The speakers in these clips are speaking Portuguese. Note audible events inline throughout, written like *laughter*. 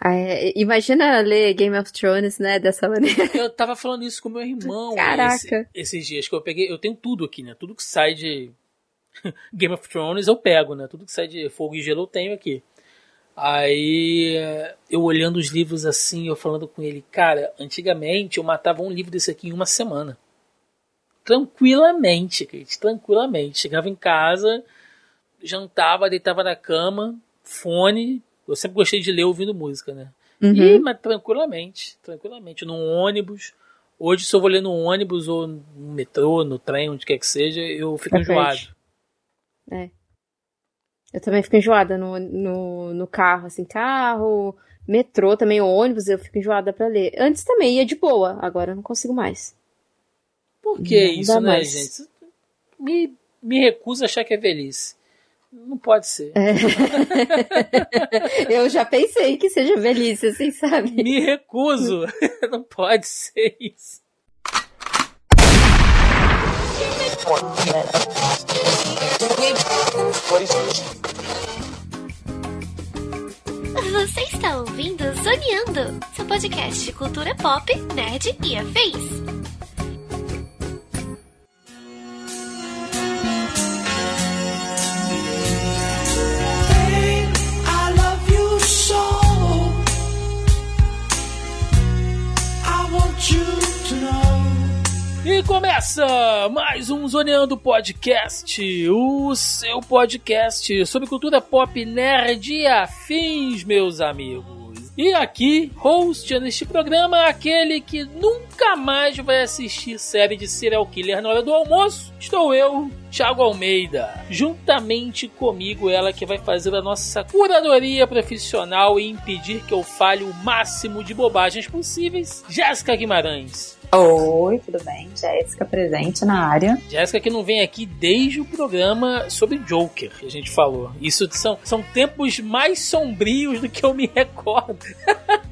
Ah, é, imagina ler Game of Thrones, né, dessa maneira. Eu tava falando isso com meu irmão Caraca. esse- esses dias que eu peguei. Eu tenho tudo aqui, né? Tudo que sai de *laughs* Game of Thrones eu pego, né? Tudo que sai de Fogo e Gelo eu tenho aqui. Aí eh, eu olhando os livros assim, eu falando com ele, cara, antigamente eu matava um livro desse aqui em uma semana. Tranquilamente, Kate, tranquilamente. Chegava em casa, jantava, deitava na cama, fone. Eu sempre gostei de ler ouvindo música, né? Uhum. E, mas tranquilamente, tranquilamente, num ônibus. Hoje, se eu vou ler no ônibus ou no metrô, no trem, onde quer que seja, eu fico frente. enjoado. Eu também fico enjoada no, no, no carro, assim, carro, metrô também, ônibus, eu fico enjoada pra ler. Antes também ia de boa, agora eu não consigo mais. Por que Não isso, né, mais. gente? Me, me recuso a achar que é velhice. Não pode ser. É. *laughs* eu já pensei que seja velhice, assim, sabe? Me recuso. *laughs* Não pode ser isso. Você está ouvindo Zoneando, seu podcast de cultura pop, nerd e afins. E começa mais um Zoneando Podcast, o seu podcast sobre cultura pop nerd e afins, meus amigos. E aqui, host neste programa, aquele que nunca mais vai assistir série de serial killer na hora do almoço, estou eu, Thiago Almeida. Juntamente comigo, ela que vai fazer a nossa curadoria profissional e impedir que eu falhe o máximo de bobagens possíveis, Jéssica Guimarães. Oi, tudo bem? Jéssica presente na área. Jéssica que não vem aqui desde o programa sobre Joker que a gente falou. Isso são, são tempos mais sombrios do que eu me recordo.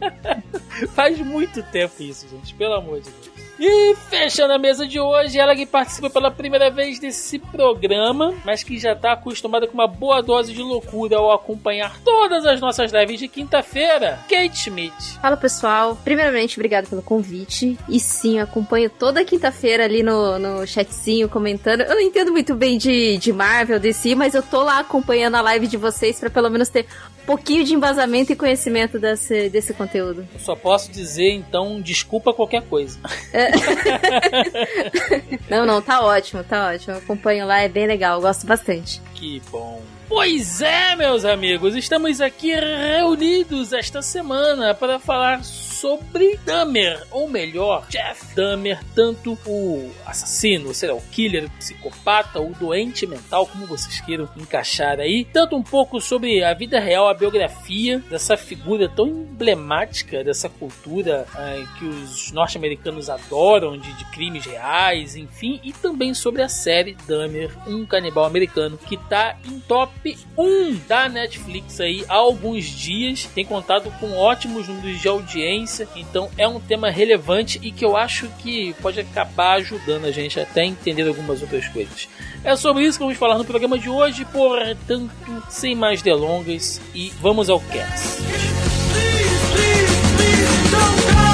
*laughs* Faz muito tempo isso, gente, pelo amor de Deus. E fechando a mesa de hoje, ela que participa pela primeira vez desse programa, mas que já está acostumada com uma boa dose de loucura ao acompanhar todas as nossas lives de quinta-feira, Kate Schmidt. Fala pessoal, primeiramente obrigado pelo convite. E sim, acompanho toda quinta-feira ali no, no chatzinho comentando. Eu não entendo muito bem de, de Marvel, DC, mas eu tô lá acompanhando a live de vocês pra pelo menos ter pouquinho de embasamento e conhecimento desse, desse conteúdo. Eu só posso dizer, então, desculpa qualquer coisa. *laughs* Não, não, tá ótimo, tá ótimo. Eu acompanho lá, é bem legal, gosto bastante. Que bom. Pois é, meus amigos, estamos aqui reunidos esta semana para falar sobre Dahmer, ou melhor, Jeff Dahmer, tanto o assassino, o serial killer, o psicopata, o doente mental, como vocês queiram encaixar aí, tanto um pouco sobre a vida real, a biografia dessa figura tão emblemática dessa cultura ah, que os norte-americanos adoram, de, de crimes reais, enfim, e também sobre a série Dahmer, um canibal americano, que tá em top 1 da Netflix aí há alguns dias, tem contado com ótimos números de audiência, então é um tema relevante e que eu acho que pode acabar ajudando a gente até entender algumas outras coisas. É sobre isso que vamos falar no programa de hoje, portanto, sem mais delongas e vamos ao cast. Please, please, please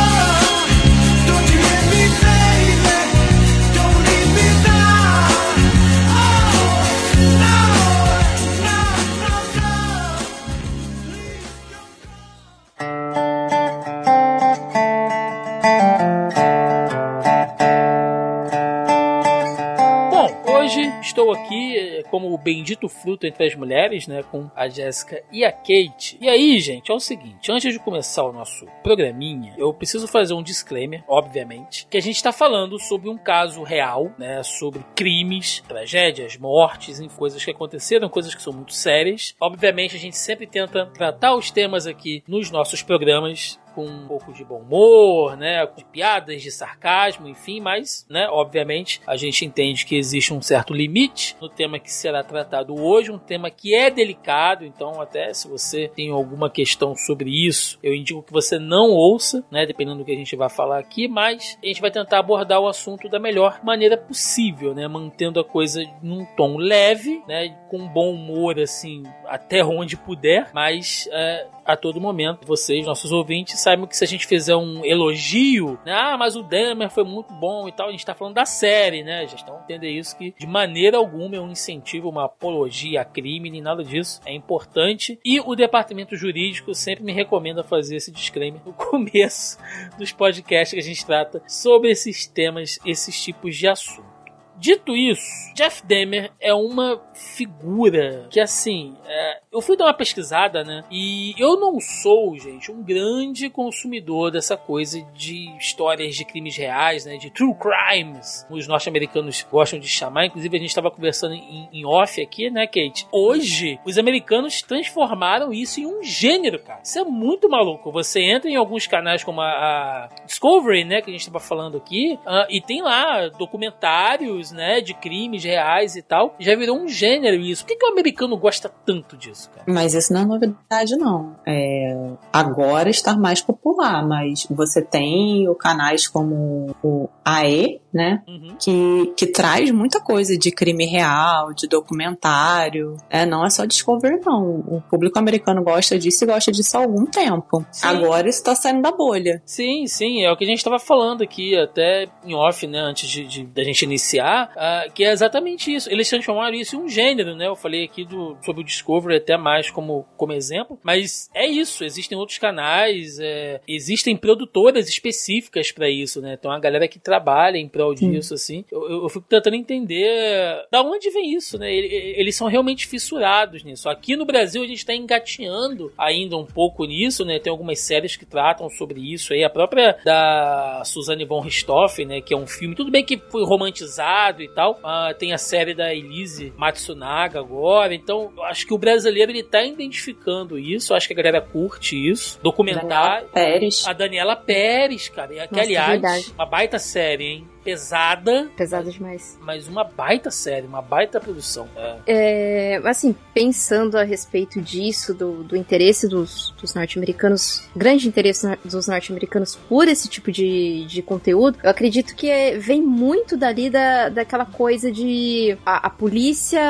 como o bendito fruto entre as mulheres, né, com a Jéssica e a Kate. E aí, gente, é o seguinte, antes de começar o nosso programinha, eu preciso fazer um disclaimer, obviamente, que a gente está falando sobre um caso real, né, sobre crimes, tragédias, mortes, em coisas que aconteceram, coisas que são muito sérias. Obviamente, a gente sempre tenta tratar os temas aqui nos nossos programas com um pouco de bom humor, né, de piadas, de sarcasmo, enfim, mas, né, obviamente, a gente entende que existe um certo limite no tema que será tratado hoje, um tema que é delicado, então até se você tem alguma questão sobre isso, eu indico que você não ouça, né, dependendo do que a gente vai falar aqui, mas a gente vai tentar abordar o assunto da melhor maneira possível, né, mantendo a coisa num tom leve, né, com bom humor, assim, até onde puder, mas é, a todo momento. Vocês, nossos ouvintes, saibam que se a gente fizer um elogio, né? Ah, mas o Dahmer foi muito bom e tal, a gente tá falando da série, né? Já estão entender isso que de maneira alguma é um incentivo, uma apologia a crime, nem nada disso. É importante. E o departamento jurídico sempre me recomenda fazer esse disclaimer no *laughs* começo dos podcasts que a gente trata sobre esses temas, esses tipos de assunto. Dito isso, Jeff Demer é uma figura que, assim, é, eu fui dar uma pesquisada, né? E eu não sou, gente, um grande consumidor dessa coisa de histórias de crimes reais, né? De true crimes, os norte-americanos gostam de chamar. Inclusive, a gente estava conversando em, em off aqui, né, Kate? Hoje, os americanos transformaram isso em um gênero, cara. Isso é muito maluco. Você entra em alguns canais como a, a Discovery, né, que a gente estava falando aqui, ah, e tem lá documentários, né, de crimes reais e tal. Já virou um gênero isso. Por que, que o americano gosta tanto disso, cara? Mas isso não é novidade, não. É, agora está mais popular, mas você tem canais como o AE, né? Uhum. Que, que traz muita coisa de crime real, de documentário. É, não é só Discovery, não. O público americano gosta disso e gosta disso há algum tempo. Sim. Agora isso tá saindo da bolha. Sim, sim, é o que a gente estava falando aqui, até em off, né, antes de, de- da gente iniciar, ah, que é exatamente isso. Eles transformaram isso em um gênero, né? Eu falei aqui do, sobre o Discovery até mais como, como exemplo, mas é isso. Existem outros canais, é, existem produtoras específicas para isso, né? Então a galera que trabalha em prol disso, assim. Eu, eu, eu fico tentando entender da onde vem isso, né? Ele- Eles são realmente fissurados nisso. Aqui no Brasil a gente está engatinhando ainda um pouco nisso, né? Tem algumas séries que tratam sobre isso aí. A própria da Suzanne von Richthofen, né? Que é um filme, tudo bem que foi romantizado e tal. Ah, tem a série da Elise Matsunaga agora. Então, eu acho que o brasileiro ele tá identificando isso. Eu acho que a galera curte isso. Documentário. Daniela Pérez. A Daniela Pérez, cara. Que, Nossa, aliás, uma baita série, hein? Pesada, Pesado demais. mas uma baita série, uma baita produção. É. É, assim, pensando a respeito disso, do, do interesse dos, dos norte-americanos, grande interesse dos norte-americanos por esse tipo de, de conteúdo, eu acredito que é- vem muito dali da, daquela coisa de a, a polícia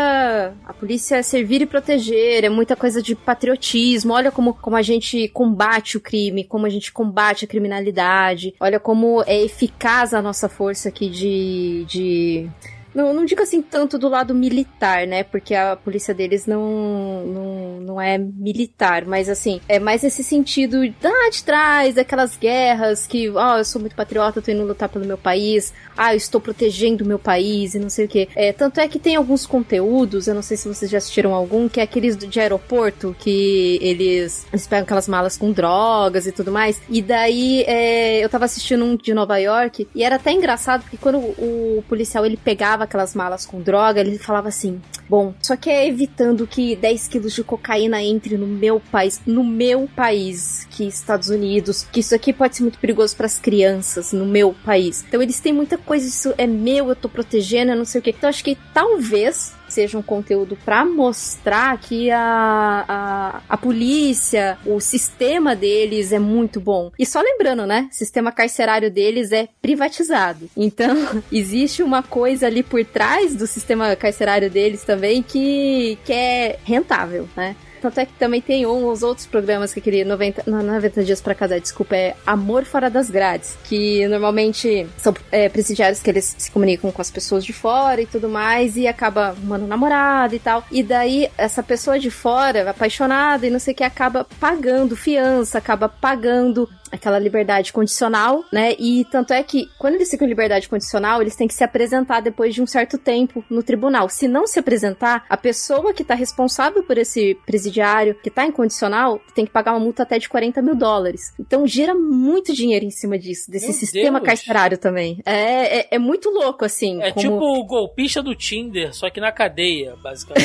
a polícia é servir e proteger, é muita coisa de patriotismo, olha como, como a gente combate o crime, como a gente combate a criminalidade, olha como é eficaz a nossa força aqui de, de não, não digo assim tanto do lado militar, né? Porque a polícia deles não, não, não é militar, mas assim, é mais esse sentido lá de trás, daquelas guerras que, ó, eu sou muito patriota, tô indo lutar pelo meu país, ah, eu estou protegendo o meu país e não sei o que. É, tanto é que tem alguns conteúdos, eu não sei se vocês já assistiram algum, que é aqueles de aeroporto, que eles, eles pegam aquelas malas com drogas e tudo mais. E daí é, eu tava assistindo um de Nova York e era até engraçado porque quando o policial ele pegava aquelas malas com droga, ele falava assim: Bom, só que é evitando que 10 quilos de cocaína entre no meu país, no meu país, que Estados Unidos, que isso aqui pode ser muito perigoso para as crianças no meu país. Então eles têm muita coisa, isso é meu, eu tô protegendo, eu não sei o que. Então acho que talvez seja um conteúdo para mostrar que a, a, a polícia, o sistema deles é muito bom. E só lembrando, né? O sistema carcerário deles é privatizado. Então, *laughs* existe uma coisa ali por trás do sistema carcerário deles também que, que é rentável, né? Tanto é que também tem uns outros programas que eu queria 90, não, 90 dias pra casar, desculpa, é Amor Fora das Grades, que normalmente são é, presidiários que eles se comunicam com as pessoas de fora e tudo mais, e acaba arrumando namorado e tal. E daí, essa pessoa de fora, apaixonada e não sei o que, acaba pagando fiança, acaba pagando aquela liberdade condicional, né? E tanto é que quando eles ficam em liberdade condicional, eles têm que se apresentar depois de um certo tempo no tribunal. Se não se apresentar, a pessoa que tá responsável por esse presidiário, que tá em condicional, tem que pagar uma multa até de 40 mil dólares. Então gira muito dinheiro em cima disso, desse Meu sistema Deus. carcerário também. É, é, é muito louco, assim. É como... tipo o golpista do Tinder, só que na cadeia, basicamente.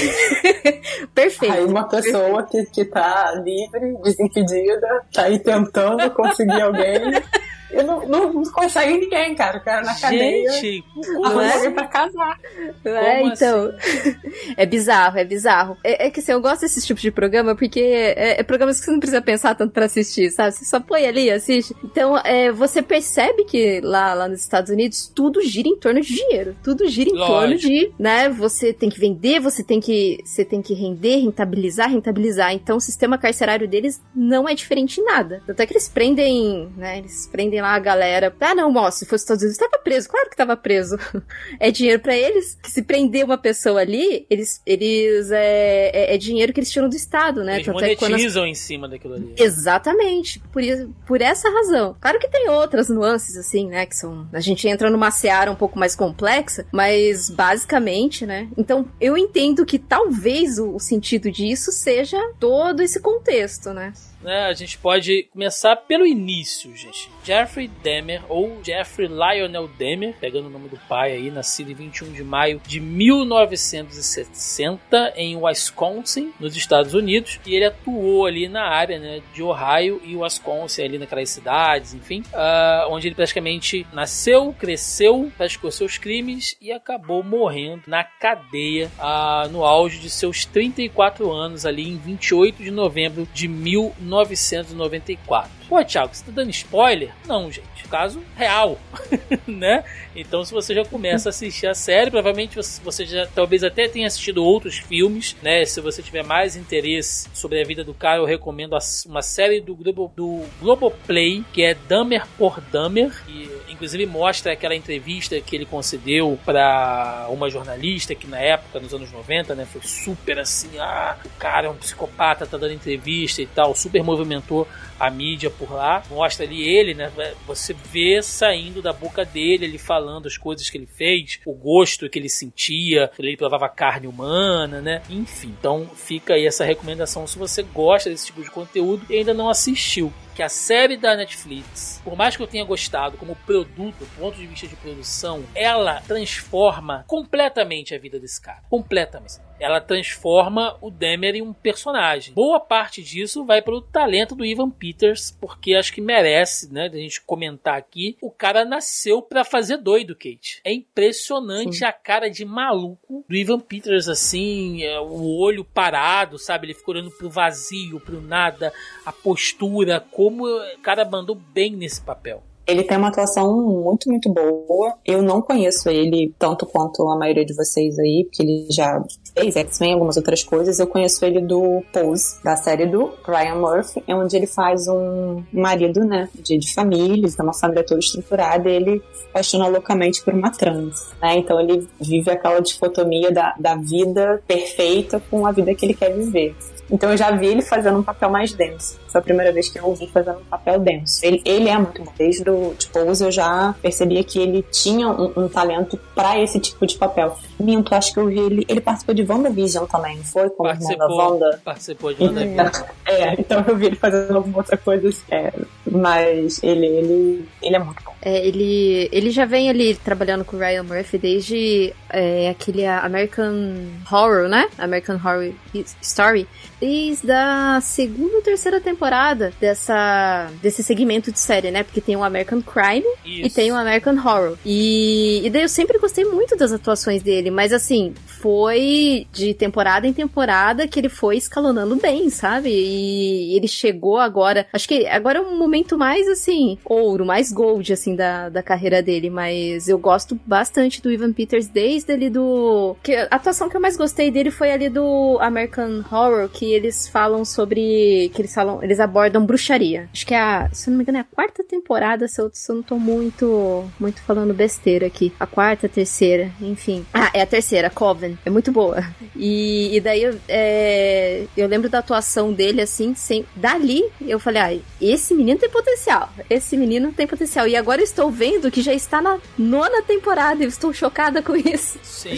*laughs* Perfeito. Aí uma pessoa que, que tá livre, desimpedida, tá aí tentando conseguir alguém, *laughs* Eu não, não, não consegue ninguém, cara. O cara na cadeia. Gente, Arruma é? alguém pra casar. É, Como então. *laughs* é bizarro, é bizarro. É, é que assim, eu gosto desse tipo de programa porque é, é programas que você não precisa pensar tanto pra assistir, sabe? Você só põe ali, assiste. Então, é, você percebe que lá, lá nos Estados Unidos tudo gira em torno de dinheiro. Tudo gira em Lógico. torno de, né? Você tem que vender, você tem que, você tem que render, rentabilizar, rentabilizar. Então, o sistema carcerário deles não é diferente em nada. Tanto é que eles prendem, né? Eles prendem lá a galera. Ah, não, moço, se fosse Estados Unidos, tava preso. Claro que tava preso. *laughs* é dinheiro pra eles. Que se prender uma pessoa ali, eles, eles é, é, é dinheiro que eles tiram do Estado, né? eles Tanto quando as em cima daquilo ali. Exatamente, por, isso- por essa razão. Claro que tem outras nuances, assim, né? Que são. A gente entra numa seara um pouco mais complexa, mas basicamente, né? Então, eu entendo que talvez o, o sentido disso seja todo esse contexto, né? Né, a gente pode começar pelo início, gente. Jeffrey Dahmer, ou Jeffrey Lionel Dahmer, pegando o nome do pai aí, nascido em 21 de maio de 1960 em Wisconsin, nos Estados Unidos, e ele atuou ali na área né, de Ohio e Wisconsin, ali naquelas cidades, enfim, ah, onde ele praticamente nasceu, cresceu, praticou seus crimes e acabou morrendo na cadeia ah, no auge de seus 34 anos, ali em 28 de novembro de 1994. Pô, Thiago, você tá dando spoiler? Não, gente. Caso real, *laughs* né? Então, se você já começa a assistir a série, provavelmente você já talvez até tenha assistido outros filmes, né? Se você tiver mais interesse sobre a vida do cara, eu recomendo uma série do Globo, do Globoplay, que é Dahmer por Dahmer, que inclusive mostra aquela entrevista que ele concedeu para uma jornalista que na época, nos anos 90, né, foi super assim, ah, o cara é um psicopata, tá dando entrevista e tal, super movimentou a mídia por lá. Mostra ali ele, né? Você vê saindo da boca dele, ele falando as coisas que ele fez, o gosto que ele sentia, ele provava carne humana, né? Enfim, então fica aí essa recomendação se você gosta desse tipo de conteúdo e ainda não assistiu. Que a série da Netflix, por mais que eu tenha gostado como produto, do ponto de vista de produção, ela transforma completamente a vida desse cara. Completamente ela transforma o Demer em um personagem. Boa parte disso vai pro talento do Ivan Peters, porque acho que merece, né, da gente comentar aqui. O cara nasceu pra fazer doido, Kate. É impressionante a cara de maluco do Ivan Peters, assim, é, o olho parado, sabe? Ele ficou olhando pro vazio, pro nada, a postura, como o cara mandou bem nesse papel. Ele tem uma atuação muito, muito boa. Eu não conheço ele tanto quanto a maioria de vocês aí, porque ele já fez X-Men algumas outras coisas. Eu conheço ele do Pose, da série do Ryan Murphy, onde ele faz um marido, né, de, de família, tem uma família toda estruturada e ele se apaixona loucamente por uma trans, né? Então ele vive aquela dicotomia da, da vida perfeita com a vida que ele quer viver. Então eu já vi ele fazendo um papel mais denso. Foi a primeira vez que eu o vi fazendo um papel denso. Ele, ele é muito bom. Desde o de Pose eu já percebia que ele tinha um, um talento pra esse tipo de papel. Minto, acho que eu vi ele. Ele participou de WandaVision também, não foi? Como irmão da Participou, Wanda. participou de WandaVision. *laughs* É, então eu vi ele fazendo alguma outra coisa. É, mas ele, ele, ele é muito bom. É, ele, ele já vem ali trabalhando com o Ryan Murphy desde é, aquele American Horror, né? American Horror Story. Desde a segunda ou terceira temporada dessa, desse segmento de série, né? Porque tem o American Crime e Isso. tem o American Horror. E, e daí eu sempre gostei muito das atuações dele, mas assim, foi de temporada em temporada que ele foi escalonando bem, sabe? E ele chegou agora. Acho que agora é um momento mais assim, ouro, mais gold, assim, da, da carreira dele. Mas eu gosto bastante do Ivan Peters desde ali do. Que a atuação que eu mais gostei dele foi ali do American Horror, que eles falam sobre. que eles falam. Eles abordam bruxaria. Acho que é a. Se eu não me engano, é a quarta temporada, se eu, se eu não tô muito. muito falando besteira aqui. A quarta, a terceira, enfim. Ah, é a terceira, Coven. É muito boa. E, e daí eu, é, eu lembro da atuação dele, assim, sem, dali eu falei, ah, esse menino tem potencial. Esse menino tem potencial. E agora agora estou vendo que já está na nona temporada. Eu estou chocada com isso. Sim.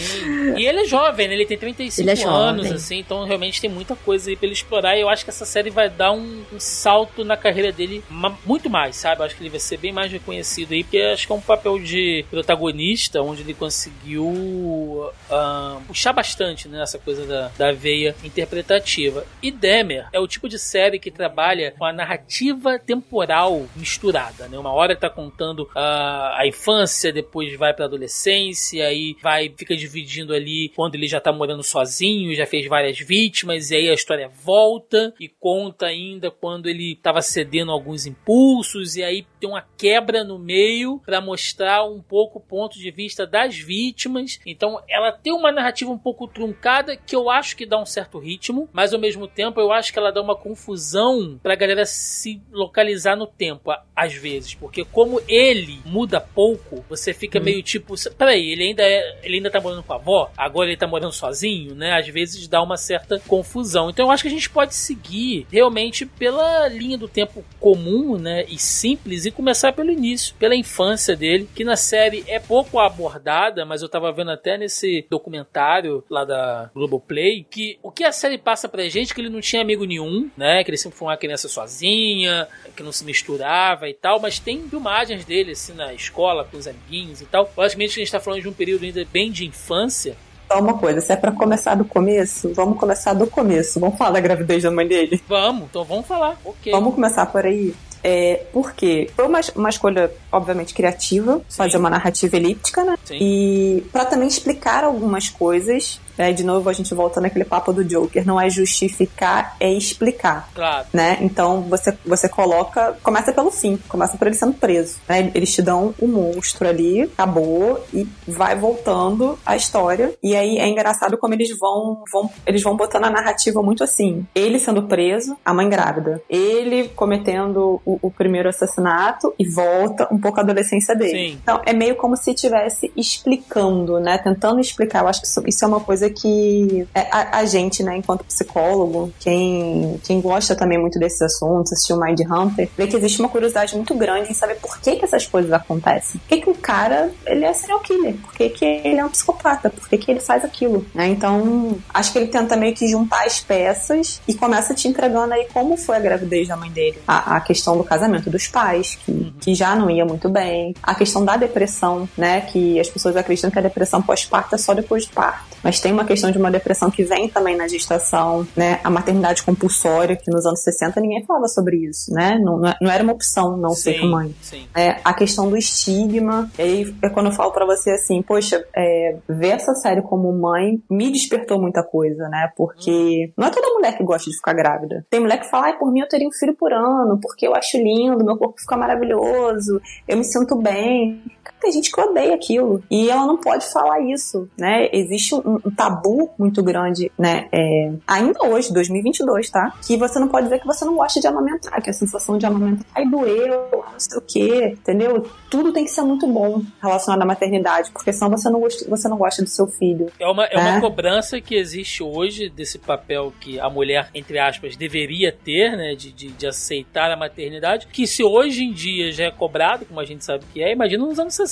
E ele é jovem, né? Ele tem 35 Ele é jovem. anos, assim, então realmente tem muita coisa aí pra ele explorar. E eu acho que essa série vai dar um, um salto na carreira dele muito mais, sabe? Eu acho que ele vai ser bem mais reconhecido aí, porque acho que é um papel de protagonista onde ele conseguiu ah, puxar bastante né, essa coisa da, da veia interpretativa. E Demer é o tipo de série que trabalha com a narrativa temporal misturada, né? Uma hora tá contando ah, a infância, depois vai pra adolescência, aí vai fica dividindo ali quando ele já tá morando sozinho, já fez várias vítimas, e aí a volta e conta ainda quando ele tava cedendo alguns impulsos, e aí tem uma quebra no meio pra mostrar um pouco o ponto de vista das vítimas. Então ela tem uma narrativa um pouco truncada que eu acho que dá um certo ritmo, mas ao mesmo tempo eu acho que ela dá uma confusão pra galera se localizar no tempo, a- às vezes, porque como ele muda pouco, você fica meio tipo, peraí, ele ainda é, ele ainda tá morando com a avó, agora ele tá morando sozinho, né? Às vezes dá uma certa confusão. Então eu acho que a gente pode seguir realmente pela linha do tempo comum, né, e simples e começar pelo início, pela infância dele, que na série é pouco abordada, mas eu tava vendo até nesse documentário lá da Globoplay que o que a série passa pra gente é que ele não tinha amigo nenhum, né, que ele sempre foi uma criança sozinha, que não se misturava e tal, mas tem filmagens dele assim na escola com os amiguinhos e tal. Logicamente a gente tá falando de um período ainda bem de infância, Só uma coisa, se é pra começar do começo, vamos começar do começo. Vamos falar da gravidez da mãe dele? Vamos, então vamos falar. Ok. Vamos começar por aí. É, porque foi uma, uma escolha, obviamente, criativa, Sim. fazer uma narrativa elíptica, né? Sim. E pra também explicar algumas coisas. Né? De novo, a gente volta naquele papo do Joker. Não é justificar, é explicar. Claro. Né? Então você, você coloca. Começa pelo fim, começa por ele sendo preso. Né? Eles te dão o monstro ali, acabou, e vai voltando a história. E aí é engraçado como eles vão, vão eles vão botando a narrativa muito assim. Ele sendo preso, a mãe grávida. Ele cometendo o, o primeiro assassinato e volta um pouco a adolescência dele. Sim. Então é meio como se estivesse explicando, né? Tentando explicar. Eu acho que isso, isso é uma coisa que é, a, a gente, né, enquanto psicólogo, quem, quem gosta também muito desses assuntos, assistiu Mind Hunter, vê que existe uma curiosidade muito grande em saber por que, que essas coisas acontecem. Por que, que o cara ele é serial killer? Por que, que ele é um psicopata? Por que, que ele faz aquilo? Né? Então, acho que ele tenta meio que juntar as peças e começa te entregando aí como foi a gravidez da mãe dele. A, a questão do casamento dos pais, que, que já não ia muito bem. A questão da depressão, né? Que as pessoas acreditam que a depressão pós-parto é só depois do parto. Mas tem uma questão de uma depressão que vem também na gestação, né? A maternidade compulsória, que nos anos 60 ninguém falava sobre isso, né? Não, não- não era uma opção não ser mãe. sim. É, a questão do estigma. E aí é quando eu falo pra você assim, poxa, é, ver essa série como mãe me despertou muita coisa, né? Porque não é toda mulher que gosta de ficar grávida. Tem mulher que fala, ai, por mim eu teria um filho por ano, porque eu acho lindo, meu corpo fica maravilhoso, eu me sinto bem. Tem gente que odeia aquilo. E ela não pode falar isso, né? Existe um, um tabu muito grande, né? É, ainda hoje, 2022, tá? Que você não pode dizer que você não gosta de amamentar, que a sensação de amamentar, ai, doeu, não sei o quê, entendeu? Tudo tem que ser muito bom relacionado à maternidade, porque senão você não gosta, você não gosta do seu filho. É uma, é uma É. cobrança que existe hoje desse papel que a mulher, entre aspas, deveria ter, né? De, de, de aceitar a maternidade. Que se hoje em dia já é cobrado, como a gente sabe que é, imagina nos anos 60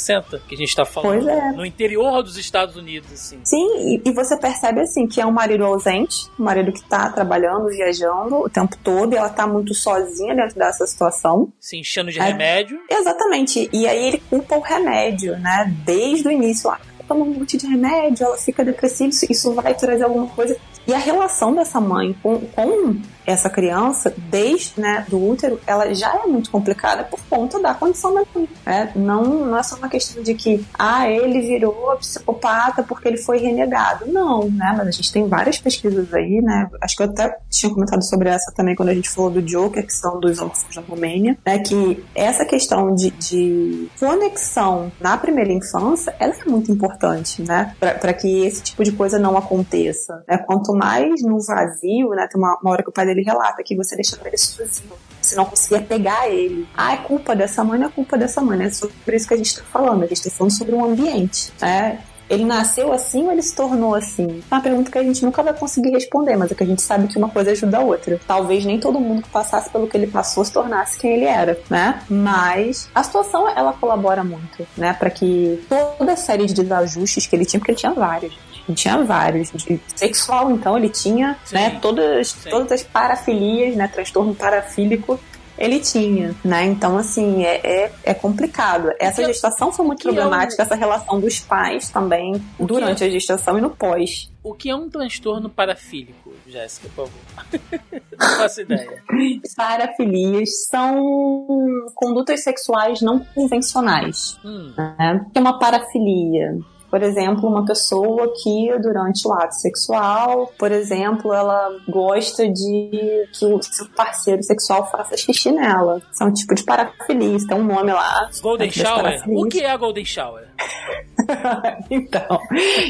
que a gente tá falando. Pois é. No interior dos Estados Unidos, assim. Sim, e, e você percebe assim que é um marido ausente, um marido que tá trabalhando, viajando o tempo todo, e ela tá muito sozinha dentro dessa situação. Se enchendo de É. remédio. Exatamente. E aí ele culpa o remédio, né? Desde o início. Ah, toma um monte de remédio, ela fica depressiva, isso, isso vai trazer alguma coisa. E a relação dessa mãe com, com essa criança, desde né, do útero, ela já é muito complicada por conta da condição da mãe. Né? Não, não é só uma questão de que, ah, ele virou psicopata porque ele foi renegado. Não, né? Mas a gente tem várias pesquisas aí, né? Acho que eu até tinha comentado sobre essa também quando a gente falou do Joker, que são dos órfãos da Romênia, né? Que essa questão de, de conexão na primeira infância, ela é muito importante, né? Para que esse tipo de coisa não aconteça. Né? Quanto mais no vazio, né? Tem uma, uma hora que o pai dele relata que você deixa ele sozinho. Você não conseguia pegar ele. Ah, é culpa dessa mãe, não é culpa dessa mãe. É sobre isso que a gente tá falando. A gente tá falando sobre um ambiente, né? Ele nasceu assim ou ele se tornou assim? É uma pergunta que a gente nunca vai conseguir responder, mas é que a gente sabe que uma coisa ajuda a outra. Talvez nem todo mundo que passasse pelo que ele passou se tornasse quem ele era, né? Mas a situação ela colabora muito, né, para que toda a série de desajustes que ele tinha, porque ele tinha vários. Ele tinha vários. De sexual, então, ele tinha, Sim. né, todas, Sim. todas as parafilias, né, transtorno parafílico ele tinha, né? Então, assim, é, é, é complicado. Essa que- gestação foi muito é problemática, o- essa relação dos pais também, durante a gestação e no pós. O que é um transtorno parafílico, Jéssica, por favor? *laughs* Não faço ideia. *laughs* Parafilias são condutas sexuais não convencionais. Hum, né? O que é uma parafilia? Por exemplo, uma pessoa que durante o ato sexual, por exemplo, ela gosta de que o seu parceiro sexual faça xixi nela. Isso é um tipo de parafilia, tem um nome lá. Golden dentro das Shower? O que é a Golden Shower? *laughs* então,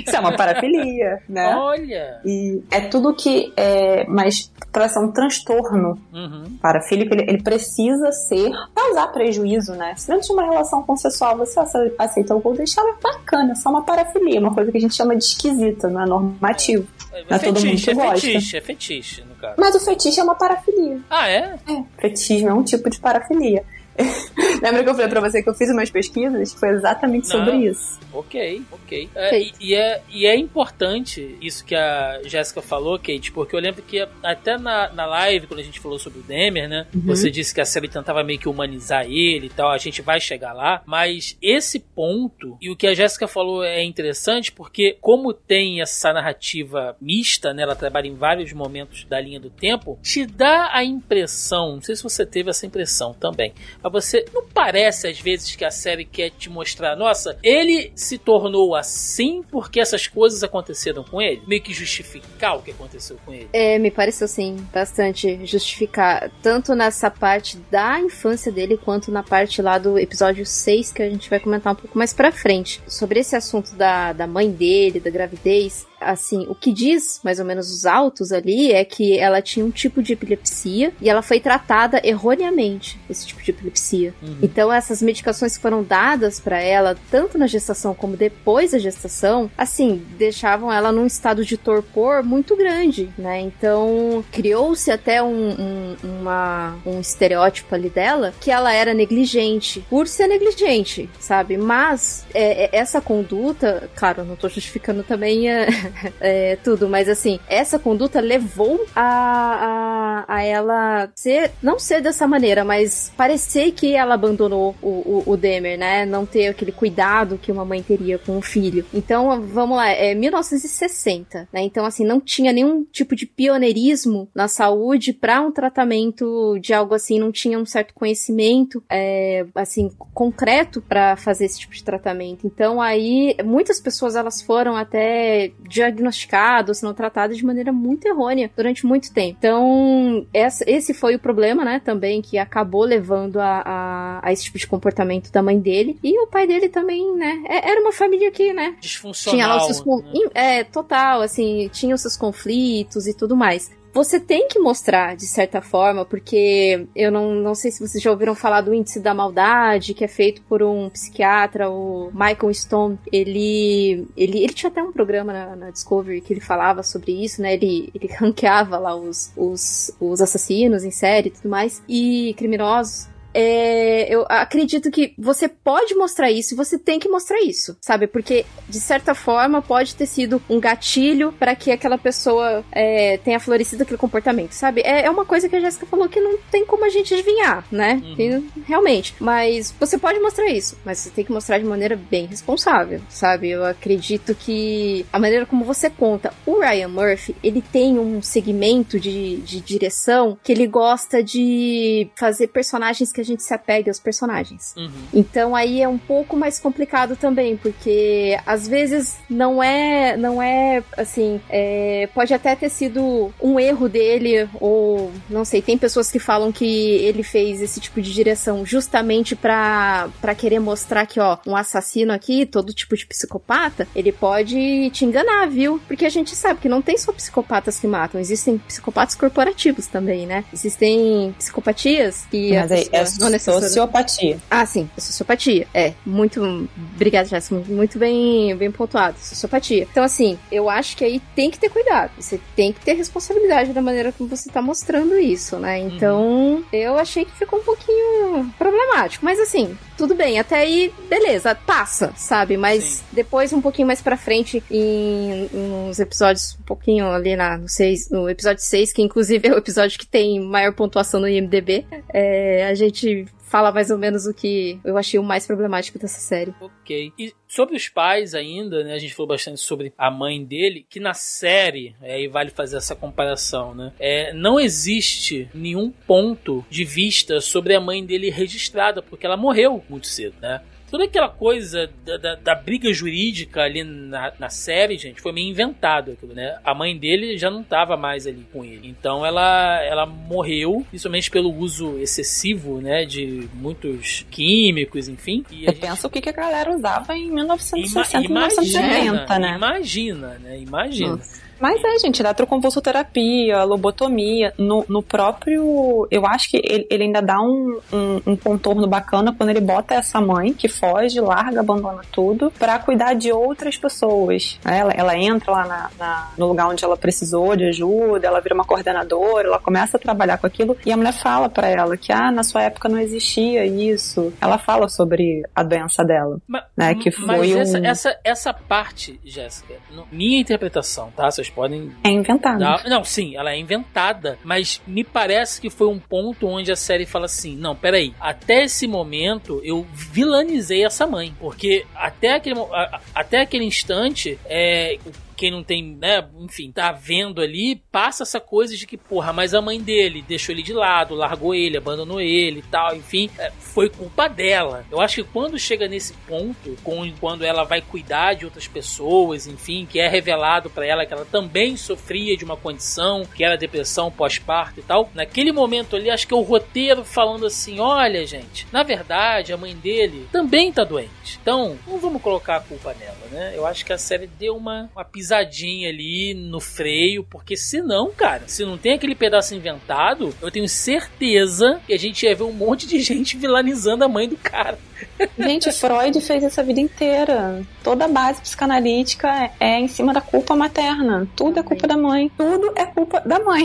isso é uma parafilia, né? Olha! E é tudo que é, mas para ser um transtorno Uhum. parafílico, ele, ele precisa ser causar prejuízo, né? Se dentro de uma relação consensual você ace- aceita o Golden Shower, bacana, é só uma parafilia, uma coisa que a gente chama de esquisita, não é normativo. É, Não é todo mundo fetiche, que é gosta. fetiche, é fetiche, no caso. Mas o fetiche é uma parafilia. Ah, é? É, fetismo é um tipo de parafilia. *laughs* Lembra que eu falei pra você que eu fiz umas pesquisas foi exatamente sobre Não. isso? Ok, ok. É, e, e é, e é importante isso que a Jéssica falou, Kate, porque eu lembro que até na, na live, quando a gente falou sobre o Demer, né? Uhum. Você disse que a série tentava meio que humanizar ele e tal, a gente vai chegar lá, mas esse ponto, e o que a Jéssica falou é interessante, porque como tem essa narrativa mista, né? Ela trabalha em vários momentos da linha do tempo, te dá a impressão, não sei se você teve essa impressão também, mas você não parece às vezes que a série quer te mostrar, nossa, ele se tornou assim porque essas coisas aconteceram com ele? Meio que justificar o que aconteceu com ele. É, me pareceu sim, bastante justificar, tanto nessa parte da infância dele, quanto na parte lá do episódio 6, que a gente vai comentar um pouco mais pra frente. Sobre esse assunto da, da mãe dele, da gravidez, assim, o que diz, mais ou menos, os autos ali, é que ela tinha um tipo de epilepsia e ela foi tratada erroneamente, esse tipo de epilepsia. Uhum. Então essas medicações que foram dadas pra ela, tanto na gestação como depois da gestação, assim, deixavam ela num estado de torpor muito grande, né? Então criou-se até um, um, uma- um estereótipo ali dela que ela era negligente por ser negligente, sabe? Mas é, é, essa conduta, claro, eu não tô justificando também é, *laughs* é, tudo, mas assim, essa conduta levou a, a, a ela ser, não ser dessa maneira, mas parecer que ela abandonou o, o, o Demer, né? Não ter aquele cuidado que uma mãe teria com o filho. Então, vamos lá, é 1960, né? Então, assim, não tinha nenhum tipo de pioneirismo na saúde para um tratamento de algo assim, não tinha um certo conhecimento, é, assim, concreto para fazer esse tipo de tratamento. Então, aí, muitas pessoas elas foram até diagnosticadas, não tratadas de maneira muito errônea durante muito tempo. Então, essa- esse foi o problema, né, também, que acabou levando a, a, a esse tipo de comportamento da mãe dele. E o pai dele também, né, é- era uma família que, né, Disfuncional. tinha lá os seus né? é total assim tinha os seus conflitos e tudo mais você tem que mostrar de certa forma porque eu não, não sei se vocês já ouviram falar do índice da maldade que é feito por um psiquiatra o Michael Stone. Ele ele, ele tinha até um programa na, na Discovery que ele falava sobre isso né? Ele, ele *laughs* ranqueava lá os, os, os assassinos em série e tudo mais e criminosos é, eu acredito que você pode mostrar isso e você tem que mostrar isso, sabe? Porque, de certa forma, pode ter sido um gatilho para que aquela pessoa é, tenha florescido aquele comportamento, sabe? É, é uma coisa que a Jéssica falou que não tem como a gente adivinhar, né? Uhum. Realmente. Mas você pode mostrar isso, mas você tem que mostrar de maneira bem responsável, sabe? Eu acredito que a maneira como você conta. O Ryan Murphy, ele tem um segmento de, de direção que ele gosta de fazer personagens que a gente se apegue aos personagens. Uhum. Então aí é um pouco mais complicado também, porque às vezes não é, não é assim, é, pode até ter sido um erro dele ou não sei, tem pessoas que falam que ele fez esse tipo de direção justamente pra para querer mostrar que ó, um assassino aqui, todo tipo de psicopata, ele pode te enganar, viu? Porque a gente sabe que não tem só psicopatas que matam, existem psicopatas corporativos também, né? Existem psicopatias que a Mas aí é pessoa- Não necessariamente. Sociopatia. Ah, sim, sociopatia. É, muito. Obrigada, Jéssica. Muito bem, bem pontuado. Sociopatia. Então, assim, eu acho que aí tem que ter cuidado. Você tem que ter responsabilidade da maneira como você tá mostrando isso, né? Então, eu achei que ficou um pouquinho problemático. Mas, assim, tudo bem. Até aí, beleza, passa, sabe? Mas Sim. depois, um pouquinho mais pra frente, em, em uns episódios, um pouquinho ali na, no, seis, no episódio 6, que inclusive é o episódio que tem maior pontuação no IMDB, é, a gente fala mais ou menos o que eu achei o mais problemático dessa série. Ok. E sobre os pais ainda, né? A gente falou bastante sobre a mãe dele, que na série, é, aí vale fazer essa comparação, né? É, não existe nenhum ponto de vista sobre a mãe dele registrada, porque ela morreu muito cedo, né? Toda aquela coisa da, da- da briga jurídica ali na, na série, gente, foi meio inventado aquilo, né? A mãe dele já não tava mais ali com ele. Então ela, ela morreu, principalmente pelo uso excessivo, né? De muitos químicos, enfim. E Eu gente- penso o que, que a galera usava em Ima- 1960, imagina, 1970, né? Imagina, né? Imagina. Nossa. Mas é, gente, eletroconvulsoterapia, lobotomia, no, no próprio. Eu acho que ele, ele ainda dá um, um, um contorno bacana quando ele bota essa mãe que foge, larga, abandona tudo, pra cuidar de outras pessoas. Ela, ela entra lá na- na- no lugar onde ela precisou de ajuda, ela vira uma coordenadora, ela começa a trabalhar com aquilo e a mulher fala pra ela que, ah, na sua época não existia isso. Ela fala sobre a doença dela. Ma- Né, que mas foi essa, um- essa, essa parte, Jéssica, minha interpretação, tá? Vocês podem É inventado. dar. Não, sim, ela é inventada, mas me parece que foi um ponto onde a série fala assim: não, peraí, até esse momento eu vilanizei essa mãe, porque até aquele, até aquele instante, é. Quem não tem, né, enfim, tá vendo ali, passa essa coisa de que, porra, mas a mãe dele deixou ele de lado, largou ele, abandonou ele e tal, enfim, é, foi culpa dela. Eu acho que quando chega nesse ponto, quando ela vai cuidar de outras pessoas, enfim, que é revelado pra ela que ela também sofria de uma condição, que era depressão pós-parto e tal, naquele momento ali, acho que é o roteiro falando assim: olha, gente, na verdade, a mãe dele também tá doente. Então, não vamos colocar a culpa nela, né? Eu acho que a série deu uma, uma pisadinha ali no freio, porque senão, cara, se não tem aquele pedaço inventado, eu tenho certeza que a gente ia ver um monte de *laughs* gente vilanizando a mãe do cara. Gente, Freud fez isso a vida inteira. Toda a base psicanalítica é em cima da culpa materna. Tudo é culpa da mãe. Tudo é culpa da mãe.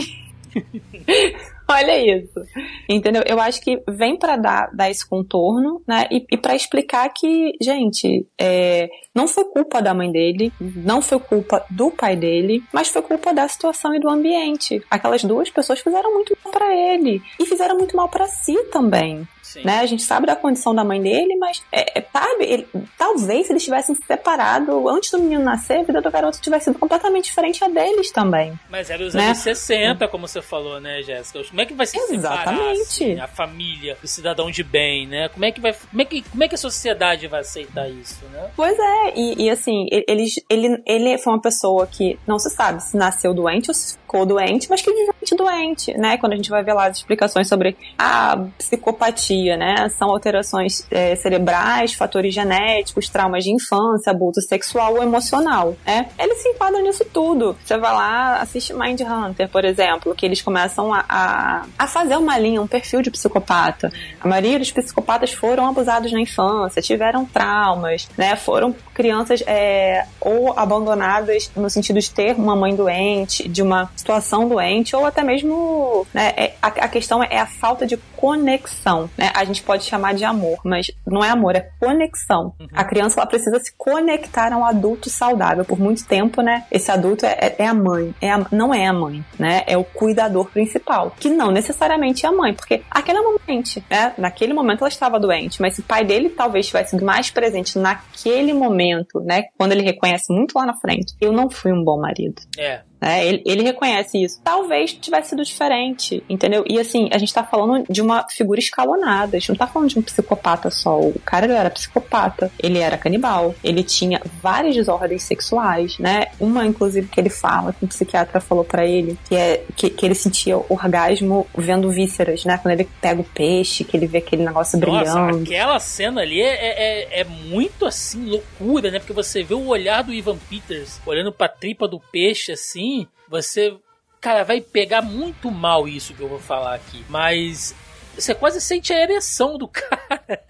*laughs* *laughs* Olha isso. Entendeu? Eu acho que vem pra dar, dar esse contorno, né? E, e para explicar que, gente, é, não foi culpa da mãe dele, não foi culpa do pai dele, mas foi culpa da situação e do ambiente. Aquelas duas pessoas fizeram muito mal pra ele e fizeram muito mal pra si também Sim. né? A gente sabe da condição da mãe dele, mas é, é, sabe, ele- talvez se eles tivessem se separado antes do menino nascer, a vida do garoto tivesse sido completamente diferente a deles também. Mas era os Né? anos 60, como você falou, né, Jéssica? Como é que vai se separar Exatamente. assim, a família, o cidadão de bem, né? Como é que vai, como é que, como é que a sociedade vai aceitar isso, né? Pois é, e, e assim, ele, ele, ele, foi uma pessoa que não se sabe se nasceu doente ou se ficou doente, mas que viveu doente, né? Quando a gente vai ver lá as explicações sobre a psicopatia, né? São alterações é, cerebrais, fatores genéticos, traumas de infância, abuso sexual ou emocional, né? Ele se enquadra nisso tudo. Você vai lá, assiste Mind Hunter, por exemplo, que eles começam a, a, a fazer uma linha, um perfil de psicopata. A maioria dos psicopatas foram abusados na infância, tiveram traumas, né? Foram crianças é, ou abandonadas no sentido de ter uma mãe doente, de uma situação doente, ou até mesmo né, é- a, a questão é a falta de conexão. Né? A gente pode chamar de amor, mas não é amor, é conexão. A criança ela precisa se conectar a um adulto saudável. Por muito tempo, né? Esse adulto é, é- é a mãe, é a- não é a mãe, né? É o cuidador principal, que não necessariamente é a mãe, porque aquele momento, né? Naquele momento ela estava doente, mas se o pai dele talvez tivesse sido mais presente naquele momento, né? Quando ele reconhece muito lá na frente, eu não fui um bom marido. É. né? Ele, ele reconhece isso. Talvez tivesse sido diferente, entendeu? E assim, a gente tá falando de uma figura escalonada. A gente não tá falando de um psicopata só. O cara era psicopata, ele era canibal, ele tinha várias desordens sexuais, né? Uma, inclusive, que ele fala, que um psiquiatra falou pra ele, que é que, que ele sentia orgasmo vendo vísceras, né? Quando ele pega o peixe, que ele vê aquele negócio Nossa, brilhando. aquela cena ali é, é, é muito assim, loucura, né? Porque você vê o olhar do Ivan Peters olhando pra tripa do peixe assim, você. Cara, vai pegar muito mal isso que eu vou falar aqui. Mas você quase sente a ereção do *laughs* cara.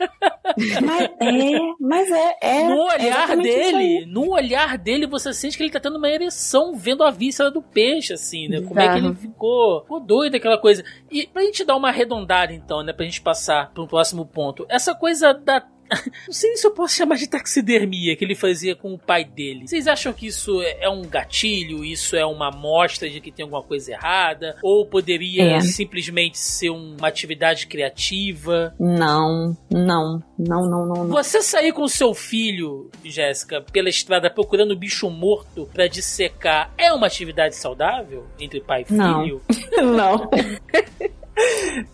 Mas é, mas é. é no é olhar exatamente isso aí. dele, no olhar dele, você sente que ele tá tendo uma ereção vendo a víscera do peixe, assim, né? Como é que ele ficou, ficou doido aquela coisa. E pra gente dar uma arredondada, então, né? Pra gente passar pro próximo ponto. Essa coisa da. Não sei se eu posso chamar de taxidermia que ele fazia com o pai dele. Vocês acham que isso é é um gatilho? Isso é uma amostra de que tem alguma coisa errada? Ou poderia É. simplesmente ser um- uma atividade criativa? Não, não, não, não, não, não. Você sair com seu filho, Jéssica, pela estrada procurando bicho morto pra dissecar é uma atividade saudável entre pai e filho? *laughs* Não. Não, *laughs*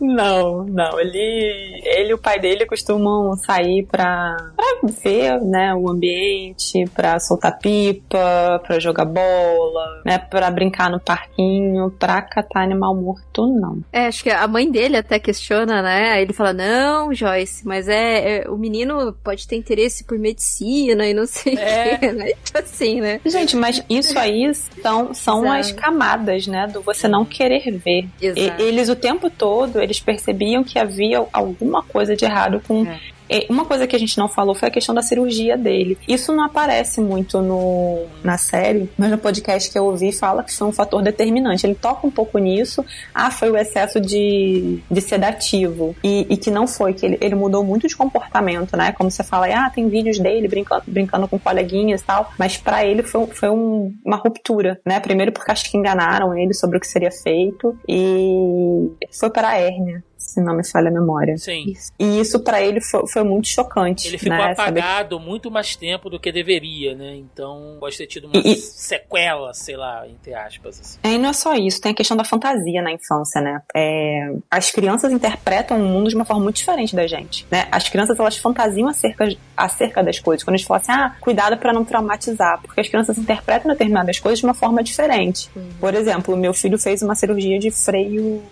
não. Ele, ele e o pai dele costumam sair pra, pra ver, né, o ambiente, pra soltar pipa, pra jogar bola, né, pra brincar no parquinho, pra catar animal morto, não. É, acho que a mãe dele até questiona, né? Aí ele fala: Não, Joyce, mas é, é- o menino pode ter interesse por medicina e não sei É. o quê, né? *laughs* Tipo assim, né? Gente, mas isso aí são, são Exato. as camadas, né, do você não querer ver. E- Exato. eles o tempo todo, eles percebiam que havia alguma coisa de errado com... É. E Uma coisa que a gente não falou foi a questão da cirurgia dele. Isso não aparece muito no, na série, mas no podcast que eu ouvi fala que foi um fator determinante. Ele toca um pouco nisso. Ah, foi o excesso de, de sedativo. E, e que não foi, que ele, ele mudou muito de comportamento, né? Como você fala, ah, tem vídeos dele brincando, brincando com coleguinhas e tal. Mas pra ele foi, foi um- uma ruptura, né? Primeiro porque acho que enganaram ele sobre o que seria feito. E foi para a hérnia. Se não me falha a memória. Sim. Isso. E isso pra ele foi, foi muito chocante. Ele ficou né? Saber apagado muito mais tempo do que deveria, né? Então pode ter tido uma E- sequela, sei lá, entre aspas. Assim. É, e não é só isso, tem a questão da fantasia na infância, né? É, as crianças interpretam o mundo de uma forma muito diferente da gente, né? As crianças, elas fantasiam acerca, acerca das coisas. Quando a gente fala assim, ah, cuidado pra não traumatizar, porque as crianças interpretam determinadas coisas de uma forma diferente. Por exemplo, meu filho fez uma cirurgia de freio,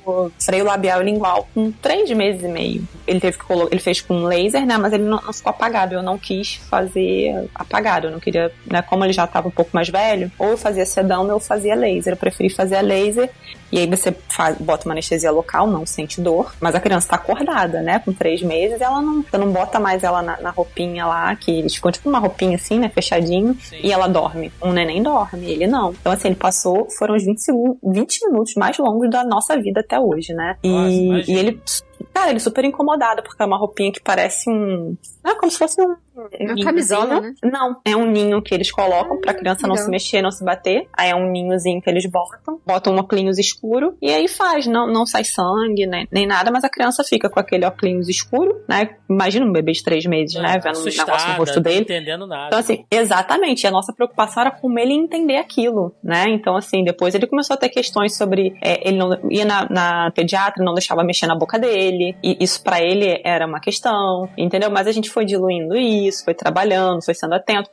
freio labial e lingual com três meses e meio. Ele teve que colo- ele fez com laser, né? Mas ele não, não ficou apagado. Eu não quis fazer apagado. Eu não queria, né? Como ele já estava um pouco mais velho, ou eu fazia sedão ou eu fazia laser. Eu preferi fazer a laser. E aí você faz, bota uma anestesia local, não sente dor, mas a criança tá acordada, né? Com três meses, ela não, você não bota mais ela na, na roupinha lá, que eles ficam tipo uma roupinha assim, né? Fechadinho, Sim. e ela dorme. Um neném dorme, ele não. Então, assim, ele passou, foram os 20, segundos, 20 minutos mais longos da nossa vida até hoje, né? Nossa, E, e ele, cara, ele super incomodado, porque é uma roupinha que parece um. É como se fosse um. Uma ninhozinho. camisola, né? Não, é um ninho que eles colocam pra criança não legal. se mexer, não se bater. Aí é um ninhozinho que eles botam, botam um óculos escuro e aí faz, não, não sai sangue nem, nem nada, mas a criança fica com aquele óculos escuro, né? Imagina um bebê de três meses, né? Vendo um negócio no rosto não dele. entendendo nada. Então, assim, exatamente. A nossa preocupação era como ele entender aquilo, né? Então, assim, depois ele começou a ter questões sobre. é, ele não ia na, na pediatra, não deixava mexer na boca dele. E isso pra ele era uma questão, entendeu? Mas a gente foi diluindo isso, foi trabalhando, foi sendo atento.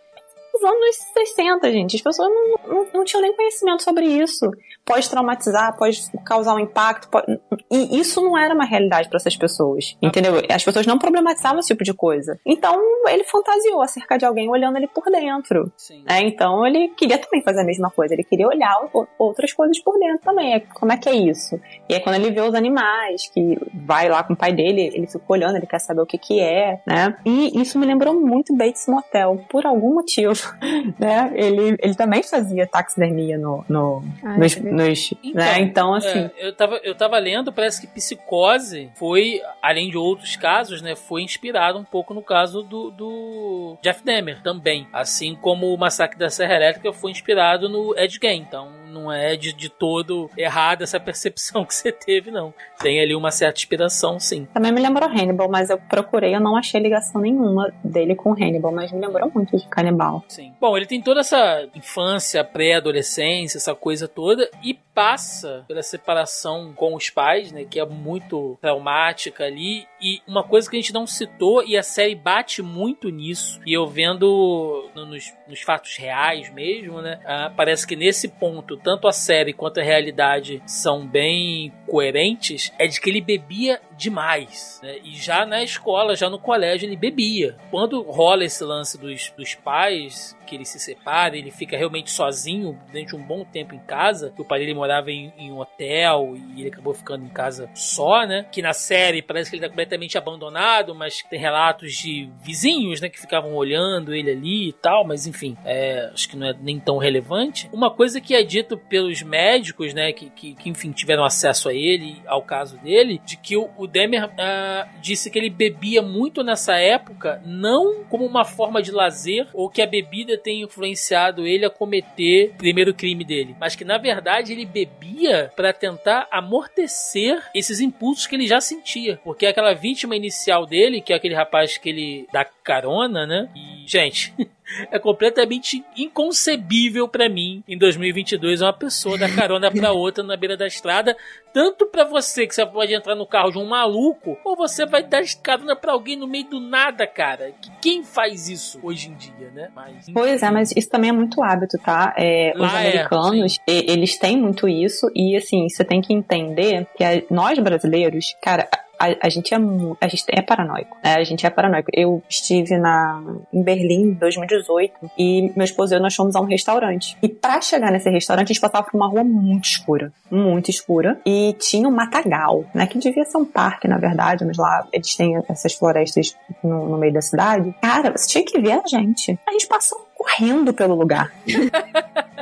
Nos anos 60, gente, as pessoas não, não, não tinham nem conhecimento sobre isso. Pode traumatizar, pode causar um impacto. pode- E isso não era uma realidade para essas pessoas, entendeu? As pessoas não problematizavam esse tipo de coisa. Então ele fantasiou acerca de alguém olhando ele por dentro. Sim. né? Então ele queria também fazer a mesma coisa. Ele queria olhar outras coisas por dentro também. É, Como é que é isso? E aí quando ele vê os animais, que vai lá com o pai dele, ele fica olhando, ele quer saber o que que é, né? E isso me lembrou muito Bates Motel, por algum motivo, *laughs* né? Ele, ele também fazia taxidermia no, no, Ah, nos, é nos- né? Então, assim, É, eu, tava, eu tava lendo, parece que Psicose foi, além de outros casos, né, foi inspirado um pouco no caso do, do Jeff Demer também. Assim como o Massacre da Serra Elétrica foi inspirado no Ed Gein. Então não é de, de todo errada essa *laughs* percepção que você teve, não. Tem ali uma certa inspiração, sim. também me lembrou Hannibal, mas eu procurei, eu não achei ligação nenhuma dele com Hannibal, mas me lembrou muito de Canibal. Sim. Bom, ele tem toda essa infância, pré-adolescência, essa coisa toda, e passa pela separação com os pais, né? Que é muito traumática ali. E uma coisa que a gente não citou, e a série bate muito nisso, e eu vendo no- nos, nos fatos reais mesmo, né? ah, parece que nesse ponto, tanto a série quanto a realidade são bem coerentes, é de que ele bebia demais. Né? E já na escola, já no colégio, ele bebia. Quando rola esse lance dos, dos pais, que ele se separa, ele fica realmente sozinho durante um bom tempo em casa, que o pai dele morava em, em um hotel e ele acabou ficando em casa só, né? Que na série parece que ele tá completamente abandonado, mas tem relatos de vizinhos, né, que ficavam olhando ele ali e tal, mas enfim, é, acho que não é nem tão relevante. Uma coisa que é dito pelos médicos, né, que, que, que, enfim tiveram acesso a ele, ao caso dele, de que o, o Demer ah, disse que ele bebia muito nessa época, não como uma forma de lazer ou que a bebida tenha influenciado ele a cometer o primeiro crime dele, mas que na verdade ele bebia para tentar amortecer esses impulsos que ele já sentia, porque aquela vítima inicial dele, que é aquele rapaz que ele dá carona, né? E gente, *laughs* é completamente inconcebível para mim em 2022 uma pessoa dar carona para outra na beira da estrada, tanto para você que você pode entrar no carro de um maluco, ou você vai dar carona para alguém no meio do nada, cara. Quem faz isso hoje em dia, né? Mas, Pois é, mas isso também é muito hábito, tá? É, os é, americanos, e- eles têm muito isso, e assim, você tem que entender que a- nós brasileiros, cara, a, a gente é a gente é paranoico, né? A gente é paranoico. Eu estive na em Berlim em 2018 e meu esposo e eu nós fomos a um restaurante. E pra chegar nesse restaurante a gente passava por uma rua muito escura, muito escura, e tinha um matagal, né? Que devia ser um parque, na verdade, mas lá eles têm essas florestas no, no meio da cidade. Cara, você tinha que ver a gente. A gente passou correndo pelo lugar.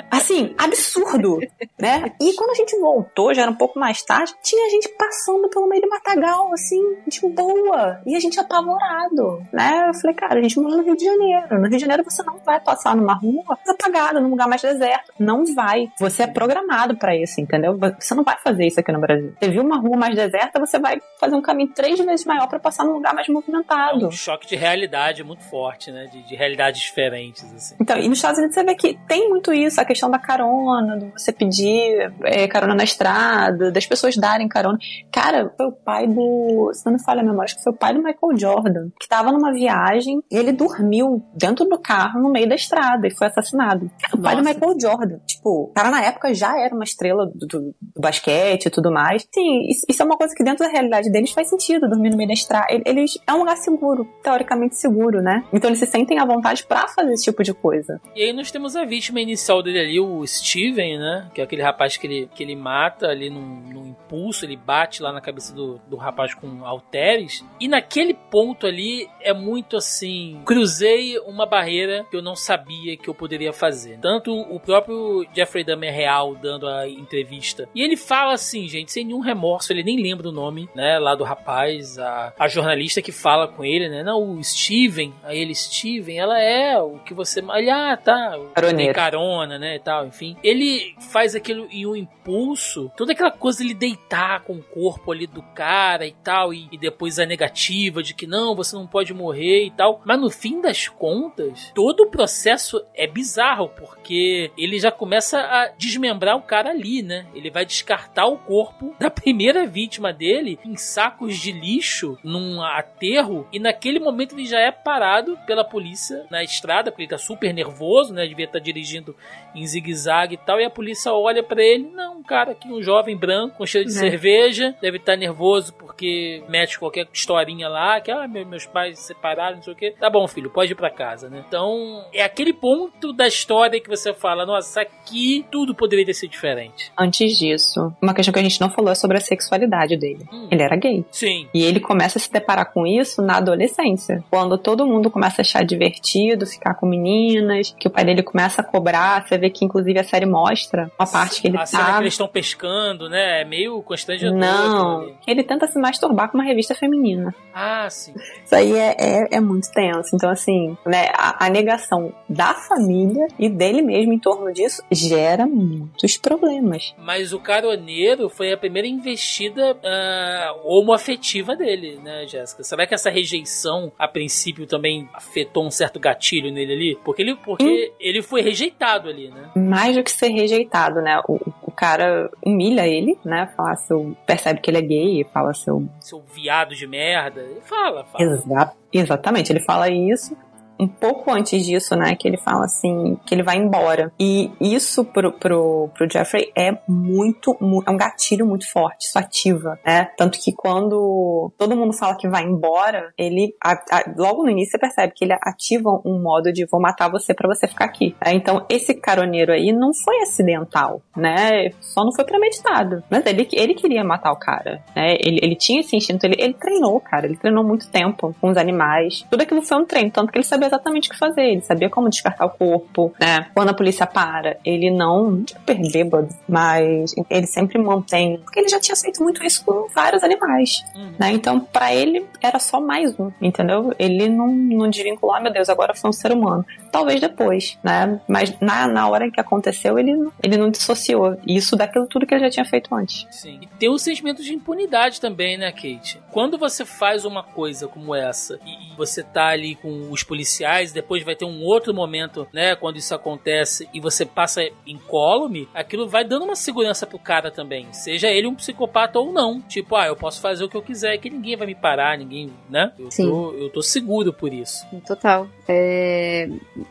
Assim, absurdo, né? E quando a gente voltou, já era um pouco mais tarde, tinha gente passando pelo meio do matagal, assim, de boa. E a gente apavorado, né? Eu falei, cara, a gente mora no Rio de Janeiro. No Rio de Janeiro você não vai passar numa rua apagada, num lugar mais deserto. Não vai. Você é programado pra isso, entendeu? Você não vai fazer isso aqui no Brasil. Você viu uma rua mais deserta, você vai fazer um caminho três vezes maior pra passar num lugar mais é movimentado. um choque de realidade muito forte, né? De, de realidades diferentes, assim. Então, e nos Estados Unidos você vê que tem muito isso, a questão da carona, do você pedir é, carona na estrada, das pessoas darem carona. Cara, foi o pai do. Se não me falha a memória, acho que foi o pai do Michael Jordan, que tava numa viagem e ele dormiu dentro do carro no meio da estrada e foi assassinado. O pai do Nossa. Michael Jordan. Tipo, o cara na época já era uma estrela do, do- do basquete e tudo mais. Sim, isso, isso é uma coisa que dentro da realidade deles faz sentido, dormir no meio da estrada. Ele- Eles, é um lugar seguro, teoricamente seguro, né? Então eles se sentem à vontade pra fazer esse tipo de coisa. E aí nós temos a vítima inicial dele ali, o Steven, né? Que é aquele rapaz que ele, que ele mata ali num, num impulso, ele bate lá na cabeça do, do rapaz com halteres. E naquele ponto ali é muito assim. Cruzei uma barreira que eu não sabia que eu poderia fazer. Tanto o próprio Jeffrey Dahmer real dando a entrevista. E ele fala assim, gente, sem nenhum remorso, ele nem lembra o nome, né? Lá do rapaz, a, a jornalista que fala com ele, né? Não, o Steven, aí ele, Steven, ela é o que você. Ele, ah, tá. Caroneiro. carona, né? E tal, enfim. Ele faz aquilo em um impulso, toda aquela coisa de ele deitar com o corpo ali do cara e tal, e, e depois a negativa de que não, você não pode morrer e tal. Mas no fim das contas, todo o processo é bizarro, porque ele já começa a desmembrar o cara ali, né? Ele vai descartar o corpo da primeira vítima dele em sacos de lixo, num aterro, e naquele momento ele já é parado pela polícia na estrada, porque ele tá super nervoso, né? Devia estar dirigindo em zigue-zague e tal, e a polícia olha pra ele, não, um cara aqui, um jovem branco, com cheiro de Né. cerveja, deve estar nervoso porque mete qualquer historinha lá, que ah, meu- meus pais se separaram, não sei o que. Tá bom, filho, pode ir pra casa, né? Então, é aquele ponto da história que você fala, nossa, aqui tudo poderia ter sido diferente. Antes disso, uma questão que a gente não falou é sobre a sexualidade dele. Hum. Ele era gay. Sim. E ele começa a se deparar com isso na adolescência. Quando todo mundo começa a achar divertido, ficar com meninas, que o pai dele começa a cobrar. Você vê que, inclusive, a série mostra uma parte que ele a cena tá. que eles estão pescando, né? É meio aquilo Não, ele tenta se masturbar com uma revista feminina. Ah, sim. Isso aí é, é, é muito tenso. Então, assim, né, a, a negação da família e dele mesmo em torno disso gera muitos problemas. Mas o caroneiro foi a primeira investida ah, homoafetiva dele, né, Jéssica? Será que essa rejeição, a princípio, também afetou um certo gatilho nele ali? Porque ele, porque ele foi rejeitado ali, né? Mais do que ser rejeitado, né? O, o cara humilha ele, né? Fala seu, percebe que ele é gay, fala seu Seu viado de merda. Ele fala, fala. Exa exatamente, ele fala isso, um pouco antes disso, né, que ele fala assim, que ele vai embora. E isso pro, pro, pro Jeffrey é muito, mu- é um gatilho muito forte, isso ativa, né? Tanto que quando todo mundo fala que vai embora, ele, a- a- logo no início você percebe que ele ativa um modo de vou matar você pra você ficar aqui. né? Então, esse caroneiro aí não foi acidental, né? Só não foi premeditado. Mas ele, ele queria matar o cara, né? Ele, ele tinha esse instinto, ele, ele treinou, cara. Ele treinou muito tempo com os animais. Tudo aquilo foi um treino, tanto que ele sabia exatamente o que fazer. Ele sabia como despertar o corpo, né? Quando a polícia para, ele não, super bêbado, mas ele sempre mantém, porque ele já tinha feito muito isso com vários animais, Uhum. né? Então, pra ele, era só mais um, entendeu? Ele não, não desvinculou, ah, meu Deus, agora foi um ser humano. Talvez depois, né? Mas na, na hora que aconteceu, ele, não- ele não dissociou isso daquilo tudo que ele já tinha feito antes. Sim. E tem o sentimento de impunidade também, né, Kate? Quando você faz uma coisa como essa e e você tá ali com os policiais, depois vai ter um outro momento, né, quando isso acontece e você passa incólume, aquilo vai dando uma segurança pro cara também. Seja ele um psicopata ou não. Tipo, ah, eu posso fazer o que eu quiser que ninguém vai me parar, ninguém, né? Eu, Sim. tô, eu tô seguro por isso. Total. É,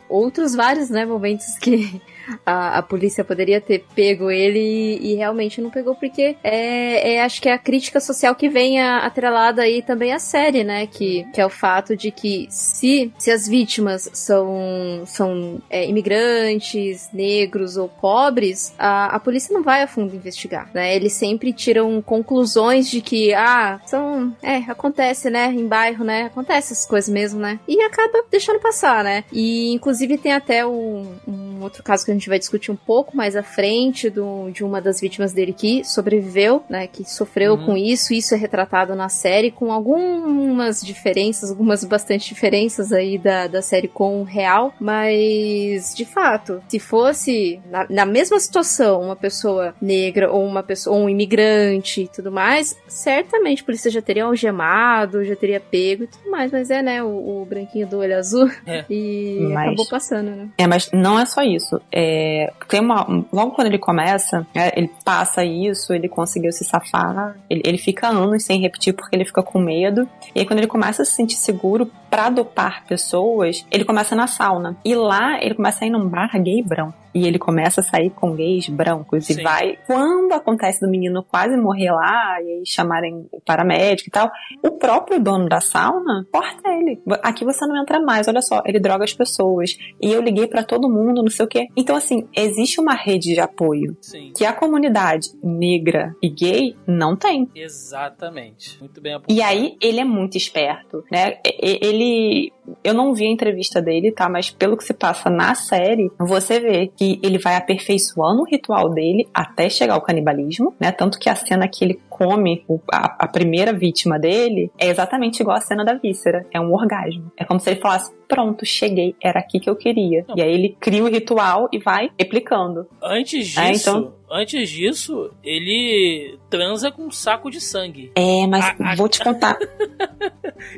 Outros vários, né, momentos que *laughs* a, a polícia poderia ter pego ele e, e realmente não pegou, porque é, é, acho que é a crítica social que vem a- atrelada aí também à série, né? Que, que é o fato de que se, se as vítimas são, são é, imigrantes, negros ou pobres, a, a polícia não vai a fundo investigar, né? Eles sempre tiram conclusões de que, ah, são. É, acontece, né? Em bairro, né? Acontece essas coisas mesmo, né? E acaba deixando passar, né? E inclusive tem até um, um outro caso que a gente vai discutir um pouco mais à frente do, de uma das vítimas dele que sobreviveu, né? Que sofreu Uhum. com isso. Isso é retratado na série com algumas diferenças, algumas bastante diferenças aí da, da série com o real. Mas, de fato, se fosse na, na mesma situação uma pessoa negra ou uma pessoa, ou um imigrante e tudo mais, certamente a polícia já teria algemado, já teria pego e tudo mais. Mas é, né, o, o branquinho do olho azul. É. *laughs* E Mas- acabou passando, né? É, mas não é só isso. É, tem uma, logo quando ele começa, é, ele passa isso, ele conseguiu se safar, ele, ele fica anos sem repetir porque ele fica com medo. E aí quando ele começa a se sentir seguro pra dopar pessoas, ele começa na sauna. E lá ele começa a ir num bar gay branco. E ele começa a sair com gays brancos Sim. e vai. Quando acontece do menino quase morrer lá, e aí chamarem o paramédico e tal, o próprio dono da sauna corta ele. Aqui você não entra mais, olha só, ele droga as pessoas. E eu liguei pra todo mundo, não sei o quê. Então, assim, existe uma rede de apoio Sim. que a comunidade negra e gay não tem. Exatamente. Muito bem apontado. E aí, ele é muito esperto, né? E- e- Ele. Eu não vi a entrevista dele, tá? Mas pelo que se passa na série, você vê que ele vai aperfeiçoando o ritual dele até chegar ao canibalismo, né? Tanto que a cena que ele come a, a primeira vítima dele é exatamente igual a cena da víscera. É um orgasmo. É como se ele falasse: pronto, cheguei, era aqui que eu queria. Não. E aí ele cria o ritual e vai replicando. Antes disso, Ah, então- antes disso, ele transa com um saco de sangue. É, mas A- a- vou te contar. *laughs*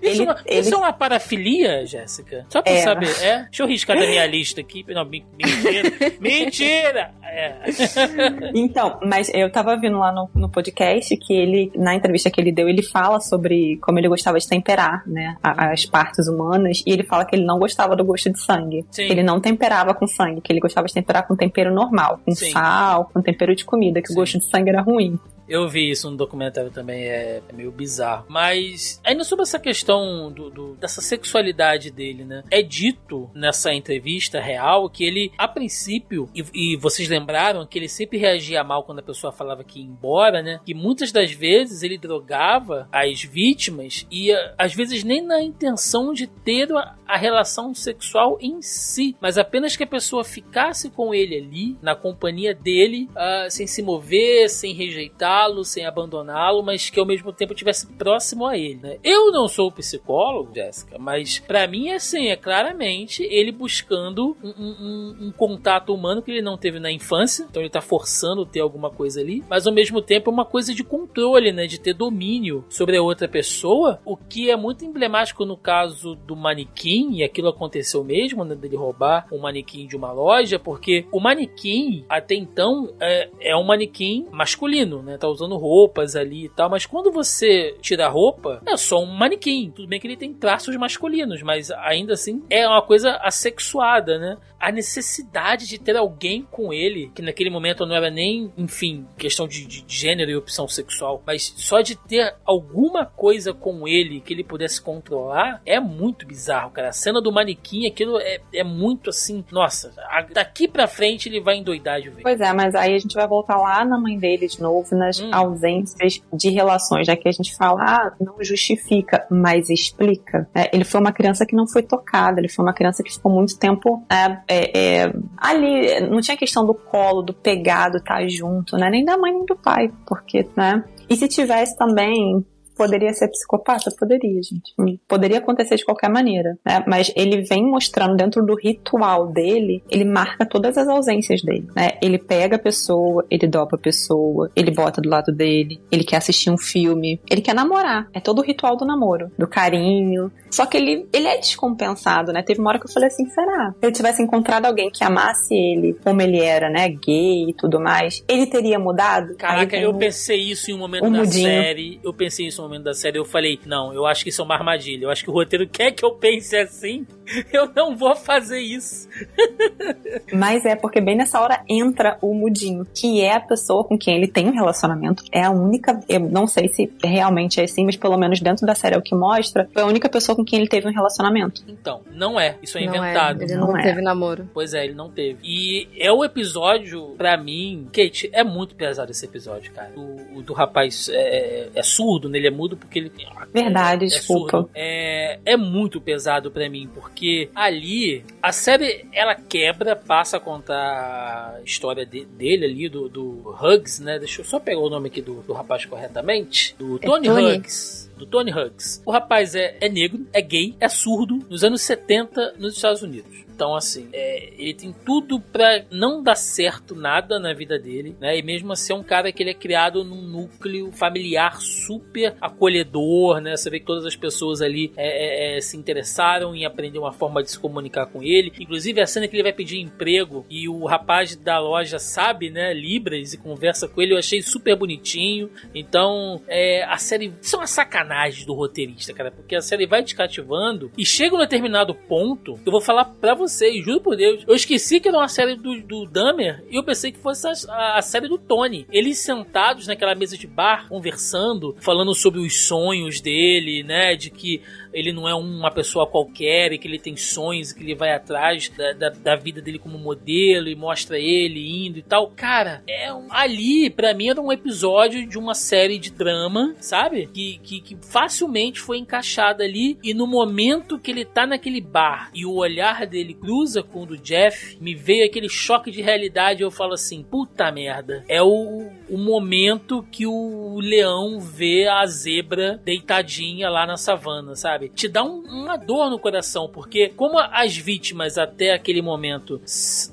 Isso, Ele- é uma, ele- isso é uma parafilia, Jéssica? Só pra É. saber. É? Deixa eu riscar da minha lista aqui. Não, men- mentira. *laughs* mentira! É. Então, mas eu tava vendo lá no, no podcast que ele, na entrevista que ele deu, ele fala sobre como ele gostava de temperar, né, as partes humanas, e ele fala que ele não gostava do gosto de sangue. Sim. Que ele não temperava com sangue, que ele gostava de temperar com tempero normal, com Sim. sal, com tempero de comida, que Sim. o gosto de sangue era ruim. Eu vi isso no documentário também, é, meio bizarro. Mas, ainda sobre essa questão do, do- dessa sexualidade dele, né? É dito nessa entrevista real que ele, a princípio, e, e vocês lembraram que ele sempre reagia mal quando a pessoa falava que ia embora, né? Que muitas das vezes ele drogava as vítimas e às vezes nem na intenção de ter a, a relação sexual em si, mas apenas que a pessoa ficasse com ele ali, na companhia dele, ah, sem se mover, sem rejeitá-lo, sem abandoná-lo, mas que ao mesmo tempo estivesse próximo a ele. né? Eu não sou psicólogo, Jéssica, mas pra mim é assim, é claramente ele buscando um, um- um- um contato humano que ele não teve na infância, então ele tá forçando ter alguma coisa ali, mas ao mesmo tempo é uma coisa de controle, né, de ter domínio sobre a outra pessoa, o que é muito emblemático no caso do manequim manequim, e aquilo aconteceu mesmo, né, dele roubar um manequim de uma loja, porque o manequim, até então, é, é um manequim masculino, né? Tá usando roupas ali e tal, mas quando você tira a roupa, é só um manequim. Tudo bem que ele tem traços masculinos, mas ainda assim é uma coisa assexuada, né? A necessidade de ter alguém com ele, que naquele momento não era nem, enfim, questão de, de gênero e opção sexual, mas só de ter alguma coisa com ele que ele pudesse controlar, é muito bizarro, cara. A cena do manequim, aquilo é, é muito assim, nossa, a- daqui pra frente ele vai endoidar de vez. Pois é, mas aí a gente vai voltar lá na mãe dele de novo, nas Hum. ausências de relações, já que a gente fala, ah, não justifica, mas explica. É, ele foi uma criança que não foi tocada, ele foi uma criança que ficou muito tempo é, é, é, ali. Não tinha questão do colo, do pegado, estar junto, né? Nem da mãe nem do pai, porque, né? E se tivesse também. Poderia ser psicopata? Poderia, gente. Poderia acontecer de qualquer maneira, né? Mas ele vem mostrando dentro do ritual dele, ele marca todas as ausências dele, né? Ele pega a pessoa, ele dopa a pessoa, ele bota do lado dele, ele quer assistir um filme, ele quer namorar. É todo o ritual do namoro, do carinho. Só que ele, ele é descompensado, né? Teve uma hora que eu falei assim, será? Se ele tivesse encontrado alguém que amasse ele, como ele era, né? Gay e tudo mais, ele teria mudado? Caraca, eu pensei isso em um momento o da mudinho. série. Eu pensei isso um momento da série. Eu falei, não, eu acho que isso é uma armadilha. Eu acho que o roteiro quer que eu pense assim. *laughs* Eu não vou fazer isso. Mas é porque bem nessa hora entra o Mudinho, que é a pessoa com quem ele tem um relacionamento. É a única. Eu não sei se realmente é assim, mas pelo menos dentro da série é o que mostra. Foi a única pessoa com quem ele teve um relacionamento. Então, não é. Isso é Não inventado. ele não, Não é. teve namoro. Pois é, ele não teve. E é o episódio, pra mim, Kate, é muito pesado esse episódio, cara. O, o do rapaz é, é surdo, né? Ele é mudo porque ele. Verdade, é, desculpa. surdo. É, é muito pesado pra mim, porque ali a série ela quebra, passa a contar a história de- dele ali, do, do Hugs, né? Deixa eu só pegar o nome aqui do, do rapaz corretamente. Do Tony, Tony. Hugs. Do Tony Hugs. O rapaz é, é negro, é gay, é surdo, nos anos 70 nos Estados Unidos. Então, assim, é, ele tem tudo pra não dar certo nada na vida dele, né? E mesmo assim é um cara que ele é criado num núcleo familiar super acolhedor, né? Você vê que todas as pessoas ali é, é, é, se interessaram em aprender uma forma de se comunicar com ele. Inclusive, a cena que ele vai pedir emprego e o rapaz da loja sabe, né? Libras e conversa com ele, eu achei super bonitinho. Então, é, a série. Isso é uma sacanagem do roteirista, cara, porque a série vai te cativando e chega um determinado ponto. Eu vou falar pra vocês, juro por Deus. Eu esqueci que era uma série do, do Dahmer e eu pensei que fosse a, a série do Tony. Eles sentados naquela mesa de bar, conversando, falando sobre os sonhos dele, né? De que ele não é uma pessoa qualquer e que ele tem sonhos que ele vai atrás da, da, da vida dele como modelo e mostra ele indo e tal. Cara, é um, ali, pra mim, era um episódio de uma série de drama, sabe? Que, que, que facilmente foi encaixada ali e no momento que ele tá naquele bar e o olhar dele cruza com o do Jeff, me veio aquele choque de realidade eu falo assim, puta merda, é o, o momento que o leão vê a zebra deitadinha lá na savana, sabe? Te dá um- uma dor no coração, porque como as vítimas até aquele momento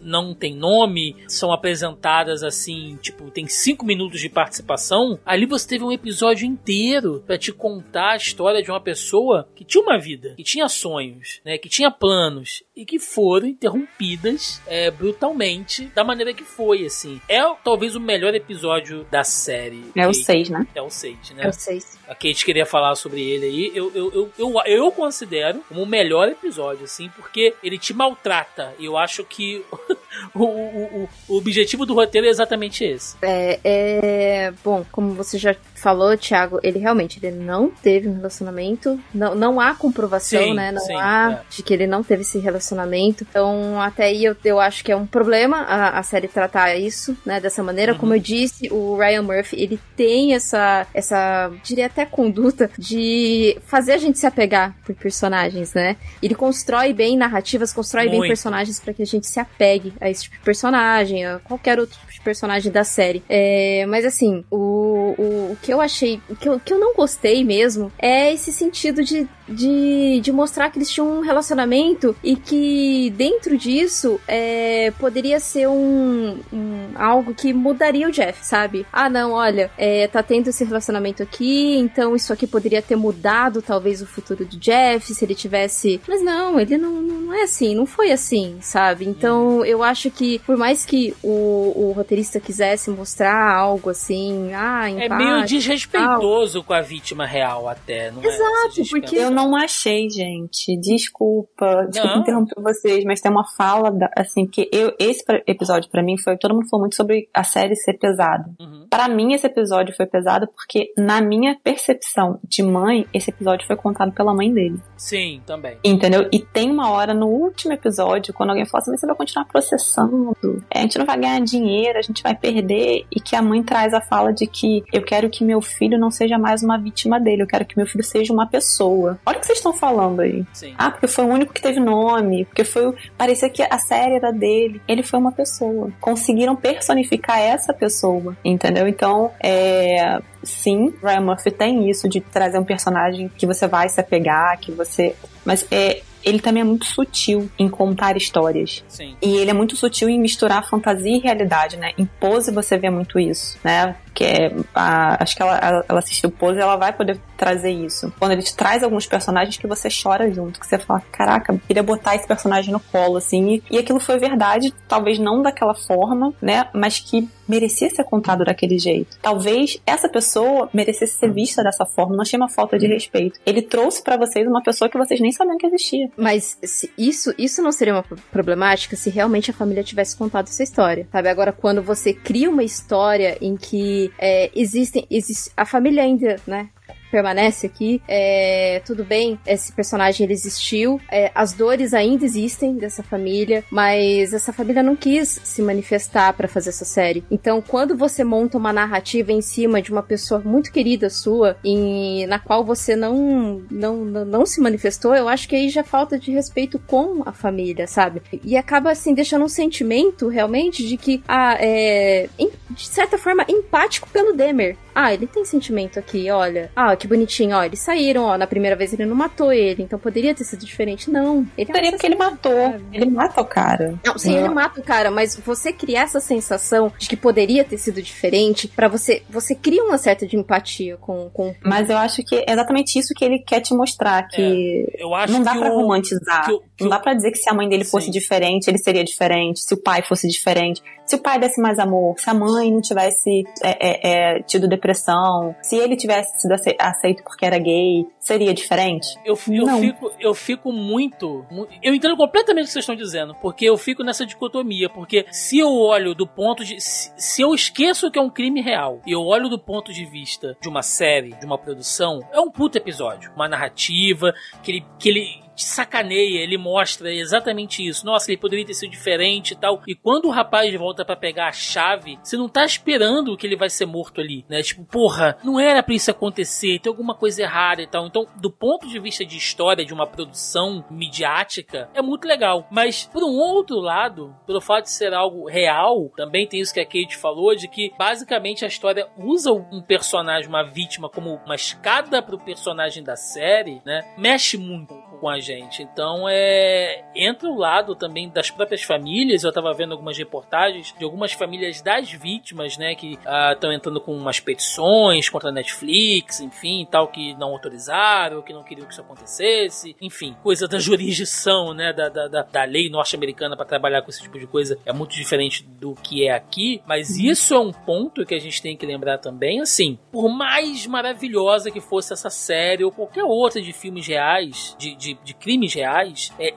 não tem nome, são apresentadas assim, tipo, tem cinco minutos de participação, ali você teve um episódio inteiro pra te contar a história de uma pessoa que tinha uma vida, que tinha sonhos, né, que tinha planos e que foram interrompidas é, brutalmente da maneira que foi, assim. É talvez o melhor episódio da série. É o Kate. 6, né? É o 6, né? Eu sei. A Kate queria falar sobre ele aí. Eu, eu, eu, eu, eu considero como o melhor episódio, assim, porque ele te maltrata. E eu acho que *laughs* o, o, o, o objetivo do roteiro é exatamente esse. É, é, bom, como você já falou, Thiago, ele realmente ele não teve um relacionamento. Não, não há comprovação, Sim, né? Não sim, há é. de que ele não teve esse relacionamento. Então, até aí eu, eu acho que é um problema a, a série tratar isso, né? Dessa maneira. Uhum. Como eu disse, o Ryan Murphy, ele tem essa, essa, diria até conduta de fazer a gente se apegar por personagens, né? Ele constrói bem narrativas, constrói bem Muito. personagens pra que a gente se apegue a esse tipo de personagem, a qualquer outro tipo de personagem da série. É, mas assim, o, o, o que eu achei, que eu, que eu não gostei mesmo é esse sentido de, de, de mostrar que eles tinham um relacionamento e que dentro disso é, poderia ser um, um, algo que mudaria o Jeff, sabe? Ah, não, olha, é, tá tendo esse relacionamento aqui, então isso aqui poderia ter mudado talvez o futuro do Jeff, se ele tivesse. Mas não, ele não, não é assim, não foi assim, sabe? Então eu acho que, por mais que o, o roteirista quisesse mostrar algo assim, ah, É empate, meio desrespeitoso com a vítima real, até, não é? Exato, Esse porque-. Eu não achei, gente. Desculpa. Desculpa Não. interromper vocês, mas tem uma fala, da- assim, que eu, esse episódio pra mim foi. Todo mundo falou muito sobre a série ser pesada. Uhum. Pra mim, esse episódio foi pesado porque, na minha percepção de mãe, esse episódio foi contado pela mãe dele. Sim, também. Entendeu? E tem uma hora no último episódio, quando alguém fala assim, mas você vai continuar processando, a gente não vai ganhar dinheiro, a gente vai perder, e que a mãe traz a fala de que eu quero que meu filho não seja mais uma vítima dele, eu quero que meu filho seja uma pessoa. Olha o que vocês estão falando aí. Sim. Ah, porque foi o único que teve nome, porque foi parecia que a série era dele. Ele foi uma pessoa. Conseguiram personificar essa pessoa, entendeu? Então, é... Sim, Ryan Murphy tem isso de trazer um personagem que você vai se apegar, que você... Mas é... Ele também é muito sutil em contar histórias. Sim. E ele é muito sutil em misturar fantasia e realidade, né? Em Pose você vê muito isso, né? Que é, a- acho que ela, ela assistiu Pose ela vai poder trazer isso. Quando ele te traz alguns personagens que você chora junto, que você fala, caraca, queria botar esse personagem no colo, assim. E, e aquilo foi verdade, talvez não daquela forma, né? Mas que merecia ser contado daquele jeito. Talvez essa pessoa merecesse ser vista dessa forma, não achei uma falta de respeito. Ele trouxe pra vocês uma pessoa que vocês nem sabiam que existia. Mas isso, isso não seria uma pro- problemática se realmente a família tivesse contado essa história, sabe? Agora, quando você cria uma história em que é, existem, existe, a família ainda, né? Permanece aqui, é, tudo bem, esse personagem ele existiu, é, as dores ainda existem dessa família, mas essa família não quis se manifestar pra fazer essa série. Então, quando você monta uma narrativa em cima de uma pessoa muito querida sua, em, na qual você não, não, não, não se manifestou, eu acho que aí já falta de respeito com a família, sabe? E acaba, assim, deixando um sentimento realmente de que, ah, é, em- de certa forma, empático pelo Demer. Ah, ele tem sentimento aqui, olha. Ah, que bonitinho, ó. Eles saíram, ó. Na primeira vez ele não matou ele, então poderia ter sido diferente. Não. Ele é um Seria porque ele matou. sabe? Ele mata o cara. Não, sim, ele mata o cara, mas você criar essa sensação de que poderia ter sido diferente, pra você. Você cria uma certa de empatia com. com... Mas eu acho que é exatamente isso que ele quer te mostrar, que Eu acho não dá o- romantizar. que o- que não o- dá pra dizer que se a mãe dele fosse Sim. diferente, ele seria diferente, se o pai fosse diferente, se o pai desse mais amor, se a mãe não tivesse é, é, é, tido depressão, se ele tivesse sido ace- aceito porque era gay, seria diferente? Eu, eu, Não. fico, eu fico muito, mu- Eu entendo completamente o que vocês estão dizendo, porque eu fico nessa dicotomia. Porque se eu olho do ponto de. Se, se eu esqueço que é um crime real e eu olho do ponto de vista de uma série, de uma produção, é um puto episódio. Uma narrativa que ele. Que ele te sacaneia, ele mostra exatamente isso. Nossa, ele poderia ter sido diferente e tal. E quando o rapaz volta pra pegar a chave, você não tá esperando que ele vai ser morto ali, né? Tipo, porra, não era pra isso acontecer, tem alguma coisa errada e tal. Então, do ponto de vista de história, de uma produção midiática, é muito legal. Mas, por um outro lado, pelo fato de ser algo real, também tem isso que a Kate falou, de que basicamente a história usa um personagem, uma vítima, como uma escada pro personagem da série, né? Mexe muito com a gente. Então, é. Entra o lado também das próprias famílias. Eu tava vendo algumas reportagens de algumas famílias das vítimas, né? Que estão entrando com umas petições contra a Netflix, enfim, tal, que não autorizaram, que não queriam que isso acontecesse. Enfim, coisa da *laughs* jurisdição, né? Da, da, da, da lei norte-americana para trabalhar com esse tipo de coisa é muito diferente do que é aqui. Mas isso é um ponto que a gente tem que lembrar também. Assim, por mais maravilhosa que fosse essa série ou qualquer outra de filmes reais, de, de, de crimes reais, é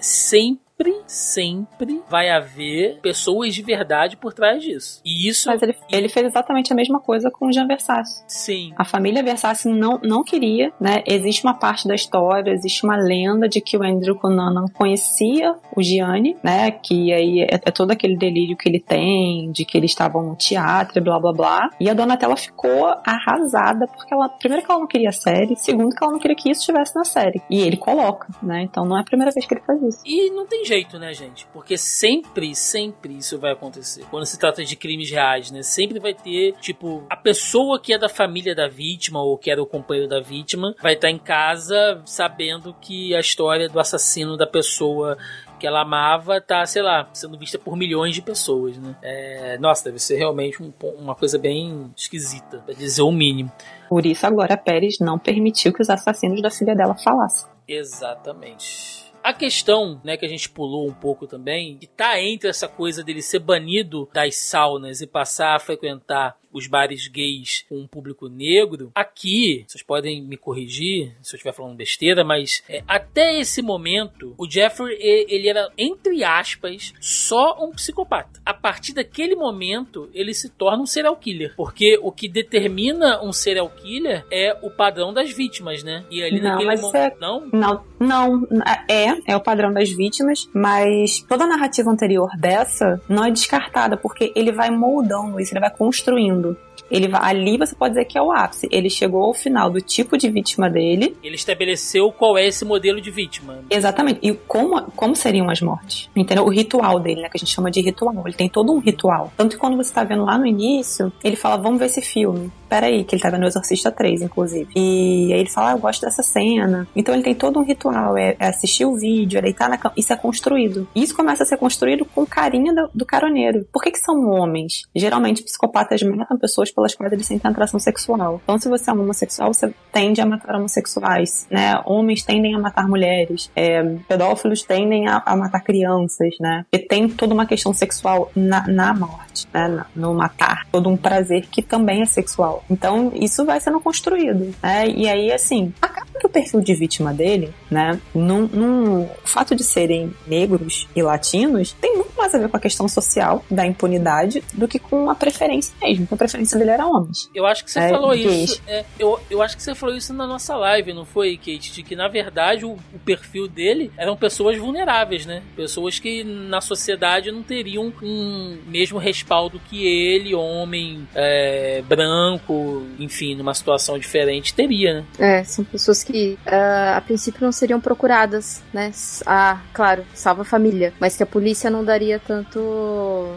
sempre. Sempre vai haver pessoas de verdade por trás disso. E isso. Mas ele, ele fez exatamente a mesma coisa com o Jean Versace. Sim. A família Versace não, não queria, né? Existe uma parte da história, existe uma lenda de que o Andrew Cunanan conhecia o Gianni, né? Que aí é, é todo aquele delírio que ele tem, de que eles estavam no teatro e blá blá blá. E a Donatella ficou arrasada, porque ela, primeiro que ela não queria a série, segundo que ela não queria que isso estivesse na série. E ele coloca, né? Então não é a primeira vez que ele faz isso. E não tem jeito. né, gente? Porque sempre, sempre isso vai acontecer. Quando se trata de crimes reais, né? Sempre vai ter, tipo, a pessoa que é da família da vítima ou que era o companheiro da vítima vai estar em casa sabendo que a história do assassino da pessoa que ela amava tá, sei lá, sendo vista por milhões de pessoas, né? É, nossa, deve ser realmente um- uma coisa bem esquisita, pra dizer o mínimo. Por isso, agora a Pérez não permitiu que os assassinos da filha dela falassem. Exatamente. A questão, né, que a gente pulou um pouco também, que tá entre essa coisa dele ser banido das saunas e passar a frequentar os bares gays com um público negro, aqui, vocês podem me corrigir se eu estiver falando besteira, mas é, até esse momento, o Jeffrey, ele era, entre aspas, só um psicopata. A partir daquele momento, ele se torna um serial killer. Porque o que determina um serial killer é o padrão das vítimas, né? E ali Não, naquele momento. é- Não? Não, não, é, é o padrão das vítimas, mas toda a narrativa anterior dessa não é descartada, porque ele vai moldando isso, ele vai construindo. Ele vai, ali você pode dizer que é o ápice. Ele chegou ao final do tipo de vítima dele. Ele estabeleceu qual é esse modelo de vítima. Exatamente. E como, como seriam as mortes? Entendeu? O ritual dele, né? Que a gente chama de ritual. Ele tem todo um ritual. Tanto que quando você tá vendo lá no início, ele fala, vamos ver esse filme. Peraí, que ele tá vendo o Exorcista 3, inclusive. E aí ele fala, ah, eu gosto dessa cena. Então ele tem todo um ritual. É, é assistir o vídeo, é deitar na cama. Isso é construído. E isso começa a ser construído com carinho do, do caroneiro. Por que que são homens? Geralmente psicopatas matam pessoas pelas quais eles sentem atração sexual. Então se você é um homossexual, você tende a matar homossexuais, né? Homens tendem a matar mulheres. É, pedófilos tendem a, a matar crianças, né? E tem toda uma questão sexual na, na morte, né? No matar. Todo um prazer que também é sexual. Então, isso vai sendo construído, né? E aí, assim, acaba que o perfil de vítima dele, né? Num, num- o fato de serem negros e latinos tem muito mais a ver com a questão social da impunidade do que com a preferência mesmo. A preferência dele era homens. Eu acho que você É, falou gays. isso. é, eu, eu acho que você falou isso na nossa live, não foi, Kate? De que na verdade o, o perfil dele eram pessoas vulneráveis, né? Pessoas que na sociedade não teriam um mesmo respaldo que ele, homem, é, branco, enfim, numa situação diferente, teria, né? É, são pessoas que ah, a princípio não seriam procuradas, né? Ah, claro, salva a família. Mas que a polícia não daria tanto.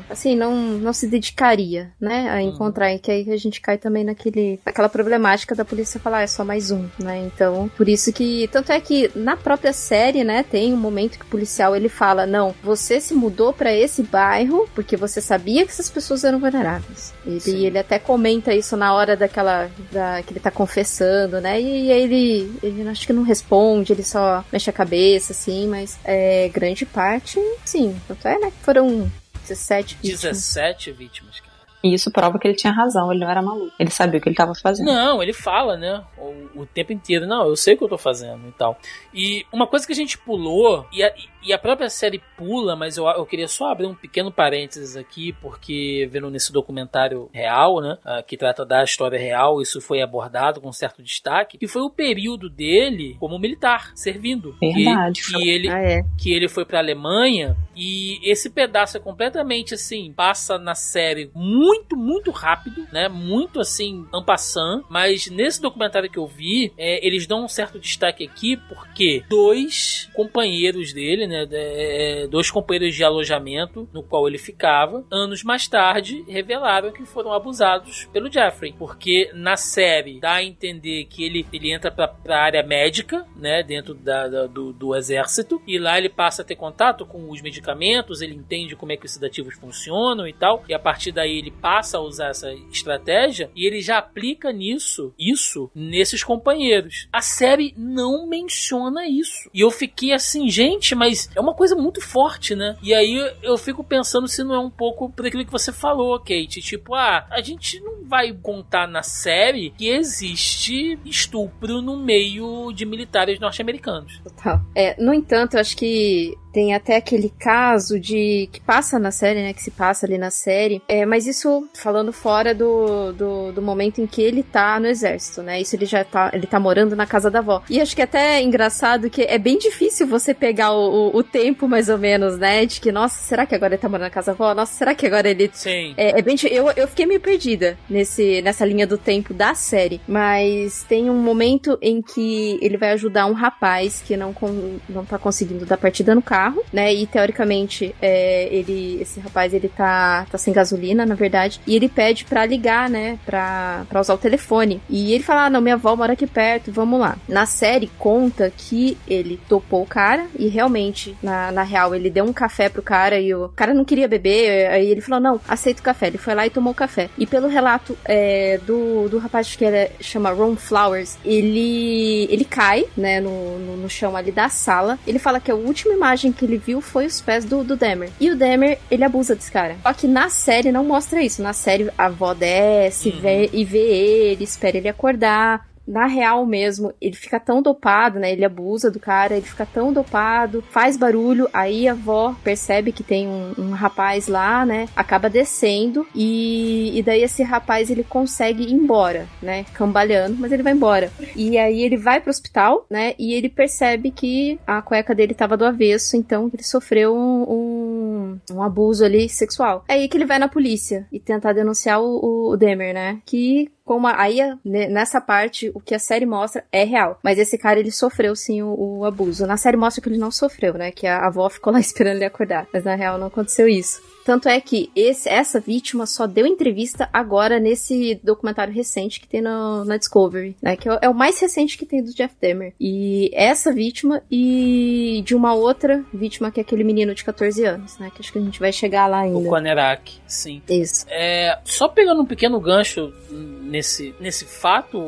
Assim, não, não se dedicaria, né? A encontrar. E que aí a gente cai também naquele, naquela problemática da polícia falar, "Ah, é só mais um, né? Então, por isso que. Tanto é que na própria série, né, tem um momento que o policial ele fala: não, você se mudou pra esse bairro porque você sabia que essas pessoas eram vulneráveis. Ele, Sim. ele até comenta isso na hora daquela. Da, que ele tá confessando, né? E, aí ele, ele acho que não responde, ele só mexe a cabeça, assim, mas é, grande parte, sim. Tanto é, né? Que foram 17 vítimas. 17 vítimas. E isso prova que ele tinha razão, ele não era maluco. Ele sabia o que ele estava fazendo. Não, ele fala, né? O, o tempo inteiro. Não, eu sei o que eu tô fazendo e tal. E uma coisa que a gente pulou, e a, e a própria série pula, mas eu, eu queria só abrir um pequeno parênteses aqui, porque vendo nesse documentário real, né? ah, que trata da história real, isso foi abordado com certo destaque, que foi o período dele como militar, servindo. Que- Verdade, Que, foi. ele, Ah, é. que ele foi pra Alemanha e esse pedaço é completamente assim, passa na série muito, muito rápido, né? Muito assim, en passant, mas nesse documentário que eu vi, é, eles dão um certo destaque aqui porque dois companheiros dele, né? é, é, dois companheiros de alojamento no qual ele ficava, anos mais tarde revelaram que foram abusados pelo Jeffrey, porque na série dá a entender que ele, ele entra pra, pra área médica, né? Dentro da, da- do, do exército, e lá ele passa a ter contato com os medicamentos, ele entende como é que os sedativos funcionam e tal, e a partir daí ele passa a usar essa estratégia e ele já aplica nisso, isso, nesses companheiros. A série não menciona isso. E eu fiquei assim, gente, mas é uma coisa muito forte, né? E aí eu fico pensando se não é um pouco por aquilo que você falou, Kate. Tipo, ah, a gente não vai contar na série que existe estupro no meio de militares norte-americanos. Total. É, no entanto, acho que tem até aquele caso de que passa na série, né? Que se passa ali na série. É, mas isso falando fora do, do, do momento em que ele tá no exército, né? Isso ele já tá. Ele tá morando na casa da avó. E acho que até é engraçado que é bem difícil você pegar o, o, o tempo, mais ou menos, né? De que, nossa, será que agora ele tá morando na casa da avó? Nossa, será que agora ele Sim. é, é bem. Eu, eu fiquei meio perdida nesse, nessa linha do tempo da série. Mas tem um momento em que ele vai ajudar um rapaz que não, con- não tá conseguindo dar partida no carro. Carro, né? E teoricamente, é, ele, esse rapaz, ele tá, tá sem gasolina, na verdade. E ele pede pra ligar, né? Pra, pra usar o telefone. E ele fala: ah, não, minha avó mora aqui perto, vamos lá. Na série conta que ele topou o cara e realmente, na, na real, ele deu um café pro cara e o cara não queria beber. Aí ele falou: não, aceita o café. Ele foi lá e tomou o café. E pelo relato é, do, do rapaz que ele chama Ron Flowers, ele, ele cai, né, no, no, no chão ali da sala. Ele fala que a última imagem que ele viu foi os pés do, do Demer. E o Demer, ele abusa desse cara. Só que na série não mostra isso. Na série, a avó desce vê, e vê ele, espera ele acordar. Na real mesmo, ele fica tão dopado, né? Ele abusa do cara, ele fica tão dopado, faz barulho. Aí a avó percebe que tem um, um rapaz lá, né? Acaba descendo e, e daí esse rapaz ele consegue ir embora, né? Cambaleando, mas ele vai embora. E aí ele vai pro hospital, né? E ele percebe que a cueca dele tava do avesso, então ele sofreu um, um, um abuso ali sexual. É aí que ele vai na polícia e tentar denunciar o, o Demer, né? Que como a- aí né, nessa parte o que a série mostra é real, mas esse cara ele sofreu sim o, o abuso. Na série mostra que ele não sofreu, né? Que a avó ficou lá *laughs* esperando ele acordar, mas na real não aconteceu isso. Tanto é que esse, essa vítima só deu entrevista agora nesse documentário recente que tem no, na Discovery, né? Que é o- é o mais recente que tem do Jeff Dahmer. E essa vítima e de uma outra vítima que é aquele menino de 14 anos, né? Que acho que a gente vai chegar lá O ainda. Konerak, sim. Isso. É, só pegando um pequeno gancho nesse, nesse fato,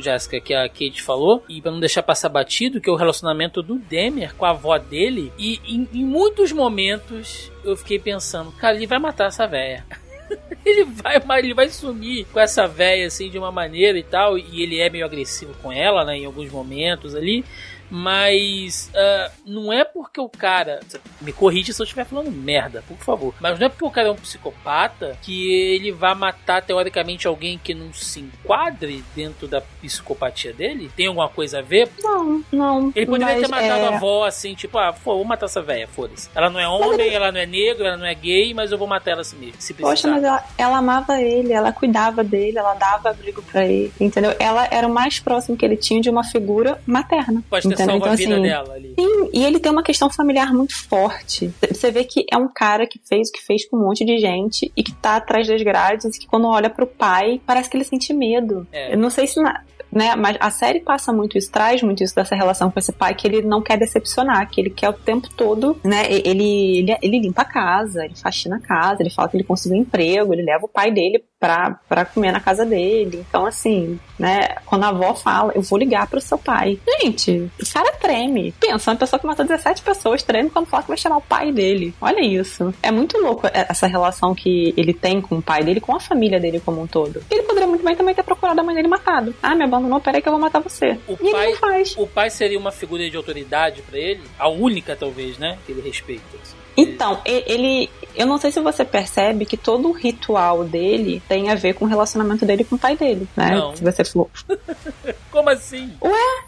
Jéssica, que a Kate falou, e pra não deixar passar batido, que é o relacionamento do Demer com a avó dele, e em, em muitos momentos eu fiquei pensando, cara, ele vai matar essa véia. *laughs* Ele vai, ele vai sumir com essa véia assim de uma maneira e tal, e ele é meio agressivo com ela, né, em alguns momentos ali. Mas ah, não é porque o cara. Me corrige se eu estiver falando merda, por favor. Mas não é porque o cara é um psicopata que ele vai matar, teoricamente, alguém que não se enquadre dentro da psicopatia dele? Tem alguma coisa a ver? Não, não. Ele poderia ter matado é... a avó assim, tipo, ah, pô, vou matar essa velha, foda-se. Ela não é homem, ela não é negro, ela não é gay, mas eu vou matar ela assim mesmo, se precisar. Poxa, mas ela, ela amava ele, ela cuidava dele, ela dava abrigo pra ele, entendeu? Ela era o mais próximo que ele tinha de uma figura materna. Pode ter entendeu? Então, assim, dela ali. Sim, e ele tem uma questão familiar muito forte. Você vê que é um cara que fez o que fez com um monte de gente e que tá atrás das grades e que quando olha pro pai, parece que ele sente medo. É. Eu não sei se. Na, né, mas a série passa muito isso, traz muito isso dessa relação com esse pai que ele não quer decepcionar, que ele quer o tempo todo, né? Ele, ele, ele limpa a casa, ele faxina a casa, ele fala que ele conseguiu um emprego, ele leva o pai dele pra, pra comer na casa dele. Então, assim, né? Quando a avó fala, eu vou ligar pro seu pai. Gente, o cara treme. Pensa, uma pessoa que matou 17 pessoas treme quando fala que vai chamar o pai dele. Olha isso. É muito louco essa relação que ele tem com o pai dele, com a família dele como um todo. Ele poderia muito bem também ter procurado a mãe dele matado. Ah, me abandonou, peraí que eu vou matar você. O e pai- ele não faz. O pai seria uma figura de autoridade pra ele? A única, talvez, né? Que ele respeita. Então, ele. Eu não sei se você percebe que todo o ritual dele tem a ver com o relacionamento dele com o pai dele, né? Não. Se você for. *laughs* Como assim?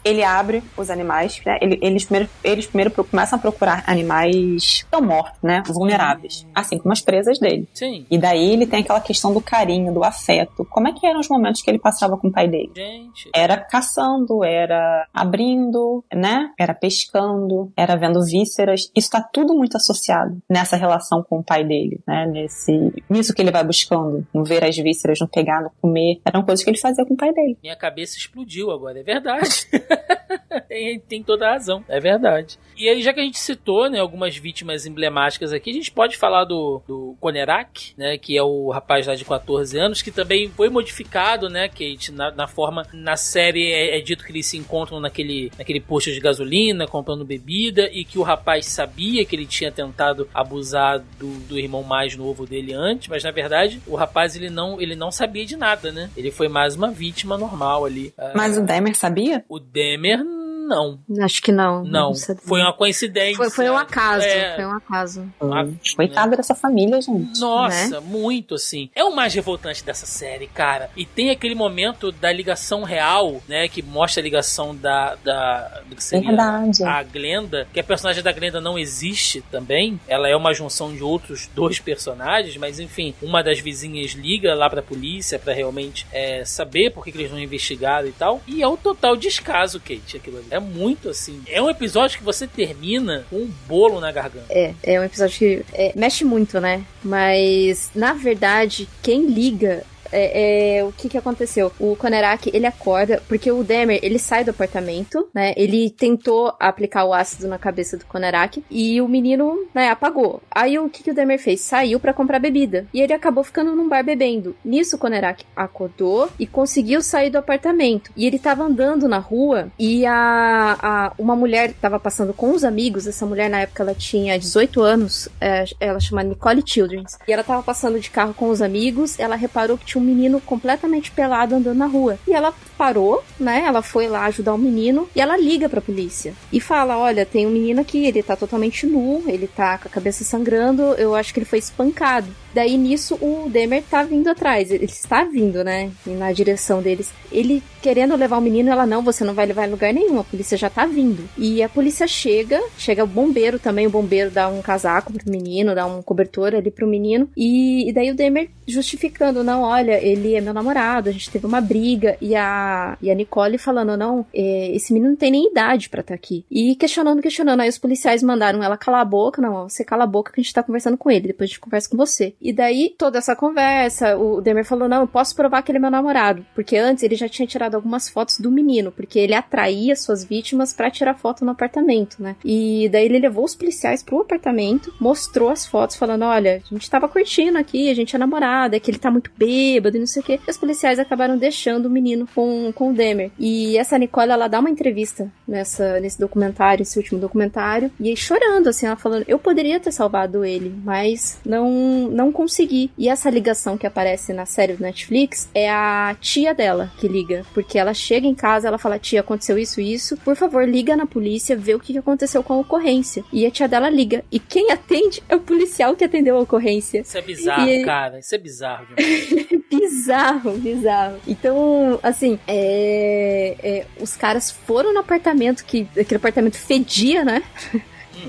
Ele abre os animais, né? Ele- eles primeiro, eles primeiro começam a procurar animais que estão mortos, né? Vulneráveis. Assim como as presas dele. Sim. E daí ele tem aquela questão do carinho, do afeto. Como é que eram os momentos que ele passava com o pai dele? Gente. Era caçando, era abrindo, né? Era pescando, era vendo vísceras. Isso tá tudo muito associado nessa relação com o pai dele, né? Nesse, nisso que ele vai buscando, no ver as vísceras, no pegar, no comer. Eram coisas que ele fazia com o pai dele. Minha cabeça explodiu agora, é verdade. *laughs* tem, tem toda a razão, é verdade. E aí, já que a gente citou né, algumas vítimas emblemáticas aqui, a gente pode falar do, do Konerak, né, que é o rapaz lá de 14 anos, que também foi modificado, né, Kate, na, na forma. Na série é, é dito que eles se encontram naquele, naquele posto de gasolina, comprando bebida, e que o rapaz sabia que ele tinha tentado abusar do, do irmão mais novo dele antes, mas na verdade o rapaz ele não, ele não sabia de nada, né? Ele foi mais uma vítima normal ali. Ah, Mas o Demer sabia? o Demer, não. Acho que não. Não. sabia. Foi uma coincidência. Foi, foi um acaso. É. Foi um acaso. Uma- Coitado dessa família, gente. Nossa, muito assim. É o mais revoltante dessa série, cara. E tem aquele momento da ligação real, né? Que mostra a ligação da. da do que seria Verdade. a Glenda. Que a personagem da Glenda não existe também. Ela é uma junção de outros dois personagens, mas enfim, uma das vizinhas liga lá pra polícia pra realmente é, saber por que, que eles não investigaram e tal. E é o total descaso, Kate, aquilo ali. É muito assim. É um episódio que você termina com um bolo na garganta. É, é um episódio que é, mexe muito, né? Mas, na verdade, quem liga é, é, o que que aconteceu? O Konerak, ele acorda, porque o Demer, ele sai do apartamento, né? Ele tentou aplicar o ácido na cabeça do Konerak e o menino, né, apagou. Aí o que que o Demer fez? Saiu pra comprar bebida. E ele acabou ficando num bar bebendo. Nisso o Konerak acordou e conseguiu sair do apartamento. E ele tava andando na rua e a, a uma mulher tava passando com os amigos. Essa mulher, na época, ela tinha 18 anos. é, ela chama Nicole Childrens. E ela tava passando de carro com os amigos. Ela reparou que tinha menino completamente pelado andando na rua. E ela parou, né? Ela foi lá ajudar o menino e ela liga pra polícia e fala: Olha, tem um menino aqui, ele tá totalmente nu, ele tá com a cabeça sangrando, eu acho que ele foi espancado. Daí nisso o Demer tá vindo atrás, ele está vindo, né? Na direção deles. Ele querendo levar o menino, ela não, você não vai levar em lugar nenhum, a polícia já tá vindo. E a polícia chega, chega o bombeiro também, o bombeiro dá um casaco pro menino, dá um cobertor ali pro menino. E, e daí o Demer justificando, não, olha, ele é meu namorado, a gente teve uma briga. E a, e a Nicole falando, não, é, esse menino não tem nem idade pra estar aqui. E questionando, questionando. Aí os policiais mandaram ela calar a boca, não, você cala a boca que a gente tá conversando com ele, depois a gente conversa com você. E daí, toda essa conversa, o Demer falou, não, eu posso provar que ele é meu namorado. Porque antes ele já tinha tirado algumas fotos do menino, porque ele atraía suas vítimas pra tirar foto no apartamento, né? E daí ele levou os policiais pro apartamento, mostrou as fotos, falando, olha, a gente tava curtindo aqui, a gente é namorada, é que ele tá muito bêbado e não sei o quê. E os policiais acabaram deixando o menino com, com o Demer. E essa Nicole, ela dá uma entrevista nessa, nesse documentário, esse último documentário, e aí chorando, assim, ela falando, eu poderia ter salvado ele, mas não, não consegui. E essa ligação que aparece na série do Netflix é a tia dela que liga, porque ela chega em casa, ela fala, tia, aconteceu isso e isso, por favor, liga na polícia, vê o que aconteceu com a ocorrência. E a tia dela liga, e quem atende é o policial que atendeu a ocorrência. Isso é bizarro, E- cara. Isso é bizarro demais. *laughs* bizarro, bizarro. Então, assim, é, é, os caras foram no apartamento, que aquele apartamento fedia, né?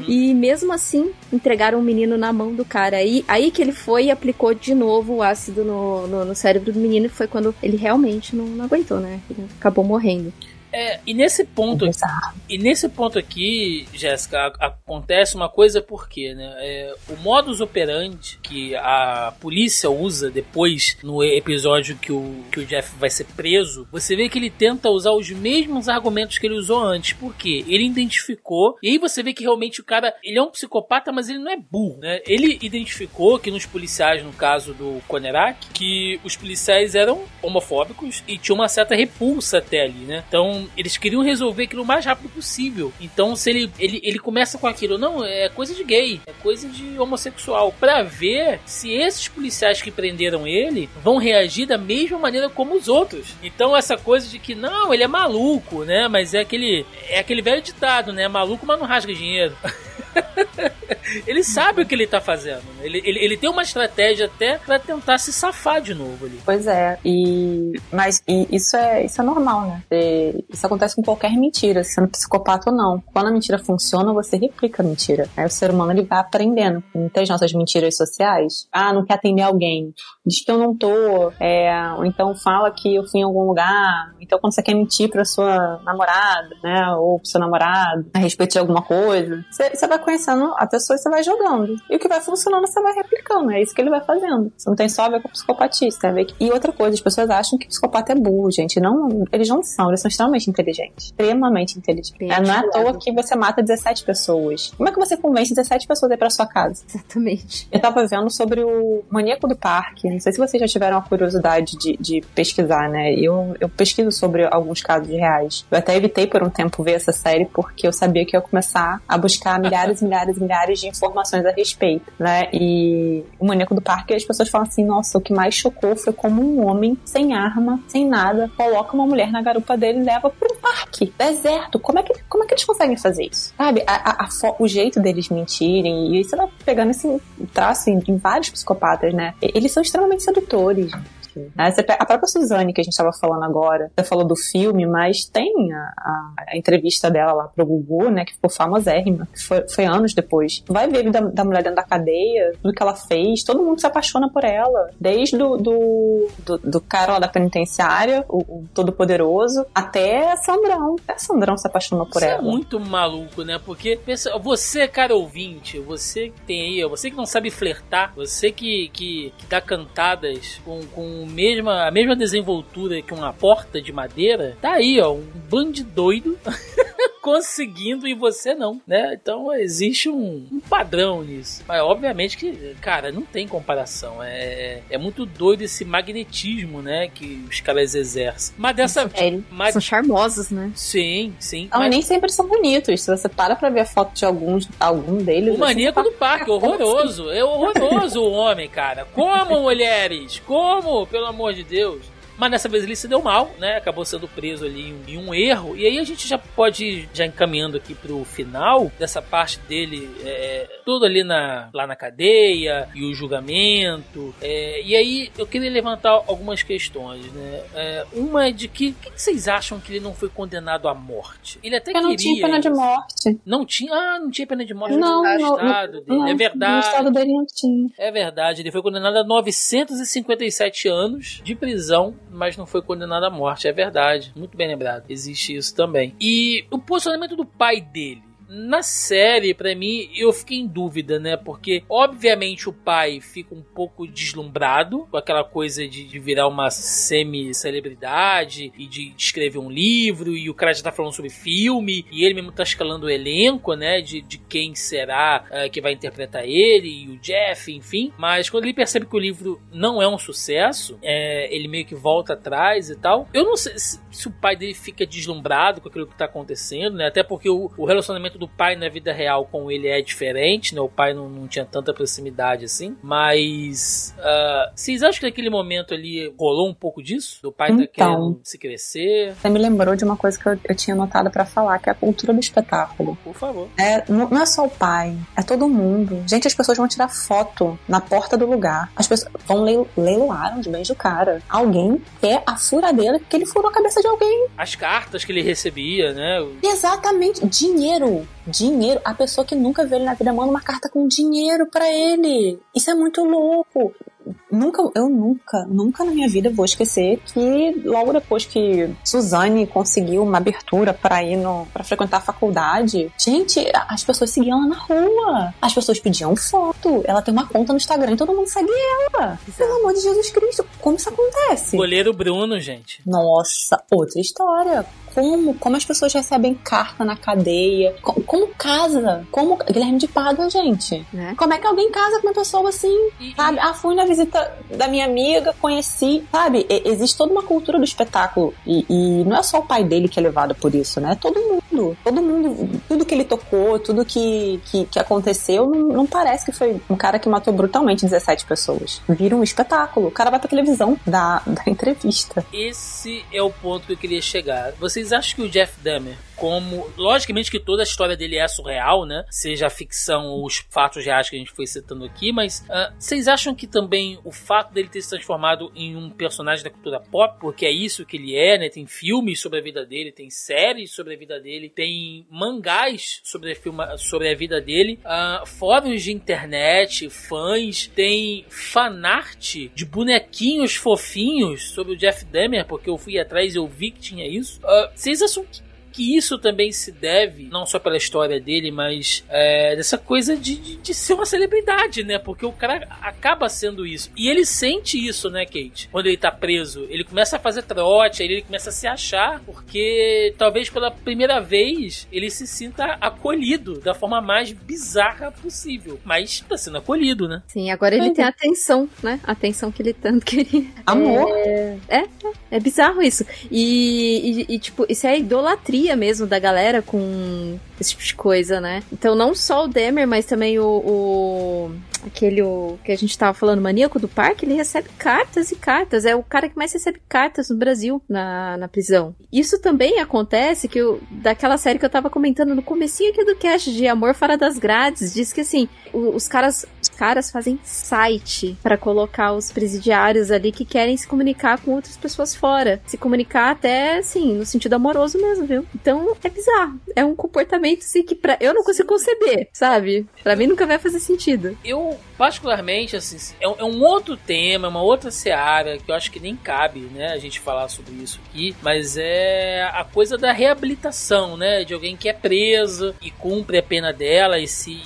E mesmo assim, entregaram o menino na mão do cara. Aí, aí que ele foi e aplicou de novo o ácido no, no, no cérebro do menino. e Foi quando ele realmente não, não aguentou, né? Ele acabou morrendo. É, e nesse ponto Bizarro. E nesse ponto aqui, Jéssica, acontece uma coisa porque, né? é, o modus operandi que a polícia usa depois no episódio que o, que o Jeff vai ser preso, você vê que ele tenta usar os mesmos argumentos que ele usou antes. Por quê? Ele identificou, e aí você vê que realmente o cara, ele é um psicopata, mas ele não é burro, né? Ele identificou que nos policiais, no caso do Konerak, que os policiais eram homofóbicos e tinha uma certa repulsa até ali, né? Então, eles queriam resolver aquilo o mais rápido possível. Então, se ele, ele, ele começa com aquilo, não, é coisa de gay, é coisa de homossexual, Pra ver se esses policiais que prenderam ele vão reagir da mesma maneira como os outros. Então, essa coisa de que, não, ele é maluco, né? Mas é aquele, é aquele velho ditado, né? Maluco, mas não rasga dinheiro. *laughs* ele sabe o que ele tá fazendo. né? Ele, ele, ele tem uma estratégia até pra tentar se safar de novo ali. Pois é, e mas e isso é isso é normal, né? E isso acontece com qualquer mentira, sendo psicopata ou não. Quando a mentira funciona, você replica a mentira. Aí o ser humano ele vai aprendendo. Não tem as nossas mentiras sociais. Ah, não quer atender alguém. Diz que eu não tô. É, ou então fala que eu fui em algum lugar. Então quando você quer mentir pra sua namorada, né? Ou pro seu namorado, a respeito de alguma coisa, você, você vai conhecendo a pessoa e você vai jogando. E o que vai funcionando, você vai replicando. É isso que ele vai fazendo. Você não tem só a ver com psicopatia, você tem a ver que... E outra coisa, as pessoas acham que psicopata é burro, gente. Não, eles não são, eles são extremamente inteligentes. Extremamente inteligentes. Bem É, não é à toa que você mata 17 pessoas. Como é que você convence 17 pessoas a ir pra sua casa? Exatamente. Eu tava vendo sobre o Maníaco do Parque. Não sei se vocês já tiveram a curiosidade de, de pesquisar, né? Eu, eu pesquiso sobre alguns casos reais. Eu até evitei por um tempo ver essa série porque eu sabia que ia começar a buscar milhares e milhares e milhares de informações a respeito, né? E o Maníaco do Parque, as pessoas falam assim: nossa, o que mais chocou foi como um homem sem arma, sem nada, coloca uma mulher na garupa dele e leva pro parque, deserto. Como é que, como é que eles conseguem fazer isso? Sabe? A- a- a o jeito deles mentirem, e você vai pegando esse traço em, em vários psicopatas, né? Eles são extremamente sedutores. Né? A própria Suzane, que a gente tava falando agora, você falou do filme, mas tem a, a- entrevista dela lá pro Gugu, né, que ficou famosérrima, que foi, foi anos depois. Vai ver a vida da mulher dentro da cadeia, tudo que ela fez, todo mundo se apaixona por ela. Desde do, do, do, do cara lá da penitenciária, o, o todo-poderoso, até Sandrão. Até Sandrão se apaixonou por Isso ela. é muito maluco, né? Porque pensa, você, cara ouvinte, você que tem aí, você que não sabe flertar, você que, que, que dá cantadas com, com mesma, a mesma desenvoltura que uma porta de madeira, tá aí, ó, um bando de doido *laughs* *laughs* conseguindo e você não, né? Então existe um, um padrão nisso. Mas obviamente que, cara, não tem comparação. É, é muito doido esse magnetismo, né? Que os caras exercem. Mas dessa. É, Mas, São charmosos, né? sim, sim. Não, mas- nem sempre são bonitos. Se você para pra ver a foto de alguns, algum deles. O maníaco assim, do parque, horroroso. É horroroso o homem, cara. Como, mulheres? Como? Pelo amor de Deus. Mas dessa vez ele se deu mal, né? Acabou sendo preso ali em, em um erro. E aí a gente já pode ir já encaminhando aqui pro final dessa parte dele, é, tudo ali na, lá na cadeia e o julgamento. É, e aí eu queria levantar algumas questões, né? É, uma é de que, que vocês acham que ele não foi condenado à morte? Ele até Eu não queria. tinha pena de morte. Não tinha, ah, não tinha pena de morte Não, no não, estado dele. Não, é No verdade. estado dele não tinha. É verdade, ele foi condenado a 957 anos de prisão, mas não foi condenado à morte. É verdade, muito bem lembrado. Existe isso também. E o posicionamento do pai dele. Na série, pra mim, eu fiquei em dúvida, né? Porque, obviamente, o pai fica um pouco deslumbrado com aquela coisa de, de virar uma semi-celebridade e de escrever um livro, e o cara já tá falando sobre filme, e ele mesmo tá escalando o elenco, né? De, de quem será eh, que vai interpretar ele, e o Jeff, enfim. Mas quando ele percebe que o livro não é um sucesso, é, ele meio que volta atrás e tal. Eu não sei se, se o pai dele fica deslumbrado com aquilo que tá acontecendo, né? Até porque o, o relacionamento do pai na vida real com ele é diferente, né? O pai não, não tinha tanta proximidade assim. Mas ah, vocês acham que naquele momento ali rolou um pouco disso? Do pai tá Então. querendo se crescer? Você me lembrou de uma coisa que eu, eu tinha notado pra falar, que é a cultura do espetáculo. Por favor. É, não, não é só o pai, é todo mundo. Gente, as pessoas vão tirar foto na porta do lugar. As pessoas vão leil- leiloar os bens do cara. Alguém quer a furadeira porque ele furou a cabeça de alguém. As cartas que ele recebia, né? Exatamente. Dinheiro. Dinheiro. A pessoa que nunca viu ele na vida manda uma carta com dinheiro pra ele. Isso é muito louco. Nunca, eu nunca, nunca na minha vida vou esquecer que logo depois que Suzane conseguiu uma abertura pra ir no, para frequentar a faculdade, gente, as pessoas seguiam ela na rua. As pessoas pediam foto. Ela tem uma conta no Instagram e todo mundo segue ela. Pelo amor de Jesus Cristo, como isso acontece? Goleiro Bruno, gente. Nossa, outra história. Como, como as pessoas recebem carta na cadeia? Co- Como, casa? Como Guilherme de Pádua, gente? Né? Como é que alguém casa com uma pessoa assim? E- Sabe? Ah, fui na visita da minha amiga, conheci. Sabe? Existe toda uma cultura do espetáculo. E, e não é só o pai dele que é levado por isso, né? Todo mundo. Todo mundo. Tudo que ele tocou, tudo que, que, que aconteceu, não, não parece que foi um cara que matou brutalmente 17 pessoas. Vira um espetáculo. O cara vai pra televisão da, da entrevista. Esse é o ponto que eu queria chegar. Vocês acham que o Jeff Dahmer, como. Logicamente que toda a história dele é surreal, né? Seja a ficção ou os fatos reais que a gente foi citando aqui, mas ah, vocês acham que também o fato dele ter se transformado em um personagem da cultura pop, porque é isso que ele é, né? Tem filmes sobre a vida dele, tem séries sobre a vida dele, tem mangás sobre a, filma, sobre a vida dele, ah, fóruns de internet, fãs, tem fanart de bonequinhos fofinhos sobre o Jeff Dahmer, porque eu fui atrás e eu vi que tinha isso. Ah, vocês acham que que isso também se deve, não só pela história dele, mas é, dessa coisa de, de, de ser uma celebridade, né? Porque o cara acaba sendo isso. E ele sente isso, né, Kate? Quando ele tá preso. Ele começa a fazer trote, aí ele começa a se achar, porque talvez pela primeira vez ele se sinta acolhido da forma mais bizarra possível. Mas tá sendo acolhido, né? Sim, agora ele tem é. a atenção, né? A atenção que ele tanto *laughs* queria. Amor. É, é, é bizarro isso. E, e- e, tipo, isso é a mesmo da galera com esse tipo de coisa, né? Então, não só o Demer, mas também o. o- aquele o, que a gente tava falando, maníaco do parque, ele recebe cartas e cartas. É o cara que mais recebe cartas no Brasil na, na prisão. Isso também acontece que o, daquela série que eu tava comentando no comecinho aqui do cast de Amor Fora das Grades, diz que assim, o- os caras caras fazem site pra colocar os presidiários ali que querem se comunicar com outras pessoas fora. Se comunicar até, assim, no sentido amoroso mesmo, viu? Então, é bizarro. É um comportamento, assim, que pra... eu não consigo conceber, sabe? Pra mim nunca vai fazer sentido. Eu, particularmente, assim, é um, é um outro tema, é uma outra seara que eu acho que nem cabe, né, a gente falar sobre isso aqui, mas é a coisa da reabilitação, né, de alguém que é preso e cumpre a pena dela e se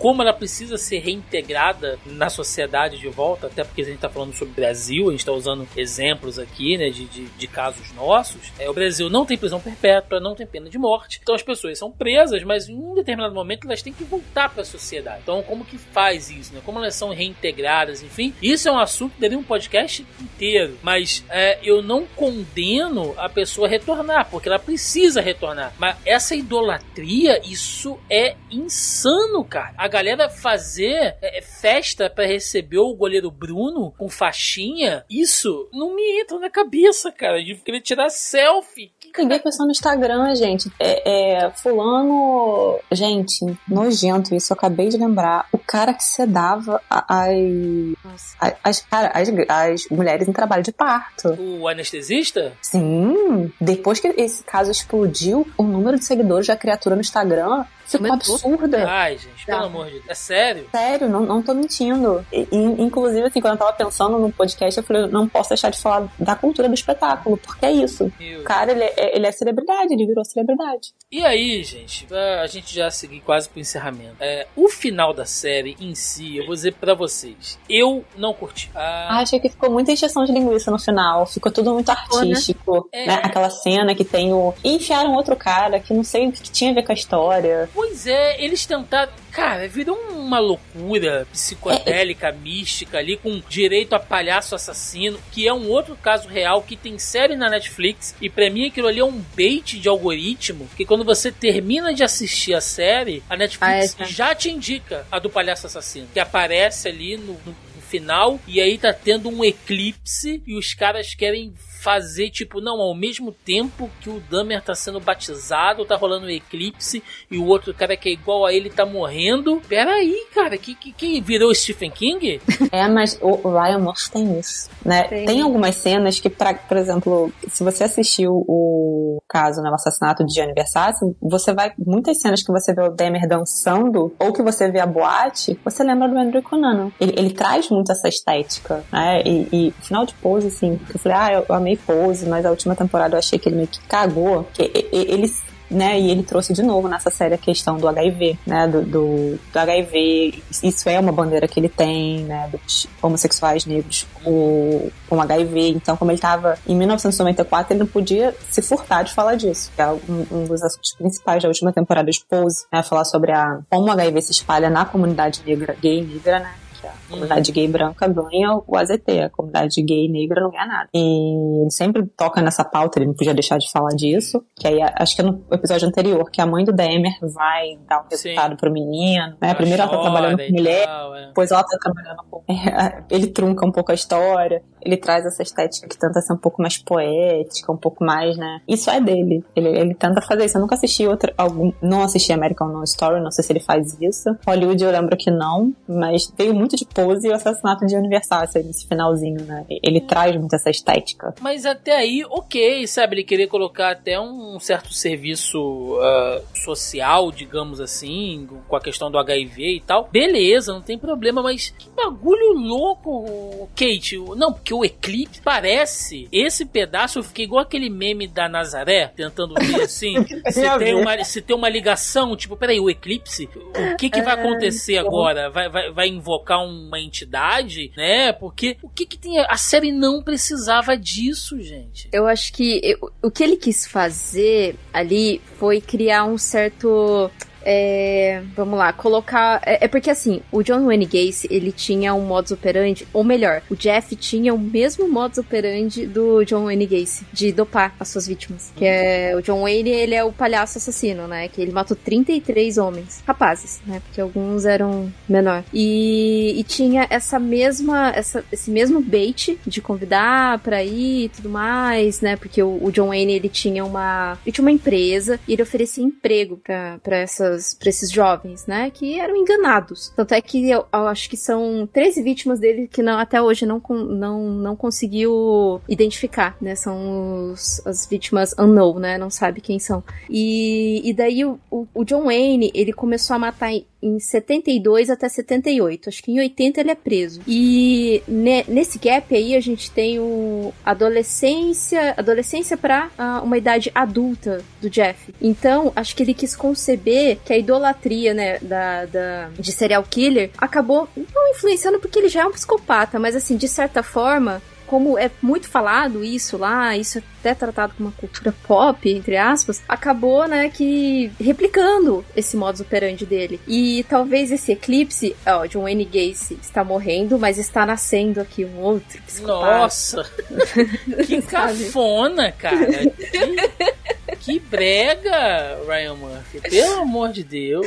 como ela precisa ser reintegrada na sociedade de volta, até porque a gente está falando sobre o Brasil, a gente está usando exemplos aqui, né, de, de, de casos nossos. É, o Brasil não tem prisão perpétua, não tem pena de morte, então as pessoas são presas, mas em um determinado momento elas têm que voltar para a sociedade. Então, como que faz isso, né? Como elas são reintegradas, enfim, isso é um assunto que daria um podcast inteiro, mas é, eu não condeno a pessoa a retornar, porque ela precisa retornar. Mas essa idolatria, isso é insano, cara. A galera fazer é, festa para receber o goleiro Bruno com faixinha, isso não me entra na cabeça, cara, de querer tirar selfie. Que Peguei pessoal no Instagram, gente. É, é, fulano. Gente, nojento isso. Eu acabei de lembrar. O cara que sedava as. As, cara, as, as mulheres em trabalho de parto. O anestesista? Sim. Depois que esse caso explodiu, o número de seguidores da criatura no Instagram ficou Aumentou. absurda. Ai, gente, pelo Tá. amor de Deus. É sério? Sério, não, não tô mentindo. E, inclusive, assim, quando eu tava pensando no podcast, eu falei, eu não posso deixar de falar da cultura do espetáculo, porque é isso. Meu O cara, ele é, ele é celebridade, ele virou celebridade. E aí, gente, pra a gente já seguir quase pro encerramento. É, o final da série em si, eu vou dizer pra vocês, eu não curti. Ah, Ah, achei que ficou muita encheção de linguiça no final. Ficou tudo muito artístico. É. Né? Aquela cena que tem o. E enfiaram outro cara que não sei o que tinha a ver com a história. Pois é, eles tentaram. Cara, virou uma loucura psicodélica, mística ali, com direito a palhaço assassino, que é um outro caso real que tem série na Netflix. E pra mim aquilo ali é um bait de algoritmo. Que quando você termina de assistir a série, a Netflix Ah, é, tá. já te indica a do palhaço assassino. Que aparece ali no- no final. E aí tá tendo um eclipse e os caras querem fazer, tipo, não, ao mesmo tempo que o Dahmer tá sendo batizado, tá rolando um eclipse, e o outro cara que é igual a ele tá morrendo. Pera aí, cara, que, que, que virou Stephen King? *laughs* É, mas o Ryan Murphy tem isso, né? Tem. Tem, algumas cenas que, pra, por exemplo, se você assistiu o caso, né, o assassinato de Gianni Versace, você vai, muitas cenas que você vê o Demer dançando, ou que você vê a boate, você lembra do Andrew Cunanan. Ele, ele traz muito essa estética, né? E, e final de Pose, assim, eu falei, ah, eu, eu amei Pose, mas a última temporada eu achei que ele meio que cagou, que ele né? E ele trouxe de novo nessa série a questão do HIV, né? Do, do, do HIV. Isso é uma bandeira que ele tem, né? Dos homossexuais negros com, com HIV. Então, como ele estava em 1994, ele não podia se furtar de falar disso. Que é um, um dos assuntos principais da última temporada de Pose, né? Falar sobre a, como o HIV se espalha na comunidade negra, gay negra, né? Que a comunidade gay branca ganha o AZT, a comunidade gay negra não ganha nada. E ele sempre toca nessa pauta, ele não podia deixar de falar disso. Que aí, acho que é no episódio anterior, que a mãe do Demer vai dar o Sim. resultado pro menino. Né? Primeiro ela tá trabalhando com mulher, tal, é. depois ela tá trabalhando com. *laughs* ele trunca um pouco a história, ele traz essa estética que tenta ser um pouco mais poética, um pouco mais, né? Isso é dele. Ele, ele tenta fazer isso. Eu nunca assisti outra. Algum, não assisti American No Story, não sei se ele faz isso. Hollywood eu lembro que não, mas veio muito de pose e o assassinato de Universácio aí nesse finalzinho, né? Ele traz muito essa estética. Mas até aí, ok, sabe? Ele querer colocar até um certo serviço ah, social, digamos assim, com a questão do HIV e tal. Beleza, não tem problema, mas que bagulho louco, Kate. Não, porque o Eclipse parece. Esse pedaço eu fiquei igual aquele meme da Nazaré, tentando ver *laughs* assim. se, a tem uma, se tem uma ligação, tipo, peraí, o Eclipse? O que, que vai acontecer agora? Vai, vai, vai invocar uma entidade, né? Porque o que, que tem. A série não precisava disso, gente. Eu acho que eu- o que ele quis fazer ali foi criar um certo é, vamos lá, colocar. É, é porque assim, o John Wayne Gacy, ele tinha um modus operandi, ou melhor, o Jeff tinha o mesmo modus operandi do John Wayne Gacy, de dopar as suas vítimas. Que é o John Wayne, ele é o palhaço assassino, né? Que ele matou 33 homens, rapazes, né? Porque alguns eram menor. E, e tinha essa mesma, essa, esse mesmo bait de convidar pra ir e tudo mais, né? Porque o, o John Wayne, ele tinha uma, ele tinha uma empresa e ele oferecia emprego pra, pra, essas, pra esses jovens, né? Que eram enganados. Tanto é que eu, eu acho que são 13 vítimas dele que não, até hoje não, não, não conseguiu identificar, né? São os, as vítimas unknown, né? Não sabe quem são. E, e daí o, o, o John Wayne, ele começou a matar em, em 72 até 78. Acho que em 80 ele é preso. E ne- nesse gap aí a gente tem o adolescência, adolescência para uma idade adulta do Jeff. Então, acho que ele quis conceber que a idolatria, né, da, da de serial killer acabou não influenciando porque ele já é um psicopata, mas assim, de certa forma, como é muito falado isso lá, isso é até tratado como uma cultura pop, entre aspas, acabou, né, que replicando esse modus operandi dele. E talvez esse eclipse, ó, John Wayne Gacy está morrendo, mas está nascendo aqui um outro psicopata. Nossa! *laughs* que cafona, cara! *laughs* Que, brega, Ryan Murphy. Pelo amor de Deus.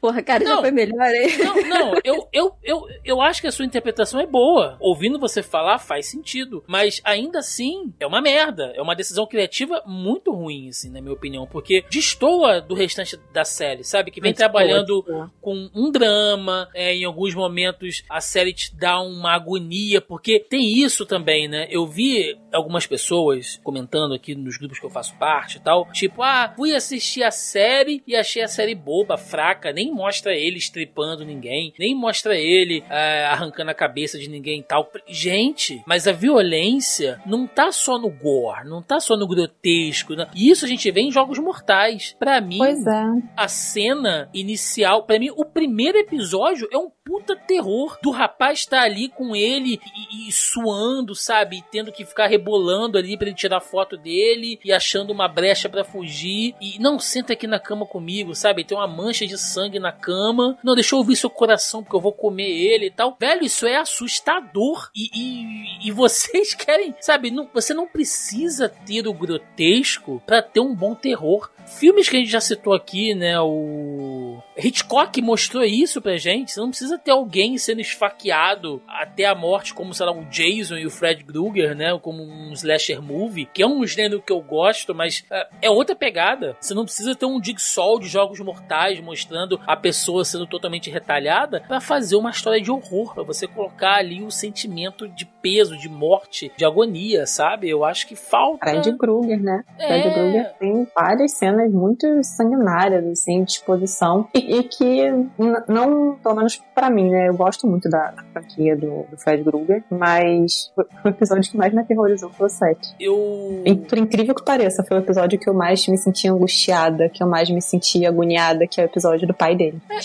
Porra, cara, já Não. foi melhor, hein? Não, não, eu, eu, eu, eu acho que a sua interpretação é boa. Ouvindo você falar faz sentido. Mas ainda assim, é uma merda. É uma decisão criativa muito ruim, assim, na minha opinião. Porque destoa do restante da série, sabe? Que vem Muito trabalhando boa. com um drama. é, em alguns momentos a série te dá uma agonia. Porque tem isso também, né? Eu vi algumas pessoas comentando aqui nos grupos que eu faço parte e tal. Tipo, ah, fui assistir a série e achei a série boba, fraca. Nem mostra ele estripando ninguém. Nem mostra ele é, arrancando a cabeça de ninguém e tal. Gente, mas a violência não tá só no gore, não tá só no grotesco. E isso a gente vê em Jogos Mortais. Pra mim, é. a cena inicial, pra mim, o primeiro episódio é um puta terror do rapaz estar ali com ele e, e suando, sabe? E tendo que ficar rebolando ali pra ele tirar foto dele e achando uma brecha pra fugir. E não senta aqui na cama comigo, sabe? Tem uma mancha de sangue na cama. Não, deixa eu ouvir seu coração porque eu vou comer ele e tal. Velho, isso é assustador. E, e, e vocês *laughs* querem, sabe? Não, você não precisa ter o grotesco pra ter um bom terror. Filmes que a gente já citou aqui, né? O Hitchcock mostrou isso pra gente. Você não precisa ter alguém sendo esfaqueado até a morte, como sei lá, o Jason e o Fred Krueger, né? Como um slasher movie, que é um gênero que eu gosto, mas é, é outra pegada. Você não precisa ter um Jigsaw de jogos mortais mostrando a pessoa sendo totalmente retalhada pra fazer uma história de horror, pra você colocar ali o sentimento de peso, de morte, de agonia, sabe? Eu acho que falta. Fred Krueger, né? É. Fred Krueger tem várias cenas muito sanguinárias, assim, de exposição. E, e que, não, pelo menos pra mim, né? Eu gosto muito da, da franquia do, do Fred Krueger, mas foi o episódio que mais me aterrorizou foi o 7. Eu. E, por incrível que pareça, foi o episódio que eu mais me senti angustiada, que eu mais me senti agoniada, que é o episódio do pai dele. É,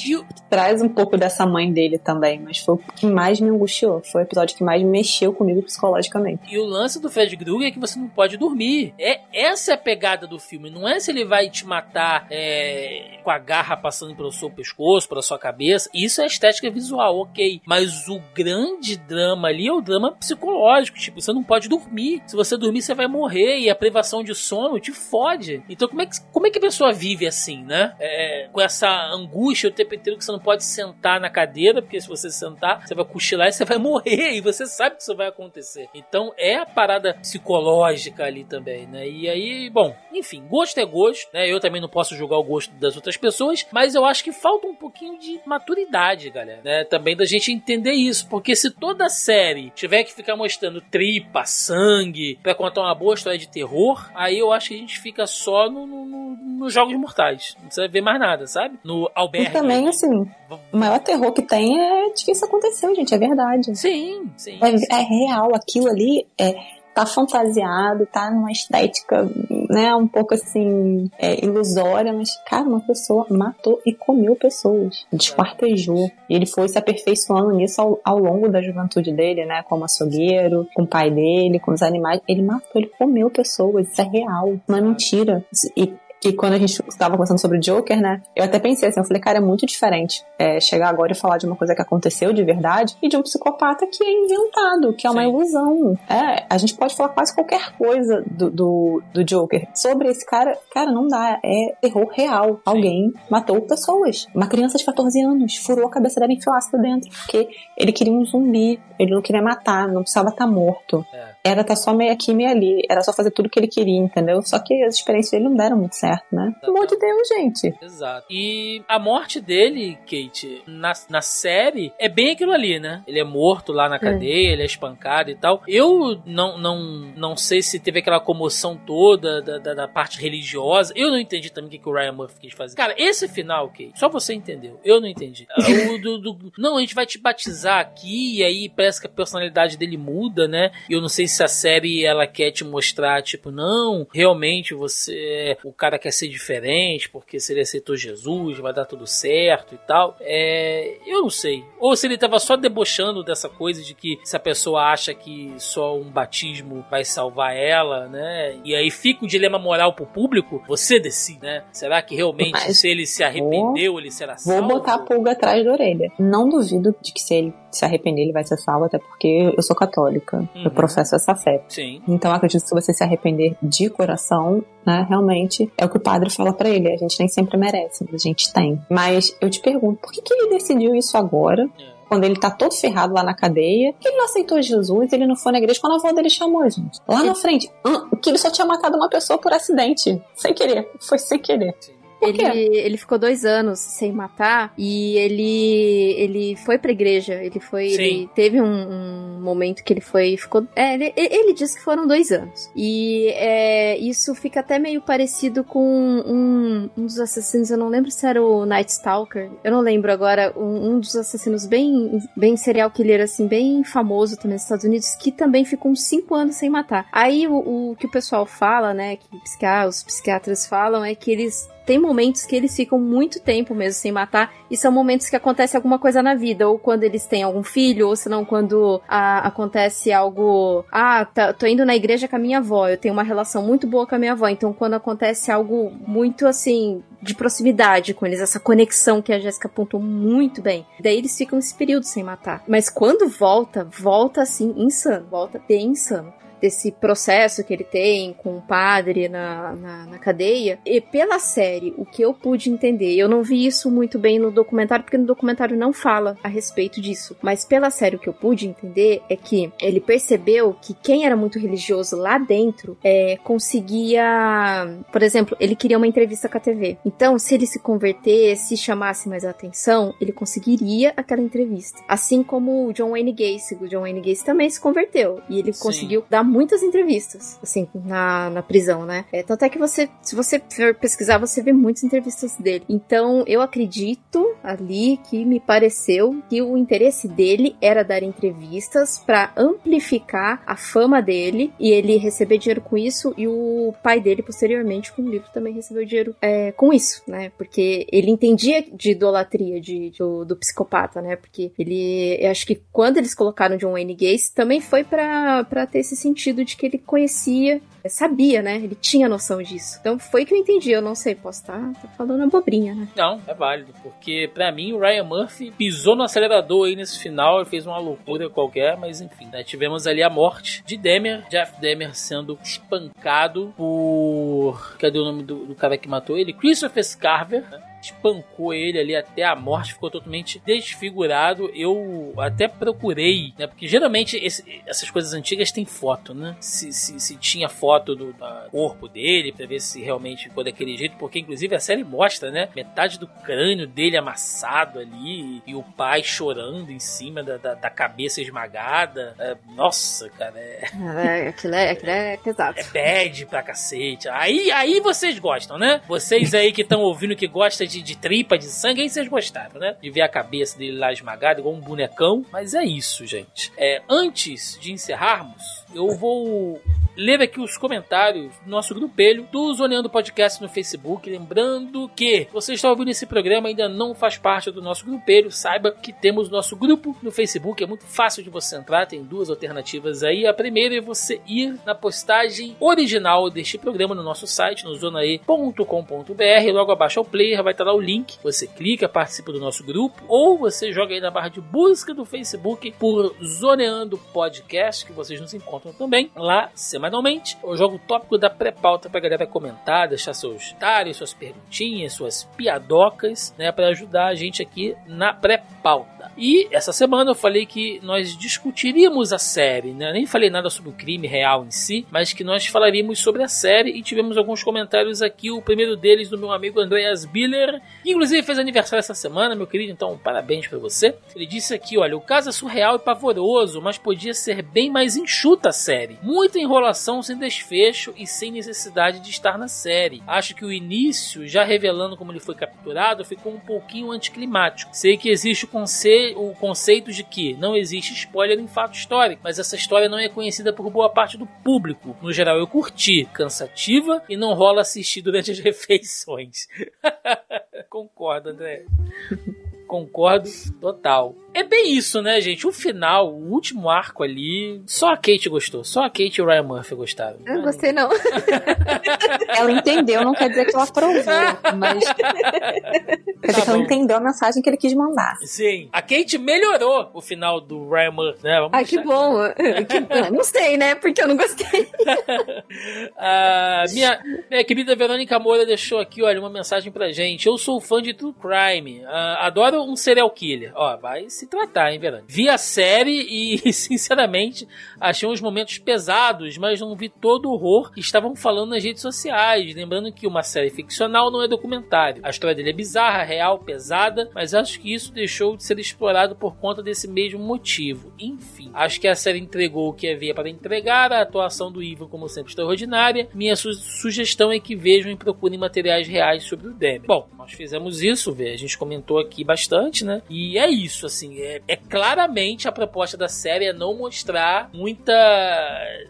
Traz um pouco dessa mãe dele também, mas foi o que mais me angustiou. Foi o episódio que mais mexeu comigo psicologicamente. E o lance do Fred Krueger é que você não pode dormir. É essa é a pegada do filme. Não é se ele vai te matar é, com a garra passando pelo seu pescoço, pela sua cabeça. Isso é estética visual, ok. Mas o grande drama ali é o drama psicológico. Tipo, você não pode dormir. Se você dormir, você vai morrer. E a privação de sono te fode. Então, como é que, como é que a pessoa vive assim, né? É, com essa angústia o tempo inteiro que você não pode sentar na cadeira, porque se você sentar, você vai cochilar e você vai *laughs* morrer. E você sabe que isso vai acontecer. Então, é a parada psicológica ali também, né? E aí, bom, enfim, gosto é gosto, né? Eu também não posso julgar o gosto das outras pessoas, mas eu acho que falta um pouquinho de maturidade, galera, né? Também da gente entender isso, porque se toda série tiver que ficar mostrando tripa, sangue, pra contar uma boa história de terror, aí eu acho que a gente fica só no, no- no- nos Jogos Mortais. Não precisa ver mais nada, sabe? No E Albergue. também, assim, o maior terror que tem é de que isso aconteceu, gente, é verdade. Sim, sim. É, é real, aquilo ali é, tá fantasiado, tá numa estética, né, um pouco assim, é, ilusória, mas, cara, uma pessoa matou e comeu pessoas, desquartejou. E ele foi se aperfeiçoando nisso ao, ao longo da juventude dele, né, como açougueiro, com o pai dele, com os animais. Ele matou, ele comeu pessoas, isso é real, não é mentira. E que quando a gente estava conversando sobre o Joker, né? Eu até pensei assim, eu falei, cara, é muito diferente é, chegar agora e falar de uma coisa que aconteceu de verdade e de um psicopata que é inventado, que é uma Sim. ilusão. É, a gente pode falar quase qualquer coisa do, do, do Joker. Sobre esse cara, cara, não dá. É terror real. Alguém matou pessoas. Uma criança de 14 anos furou a cabeça dela e enfiou ácido dentro. Porque ele queria um zumbi. Ele não queria matar, não precisava estar morto. É. Era estar só meio aqui, meio ali. Era só fazer tudo que ele queria, entendeu? Só que as experiências dele não deram muito certo, né? Pelo amor de Deus, gente. Exato. E a morte dele, Kate, na, na série, é bem aquilo ali, né? Ele é morto lá na cadeia, ele é espancado e tal. Eu não, não, não sei se teve aquela comoção toda da, da, da parte religiosa. Eu não entendi também o que, que o Ryan Murphy quis fazer. Cara, esse final, Kate, só você entendeu. Eu não entendi. *laughs* Ah, O do, do- não, a gente vai te batizar aqui, e aí parece que a personalidade dele muda, né? E eu não sei se a série ela quer te mostrar, tipo, não, realmente você. O cara quer ser diferente, porque se ele aceitou Jesus, vai dar tudo certo e tal. É. Eu não sei. Ou se ele tava só debochando dessa coisa de que se a pessoa acha que só um batismo vai salvar ela, né? E aí fica o dilema moral pro público, você decide, né? Será que realmente Mas se ele se arrependeu, ele será Vou salvo? botar a pulga atrás da orelha. Não duvido de que se ele se arrepender, ele vai ser salvo, até porque eu sou católica. Uhum. Eu professo essa fé. Sim. Então eu acredito que se você se arrepender de coração, né, realmente é o que o padre fala pra ele. A gente nem sempre merece, mas a gente tem. Mas eu te pergunto, por que, que ele decidiu isso agora? É. Quando ele tá todo ferrado lá na cadeia, que ele não aceitou Jesus, ele não foi na igreja quando a avó dele chamou, gente. Lá na frente, que ele só tinha matado uma pessoa por acidente. Sem querer. Foi sem querer. Sim. Ele, ele ficou dois anos sem matar e ele ele foi pra igreja. Ele foi. Sim. Ele teve um, um momento que ele foi. Ficou, é, ele, ele disse que foram dois anos. E é, isso fica até meio parecido com um, um dos assassinos. Eu não lembro se era o Night Stalker. Eu não lembro agora. Um, um dos assassinos bem, bem serial killer, assim, bem famoso também nos Estados Unidos, que também ficou uns cinco anos sem matar. Aí o, o que o pessoal fala, né? Que psiquiá- os psiquiatras falam é que eles tem momentos que eles ficam muito tempo mesmo sem matar, e são momentos que acontece alguma coisa na vida, ou quando eles têm algum filho, ou senão quando ah, acontece algo. Ah, tá- tô indo na igreja com a minha avó, eu tenho uma relação muito boa com a minha avó, então quando acontece algo muito assim. De proximidade com eles, essa conexão que a Jéssica apontou muito bem. Daí eles ficam esse período sem matar. Mas quando volta, volta assim, insano. Volta bem insano desse processo que ele tem com o padre na, na, na cadeia. E pela série, o que eu pude entender, eu não vi isso muito bem no documentário, porque no documentário não fala a respeito disso. Mas pela série, o que eu pude entender é que ele percebeu que quem era muito religioso lá dentro é, conseguia. Por exemplo, ele queria uma entrevista com a TV. Então, se ele se convertesse, se chamasse mais a atenção, ele conseguiria aquela entrevista. Assim como o John Wayne Gacy. O John Wayne Gacy também se converteu. E ele Sim. conseguiu dar muitas entrevistas, assim, na, na prisão, né? É, tanto é que você, se você for pesquisar, você vê muitas entrevistas dele. Então, eu acredito ali que me pareceu que o interesse dele era dar entrevistas pra amplificar a fama dele e ele receber dinheiro com isso e o pai dele, posteriormente, com o livro, também recebeu dinheiro é, com isso, né? Porque ele entendia de idolatria de, do, do psicopata, né? Porque ele, eu acho que quando eles colocaram John Wayne Gacy, também foi pra ter esse sentido de que ele conhecia, sabia, né? Ele tinha noção disso. Então foi que eu entendi. Eu não sei, posso estar falando abobrinha, né? Não, é válido, porque pra mim o Ryan Murphy pisou no acelerador aí nesse final, ele fez uma loucura qualquer, mas enfim, né, tivemos ali a morte de Demer, Jeff Demer sendo espancado por. Cadê o nome do, do cara que matou ele? Christopher Scarver, né? Espancou ele ali até a morte, ficou totalmente desfigurado. Eu até procurei, né? Porque geralmente esse- essas coisas antigas têm foto, né? Se, se, se tinha foto do corpo dele, pra ver se realmente ficou daquele jeito, porque inclusive a série mostra, né? Metade do crânio dele amassado ali e o pai chorando em cima da, da, da cabeça esmagada. É, nossa, cara, é, É, aquilo, é, aquilo é pesado. é bad pra cacete. Aí, aí vocês gostam, né? Vocês aí que estão ouvindo que gostam de, de tripa, de sangue, aí vocês gostaram, né? De ver a cabeça dele lá esmagada, igual um bonecão. Mas é isso, gente. É, antes de encerrarmos, eu vou ler aqui os comentários do nosso grupelho do Zoneando Podcast no Facebook. Lembrando que você está ouvindo esse programa ainda não faz parte do nosso grupelho, saiba que temos nosso grupo no Facebook. É muito fácil de você entrar, tem duas alternativas aí. A primeira é você ir na postagem original deste programa no nosso site, no zonae.com.br. Logo abaixo ao player vai estar lá o link. Você clica, participa do nosso grupo, ou você joga aí na barra de busca do Facebook por Zoneando Podcast, que vocês nos encontram também lá semanalmente. Eu jogo o tópico da pré-pauta pra galera comentar, deixar seus comentários, suas perguntinhas, suas piadocas, né, para ajudar a gente aqui na pré-pauta. E essa semana eu falei que nós discutiríamos a série, né? Nem falei nada sobre o crime real em si, mas que nós falaríamos sobre a série e tivemos alguns comentários aqui. O primeiro deles do meu amigo Andreas Biller, que inclusive fez aniversário essa semana, meu querido, então parabéns para você. Ele disse aqui, olha, o caso é surreal e pavoroso, mas podia ser bem mais enxuta a série. Muita enrolação sem desfecho e sem necessidade de estar na série. Acho que o início, já revelando como ele foi capturado, ficou um pouquinho anticlimático. Sei que existe o conceito o conceito de que não existe spoiler em fato histórico, mas essa história não é conhecida por boa parte do público. No geral, eu curti, cansativa e não rola assistir durante as *laughs* refeições. *laughs* Concordo, André. Concordo total. É bem isso, né, gente? O final, o último arco ali, só a Kate gostou. Só a Kate e o Ryan Murphy gostaram. Eu não gostei, não. *laughs* Ela entendeu, não quer dizer que ela aprovou, mas. Quer dizer que ela entendeu a mensagem que ele quis mandar. Sim. A Kate melhorou o final do Ryan Murphy, né? Vamos Ai, que bom. Que- Não sei, né? Porque eu não gostei. *laughs* Ah, minha, minha querida Verônica Moura deixou aqui, olha, uma mensagem pra gente. Eu sou fã de True Crime. Ah, adoro um serial killer. Ó, vai se tratar, hein, Verônica? Vi a série e, *laughs* sinceramente, achei uns momentos pesados, mas não vi todo o horror que estavam falando nas redes sociais. Lembrando que uma série ficcional não é documentário. A história dele é bizarra, real, pesada, mas acho que isso deixou de ser explorado por conta desse mesmo motivo. Enfim, acho que a série entregou o que havia para entregar, a atuação do Ivan, como sempre, extraordinária. Minha su- sugestão é que vejam e procurem materiais reais sobre o Demi. Bom, nós fizemos isso, vê, a gente comentou aqui bastante, né? E é isso, assim, é, é claramente a proposta da série é não mostrar muita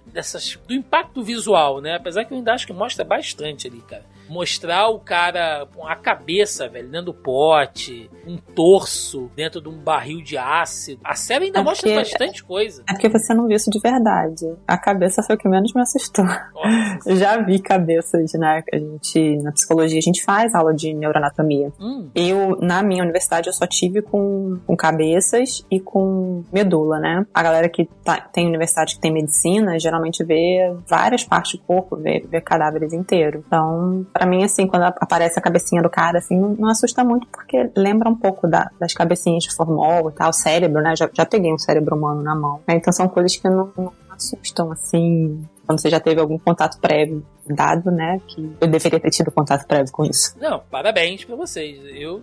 dessas do impacto visual, né? Apesar que eu ainda acho que mostra bastante ali, cara mostrar o cara com a cabeça, velho, dentro do pote, um torso dentro de um barril de ácido. A série ainda É mostra porque- bastante coisa. É porque você não viu isso de verdade. A cabeça foi o que menos me assustou. Nossa. *laughs* Já vi cabeças, né? A gente, na psicologia, a gente faz aula de neuroanatomia. Hum, Eu, na minha universidade, eu só tive com, com cabeças e com medula, né? A galera que tá- tem universidade que tem medicina, geralmente vê várias partes do corpo, vê, vê cadáveres inteiros. Então, pra mim, assim, quando aparece a cabecinha do cara, assim, não, não assusta muito, porque lembra um pouco da- das cabecinhas de formol e tal, cérebro, né? Já, já peguei um cérebro humano na mão. né? Então, são coisas que não, não assustam, assim, quando você já teve algum contato prévio dado, né? Que eu deveria ter tido contato prévio com isso. não, parabéns pra vocês. Eu.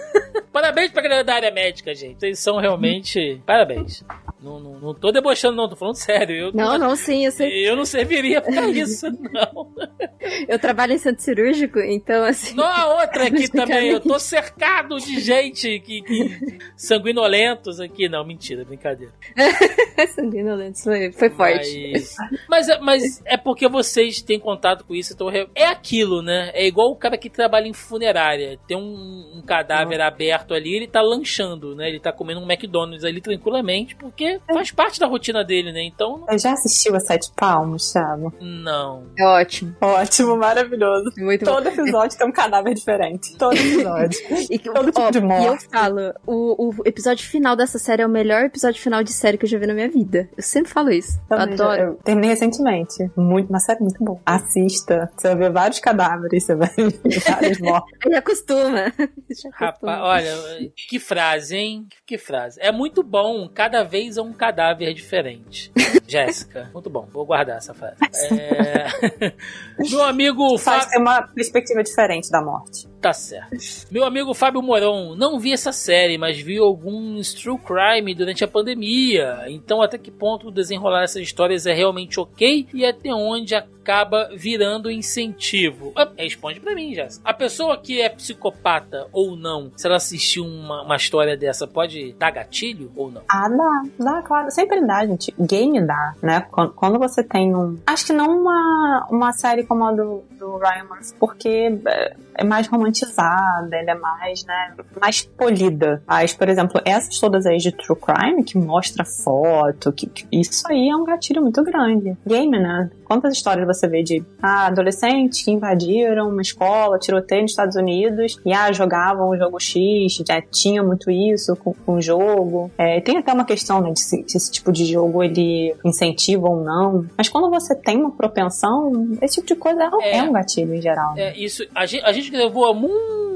*laughs* parabéns pra galera da área médica, gente. Vocês são realmente. Parabéns. Não, não, não tô debochando, não, tô falando sério. Eu Não, não, sim, eu sei. Eu não serviria pra isso, não. *laughs* Eu trabalho em centro cirúrgico, então, assim. Não, a outra aqui *laughs* também. Eu tô cercado de gente que, que- sanguinolentos aqui. Não, mentira, brincadeira. *laughs* Sanguinolentos foi, foi forte. Mas, mas, é- mas é porque vocês têm contato com isso. Então re- é aquilo, né? É igual o cara que trabalha em funerária. Tem um, um cadáver aberto ali, ele tá lanchando, né? Ele tá comendo um McDonald's ali tranquilamente, porque faz parte da rotina dele, né? Então, Você já assistiu a Sete Palmos, Thiago? não. É ótimo. Ótimo, maravilhoso. Muito bom. Todo episódio tem um cadáver diferente. Todo episódio. *laughs* E, Todo tipo ó, de e eu morte. falo, o, o episódio final dessa série é o melhor episódio final de série que eu já vi na minha vida. Eu sempre falo isso. Eu Também já- adoro. Eu terminei recentemente. Muito, uma série muito boa. Assista. Você vai ver vários cadáveres, você vai ver *laughs* várias mortes. Aí acostuma. Já Rapaz, acostuma. olha, que frase, hein? Que frase. É muito bom, cada vez é um cadáver diferente. *laughs* Jéssica, muito bom, vou guardar essa frase. É... *laughs* Meu amigo Faz ter uma perspectiva diferente da morte. Tá certo. Meu amigo Fábio Moron, não vi essa série, mas vi alguns true crime durante a pandemia. Então, até que ponto desenrolar essas histórias é realmente ok e até onde acaba virando incentivo? Ah, responde pra mim, Jéssica. A pessoa que é psicopata ou não, se ela assistir uma, uma história dessa, pode dar gatilho ou não? Ah, dá, dá, claro. Sempre dá, gente. Game dá, né? Quando, quando você tem um. Acho que não uma, uma série como a do, do Ryan Murphy, porque é, é mais romantizada, ela é mais, né, mais polida. Mas, por exemplo, essas todas aí de True Crime, que mostra foto, que, que- isso aí é um gatilho muito grande. Game, né? Quantas histórias você vê de ah, adolescentes que invadiram uma escola, tiroteio nos Estados Unidos, e ah, jogavam o jogo X, já tinha muito isso com, com o jogo. É, tem até uma questão, né, de se, se esse tipo de jogo ele incentiva ou não. Mas quando você tem uma propensão, esse tipo de coisa é, É. é um gatilho em geral. né? É, isso, a gente, a gente gravou há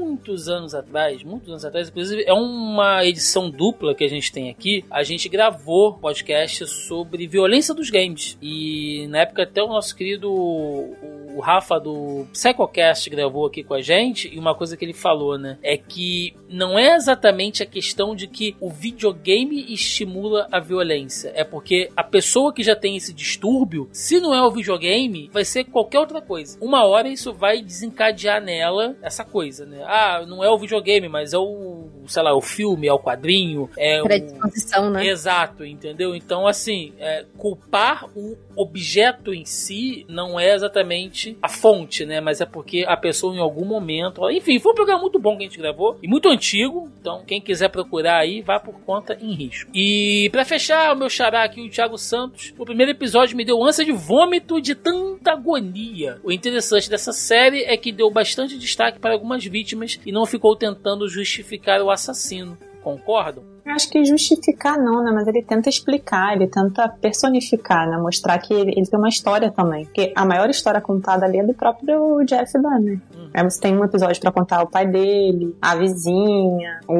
muitos anos atrás, muitos anos atrás, inclusive é uma edição dupla que a gente tem aqui. A gente gravou podcast sobre violência dos games. E na época até o nosso querido o Rafa do Psychocast gravou aqui com a gente, e uma coisa que ele falou, né, é que não é exatamente a questão de que o videogame estimula a violência, é porque a pessoa que já tem esse distúrbio, se não é o videogame, vai ser qualquer outra coisa. Uma hora isso vai desencadear nela essa coisa, né? Ah, não é o videogame, mas é o, sei lá, o filme, é o quadrinho, é o Predisposição, né? Exato, entendeu? Então, assim, é, culpar o objeto em si não é exatamente a fonte, né? Mas é porque a pessoa em algum momento. Enfim, foi um programa muito bom que a gente gravou e muito antigo. Então, quem quiser procurar aí, vá por conta em risco. E pra fechar, o meu xará aqui, o Thiago Santos, o primeiro episódio me deu ânsia de vômito de tanta agonia. O interessante dessa série é que deu bastante destaque para algumas vítimas e não ficou tentando justificar o assassino. Concordam? Acho que justificar não, né? Mas ele tenta explicar, ele tenta personificar, né? Mostrar que ele, ele tem uma história também. Porque a maior história contada ali é do próprio Jeff Dahmer. Aí você tem um episódio pra contar o pai dele, a vizinha, o,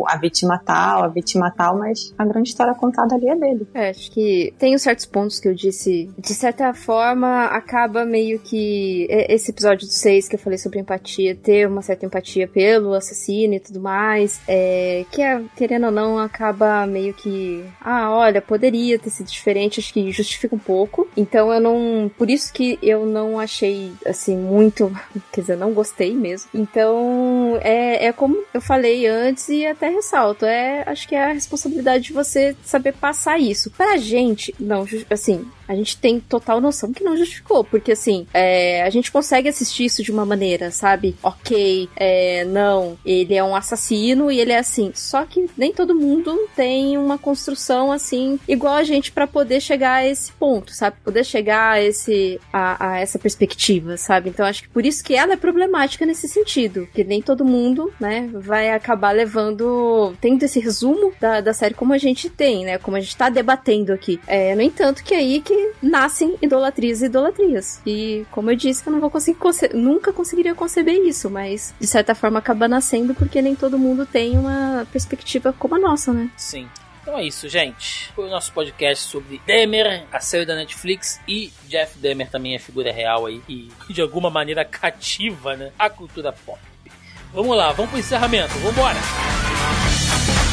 o- a vítima tal, a vítima tal, mas a grande história contada ali é dele. É, acho que tem os certos pontos que eu disse. De certa forma, acaba meio que. Esse episódio do 6 que eu falei sobre empatia, ter uma certa empatia pelo assassino e tudo mais. É, que, é, querendo ou não, acaba meio que. Ah, olha, poderia ter sido diferente. Acho que justifica um pouco. Então eu não. Por isso que eu não achei, assim, muito. *laughs* Quer dizer, não gostei mesmo. Então, é, é como eu falei antes e até ressalto. É, acho que é a responsabilidade de você saber passar isso. Pra gente, não, assim, a gente tem total noção que não justificou, porque assim, é, a gente consegue assistir isso de uma maneira, sabe? Ok, é, não, ele é um assassino e ele é assim. Só que nem todo mundo tem uma construção assim igual a gente pra poder chegar a esse ponto, sabe? Poder chegar a esse a, a essa perspectiva, sabe? Então acho que por isso que ela é problemática nesse sentido, que nem todo mundo, né, vai acabar levando tendo esse resumo da, da série como a gente tem, né? Como a gente tá debatendo aqui. É, no entanto, que aí que nascem idolatrias e idolatrias. E como eu disse, eu não vou conseguir nunca conseguiria conceber isso, mas de certa forma acaba nascendo porque nem todo mundo tem uma perspectiva como a nossa, né? Sim. Então é isso, gente. Foi o nosso podcast sobre Demer, a série da Netflix, e Jeff Demer também é figura real aí e de alguma maneira cativa, né, a cultura pop. Vamos lá, vamos pro encerramento. Vambora! E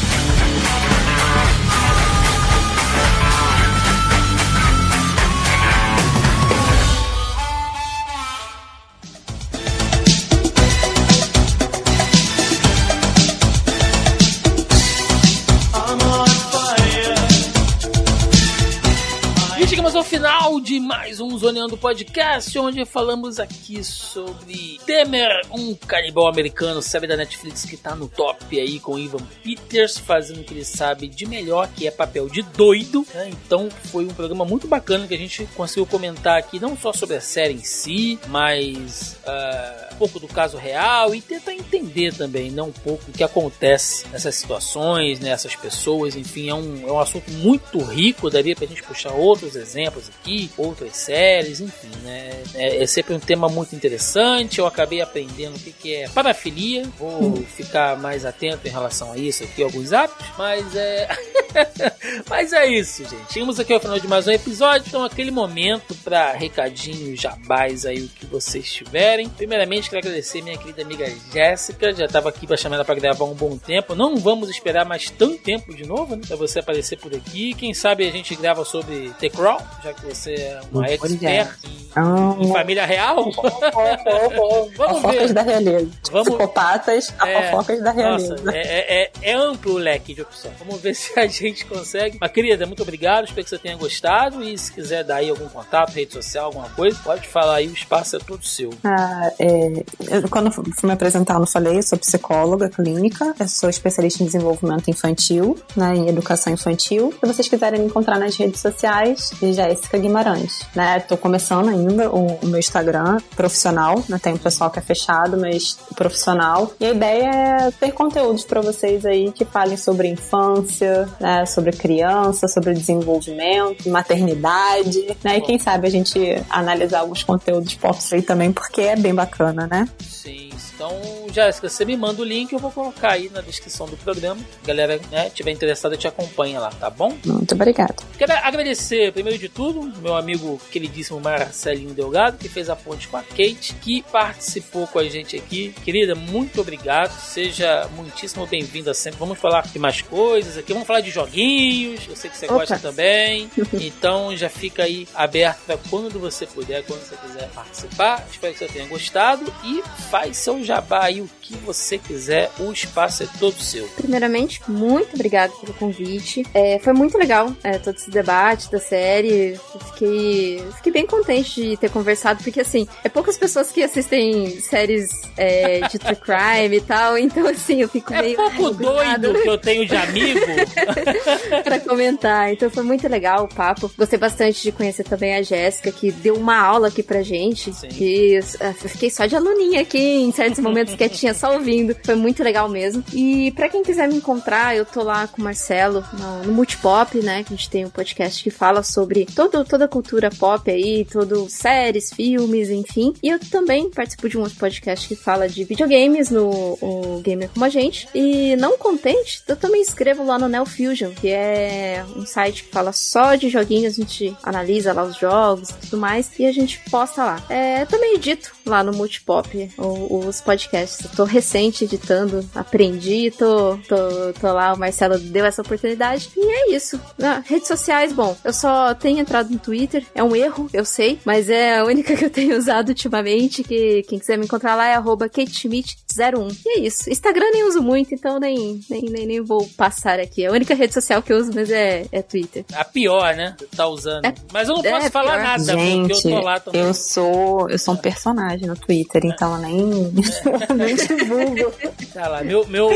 ao final de mais um Zoneando Podcast, onde falamos aqui sobre Temer, um canibal americano, série da Netflix que tá no top aí com Ivan Peters, fazendo o que ele sabe de melhor, que é papel de doido. né? Então foi um programa muito bacana que a gente conseguiu comentar aqui, não só sobre a série em si, mas um pouco do caso real e tentar entender também, né, um pouco o que acontece nessas situações, nessas pessoas, enfim, é um, é um assunto muito rico, daria pra gente puxar outros exemplos aqui, outras séries, enfim, né? É, é sempre um tema muito interessante. Eu acabei aprendendo o que, que é parafilia. Vou ficar mais atento em relação a isso aqui, alguns hábitos, mas é. *laughs* mas é isso, gente. Chegamos aqui ao final de mais um episódio. Então, aquele momento para recadinhos, jabás aí, o que vocês tiverem. Primeiramente, quero agradecer minha querida amiga Jéssica, já estava aqui para chamar ela para gravar um bom tempo. Não vamos esperar mais tanto tempo de novo, né? Pra você aparecer por aqui. Quem sabe a gente grava sobre The Crown, já que você é uma expert em, Ah, em família real. *laughs* Vamos fofocas ver. da realeza. Vamos- Psicopatas, a É, fofocas da realeza. Nossa, é, é- é- é amplo o leque de opção. Vamos ver *laughs* se a gente consegue. Mas, querida, muito obrigado. Espero que você tenha gostado. E se quiser dar aí algum contato, rede social, alguma coisa, pode falar aí. O espaço é todo seu. Ah, é, eu, quando eu fui me apresentar, eu não falei, eu sou psicóloga clínica, eu sou especialista em desenvolvimento infantil, né, em educação infantil. Se vocês quiserem me encontrar nas redes sociais, Jéssica Guimarães, né? Tô começando ainda o, o meu Instagram profissional, né? Tem um pessoal que é fechado, mas profissional. E a ideia é ter conteúdos para vocês aí que falem sobre infância, né, sobre criança, sobre desenvolvimento, maternidade, né? E quem sabe a gente analisar alguns conteúdos pop aí também, porque é bem bacana, né? Sim. Então, Jéssica, você me manda o link, eu vou colocar aí na descrição do programa. Galera, né, tiver interessada, te acompanha lá, tá bom? Muito obrigada. Quero agradecer, primeiro de tudo, meu amigo queridíssimo Marcelinho Delgado, que fez a ponte com a Kate, que participou com a gente aqui. Querida, muito obrigado. Seja muitíssimo bem-vinda sempre. Vamos falar de mais coisas aqui. Vamos falar de joguinhos. Eu sei que você Opa. gosta também. *laughs* Então já fica aí aberto para quando você puder, quando você quiser participar. Espero que você tenha gostado. E faz seu jabá aí, o que você quiser. O espaço é todo seu. Primeiramente, muito obrigada pelo convite. É, foi muito legal é, todo esse debate da série. Eu fiquei, fiquei bem contente de ter conversado, porque assim, é poucas pessoas que assistem séries é, de true *laughs* crime e tal, então assim, eu fico É meio. pouco doido que eu tenho de amigo. *laughs* pra comentar. Então foi muito legal o papo. Gostei bastante de conhecer também a Jéssica, que deu uma aula aqui pra gente. Sim. Que eu eu fiquei só de aluninha aqui em certos momentos quietinha, só ouvindo. Foi muito legal mesmo. E pra quem quiser me encontrar, eu tô lá com o Marcelo no, no Multipop, né? Que a gente tem um podcast que fala sobre todo, toda a cultura pop aí, todo séries, filmes, enfim. E eu também participo de um outro podcast que fala de videogames no o Gamer Como a Gente. E não contente, eu também escrevo lá no Neo Fusion, que é um site que fala só de joguinhos, a gente analisa lá os jogos e tudo mais, e a gente posta lá. É, também edito lá no Multipop os podcasts. Eu tô recente editando, aprendi, tô, tô, tô lá, o Marcelo deu essa oportunidade. E é isso. Ah, redes sociais, bom, eu só tenho entrado no Twitter, é um erro, eu sei, mas é a única *laughs* que eu tenho usado ultimamente, que quem quiser me encontrar lá é arroba kateschmidt01. E é isso. Instagram nem uso muito, então nem, nem, nem, nem vou passar aqui. A única rede social que eu uso, mas é, é Twitter. A pior, né? Tá usando. É- Mas eu não posso é falar pior. nada, porque Gente, eu tô lá também. eu sou, eu sou um personagem no Twitter, então eu nem, Tá lá. Meu, meu,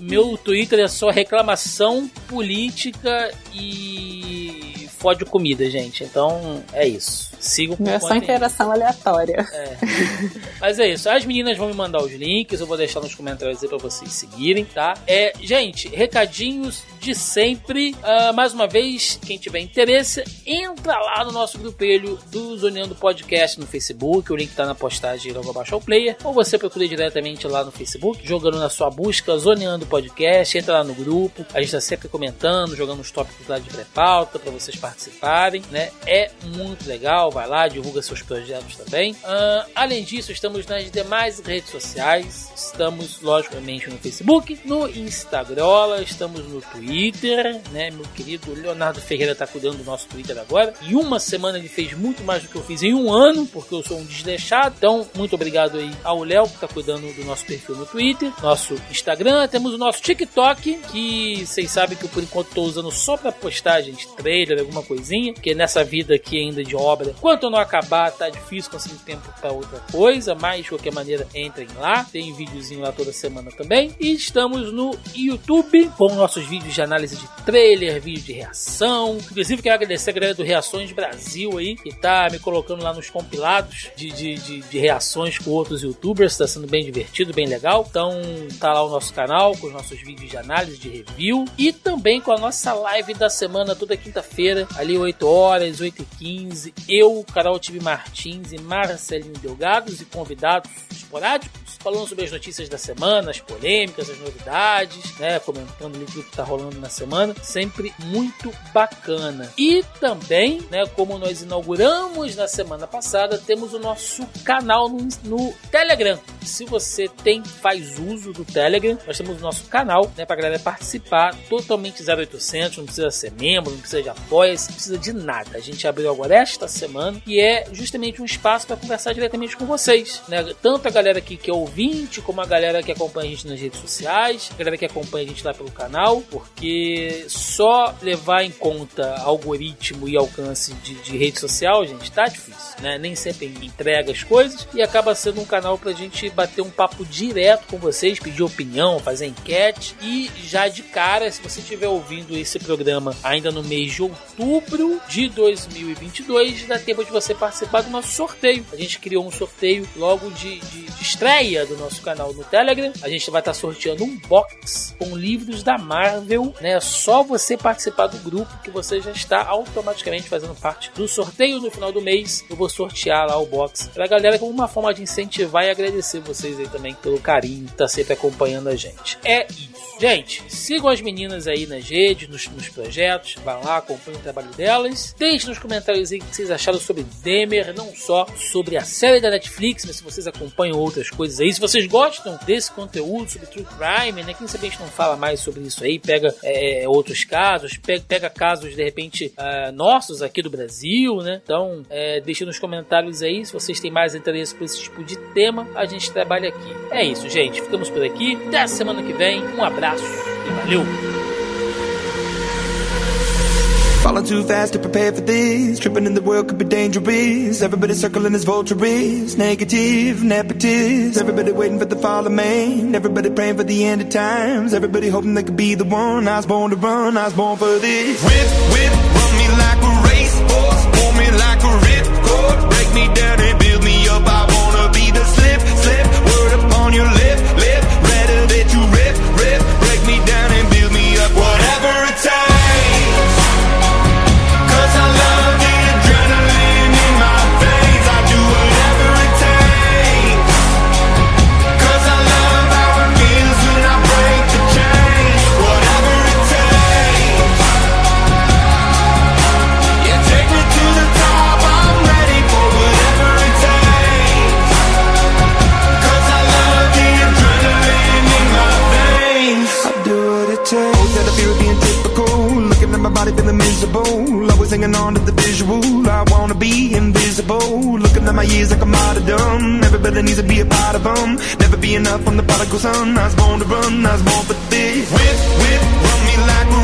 meu Twitter é só reclamação política e fode comida, gente. Então é isso. Sigo Não é por só interação aleatória. É. *laughs* Mas é isso. As meninas vão me mandar os links, eu vou deixar nos comentários aí pra vocês seguirem, tá? É, gente, recadinhos de sempre. Ah, mais uma vez, quem tiver interesse, entra lá no nosso grupelho do Zoneando Podcast no Facebook. O link tá na postagem logo abaixo ao player. Ou você procura diretamente lá no Facebook, jogando na sua busca Zoneando Podcast. Entra lá no grupo. A gente tá sempre comentando, jogando os tópicos lá de pré-pauta pra vocês participarem, né? É muito legal. Vai lá, divulga seus projetos também. Ah, além disso, estamos nas demais redes sociais. Estamos, logicamente, no Facebook, no Instagram, estamos no Twitter, né? Meu querido Leonardo Ferreira tá cuidando do nosso Twitter agora. Em uma semana ele fez muito mais do que eu fiz em um ano, porque eu sou um desleixado. Então, muito obrigado aí ao Léo que tá cuidando do nosso perfil no Twitter, nosso Instagram. Temos o nosso TikTok, que vocês sabem que eu por enquanto tô usando só pra postagens, trailer, alguma coisinha, porque nessa vida aqui ainda de obra, enquanto eu não acabar, tá difícil conseguir tempo pra outra coisa, mas de qualquer maneira, entrem lá, tem videozinho lá toda semana também. E estamos no YouTube com nossos vídeos de análise de trailer, vídeo de reação. Inclusive, quero agradecer a galera do Reações Brasil aí, que tá me colocando lá nos compilados de, de, de, de reações com outros youtubers, tá sendo bem divertido, bem legal. Então, tá lá o nosso canal com os nossos vídeos de análise, de review e também com a nossa live da semana toda quinta-feira, ali 8 horas, 8 e 15 Eu, Carol Tibi Martins e Marcelinho Delgados e convidados esporádicos, falando sobre as notícias da semana, as polêmicas, as novidades, né? Comentando tudo que tá rolando na semana. Sempre muito bacana. E também, né, como nós inauguramos na semana passada, temos o nosso canal no, no Telegram. se você tem, faz uso do Telegram, nós temos o nosso canal, né, pra galera participar, totalmente 0800, não precisa ser membro, não precisa de apoio, não precisa de nada. A gente abriu agora esta semana e é justamente um espaço para conversar diretamente com vocês, né? Tanto a galera aqui que é ouvinte, como a galera que acompanha a gente nas redes sociais, a galera que acompanha a gente lá pelo canal, porque só levar em conta algoritmo e alcance de, de rede social, gente, tá difícil, né? Nem sempre entrega as coisas e acaba sendo um canal pra gente bater um papo direto com vocês, pedir opinião, fazer enquete e já de cara, se você estiver ouvindo esse programa ainda no mês de outubro de 2022, dá tempo de você participar do nosso sorteio. A gente criou um sorteio logo de, de, de estreia do nosso canal no Telegram. A gente vai estar sorteando um box com livros da Marvel, né? Só você participar do grupo que você já está automaticamente fazendo parte do sorteio no final do mês. Eu vou sortear lá o box pra galera como uma forma de incentivar e agradecer vocês aí também pelo carinho que tá sempre acompanhando a gente. É. Gente, sigam as meninas aí nas redes, nos, nos projetos, vão lá, acompanhem o trabalho delas. Deixem nos comentários aí o que vocês acharam sobre Demer, não só sobre a série da Netflix, mas se vocês acompanham outras coisas aí. Se vocês gostam desse conteúdo sobre True Crime, né? Quem sabe a gente não fala mais sobre isso aí, pega é, outros casos, pega, pega casos de repente ah, nossos aqui do Brasil, né? Então, é, deixem nos comentários aí se vocês têm mais interesse por esse tipo de tema, a gente trabalha aqui. É isso, gente. Ficamos por aqui. Até a semana que vem. Um abraço e valeu! Falling too fast to prepare for this. Tripping in the world could be dangerous. Everybody circling as vultures. Negative, nepotist. Everybody waiting for the fall of man. Everybody praying for the end of times. Everybody hoping they could be the one. I was born to run. I was born for this. Whip, whip, run me like a racehorse. Pull me like a ripcord. Break me down body feeling miserable. Always hanging on to the visual. I wanna be invisible. Looking at my years like I'm out of dumb. Everybody needs to be a part of them. Never be enough on the prodigal son. I was born to run. I was born for this. Whip, whip, run me like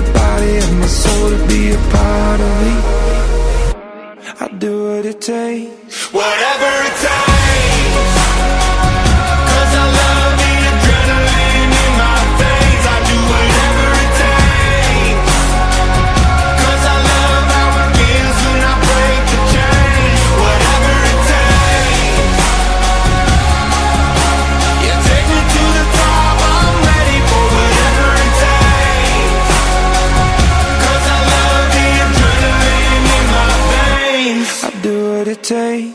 the body of my soul to be a part of me. I do what it takes. Whatever day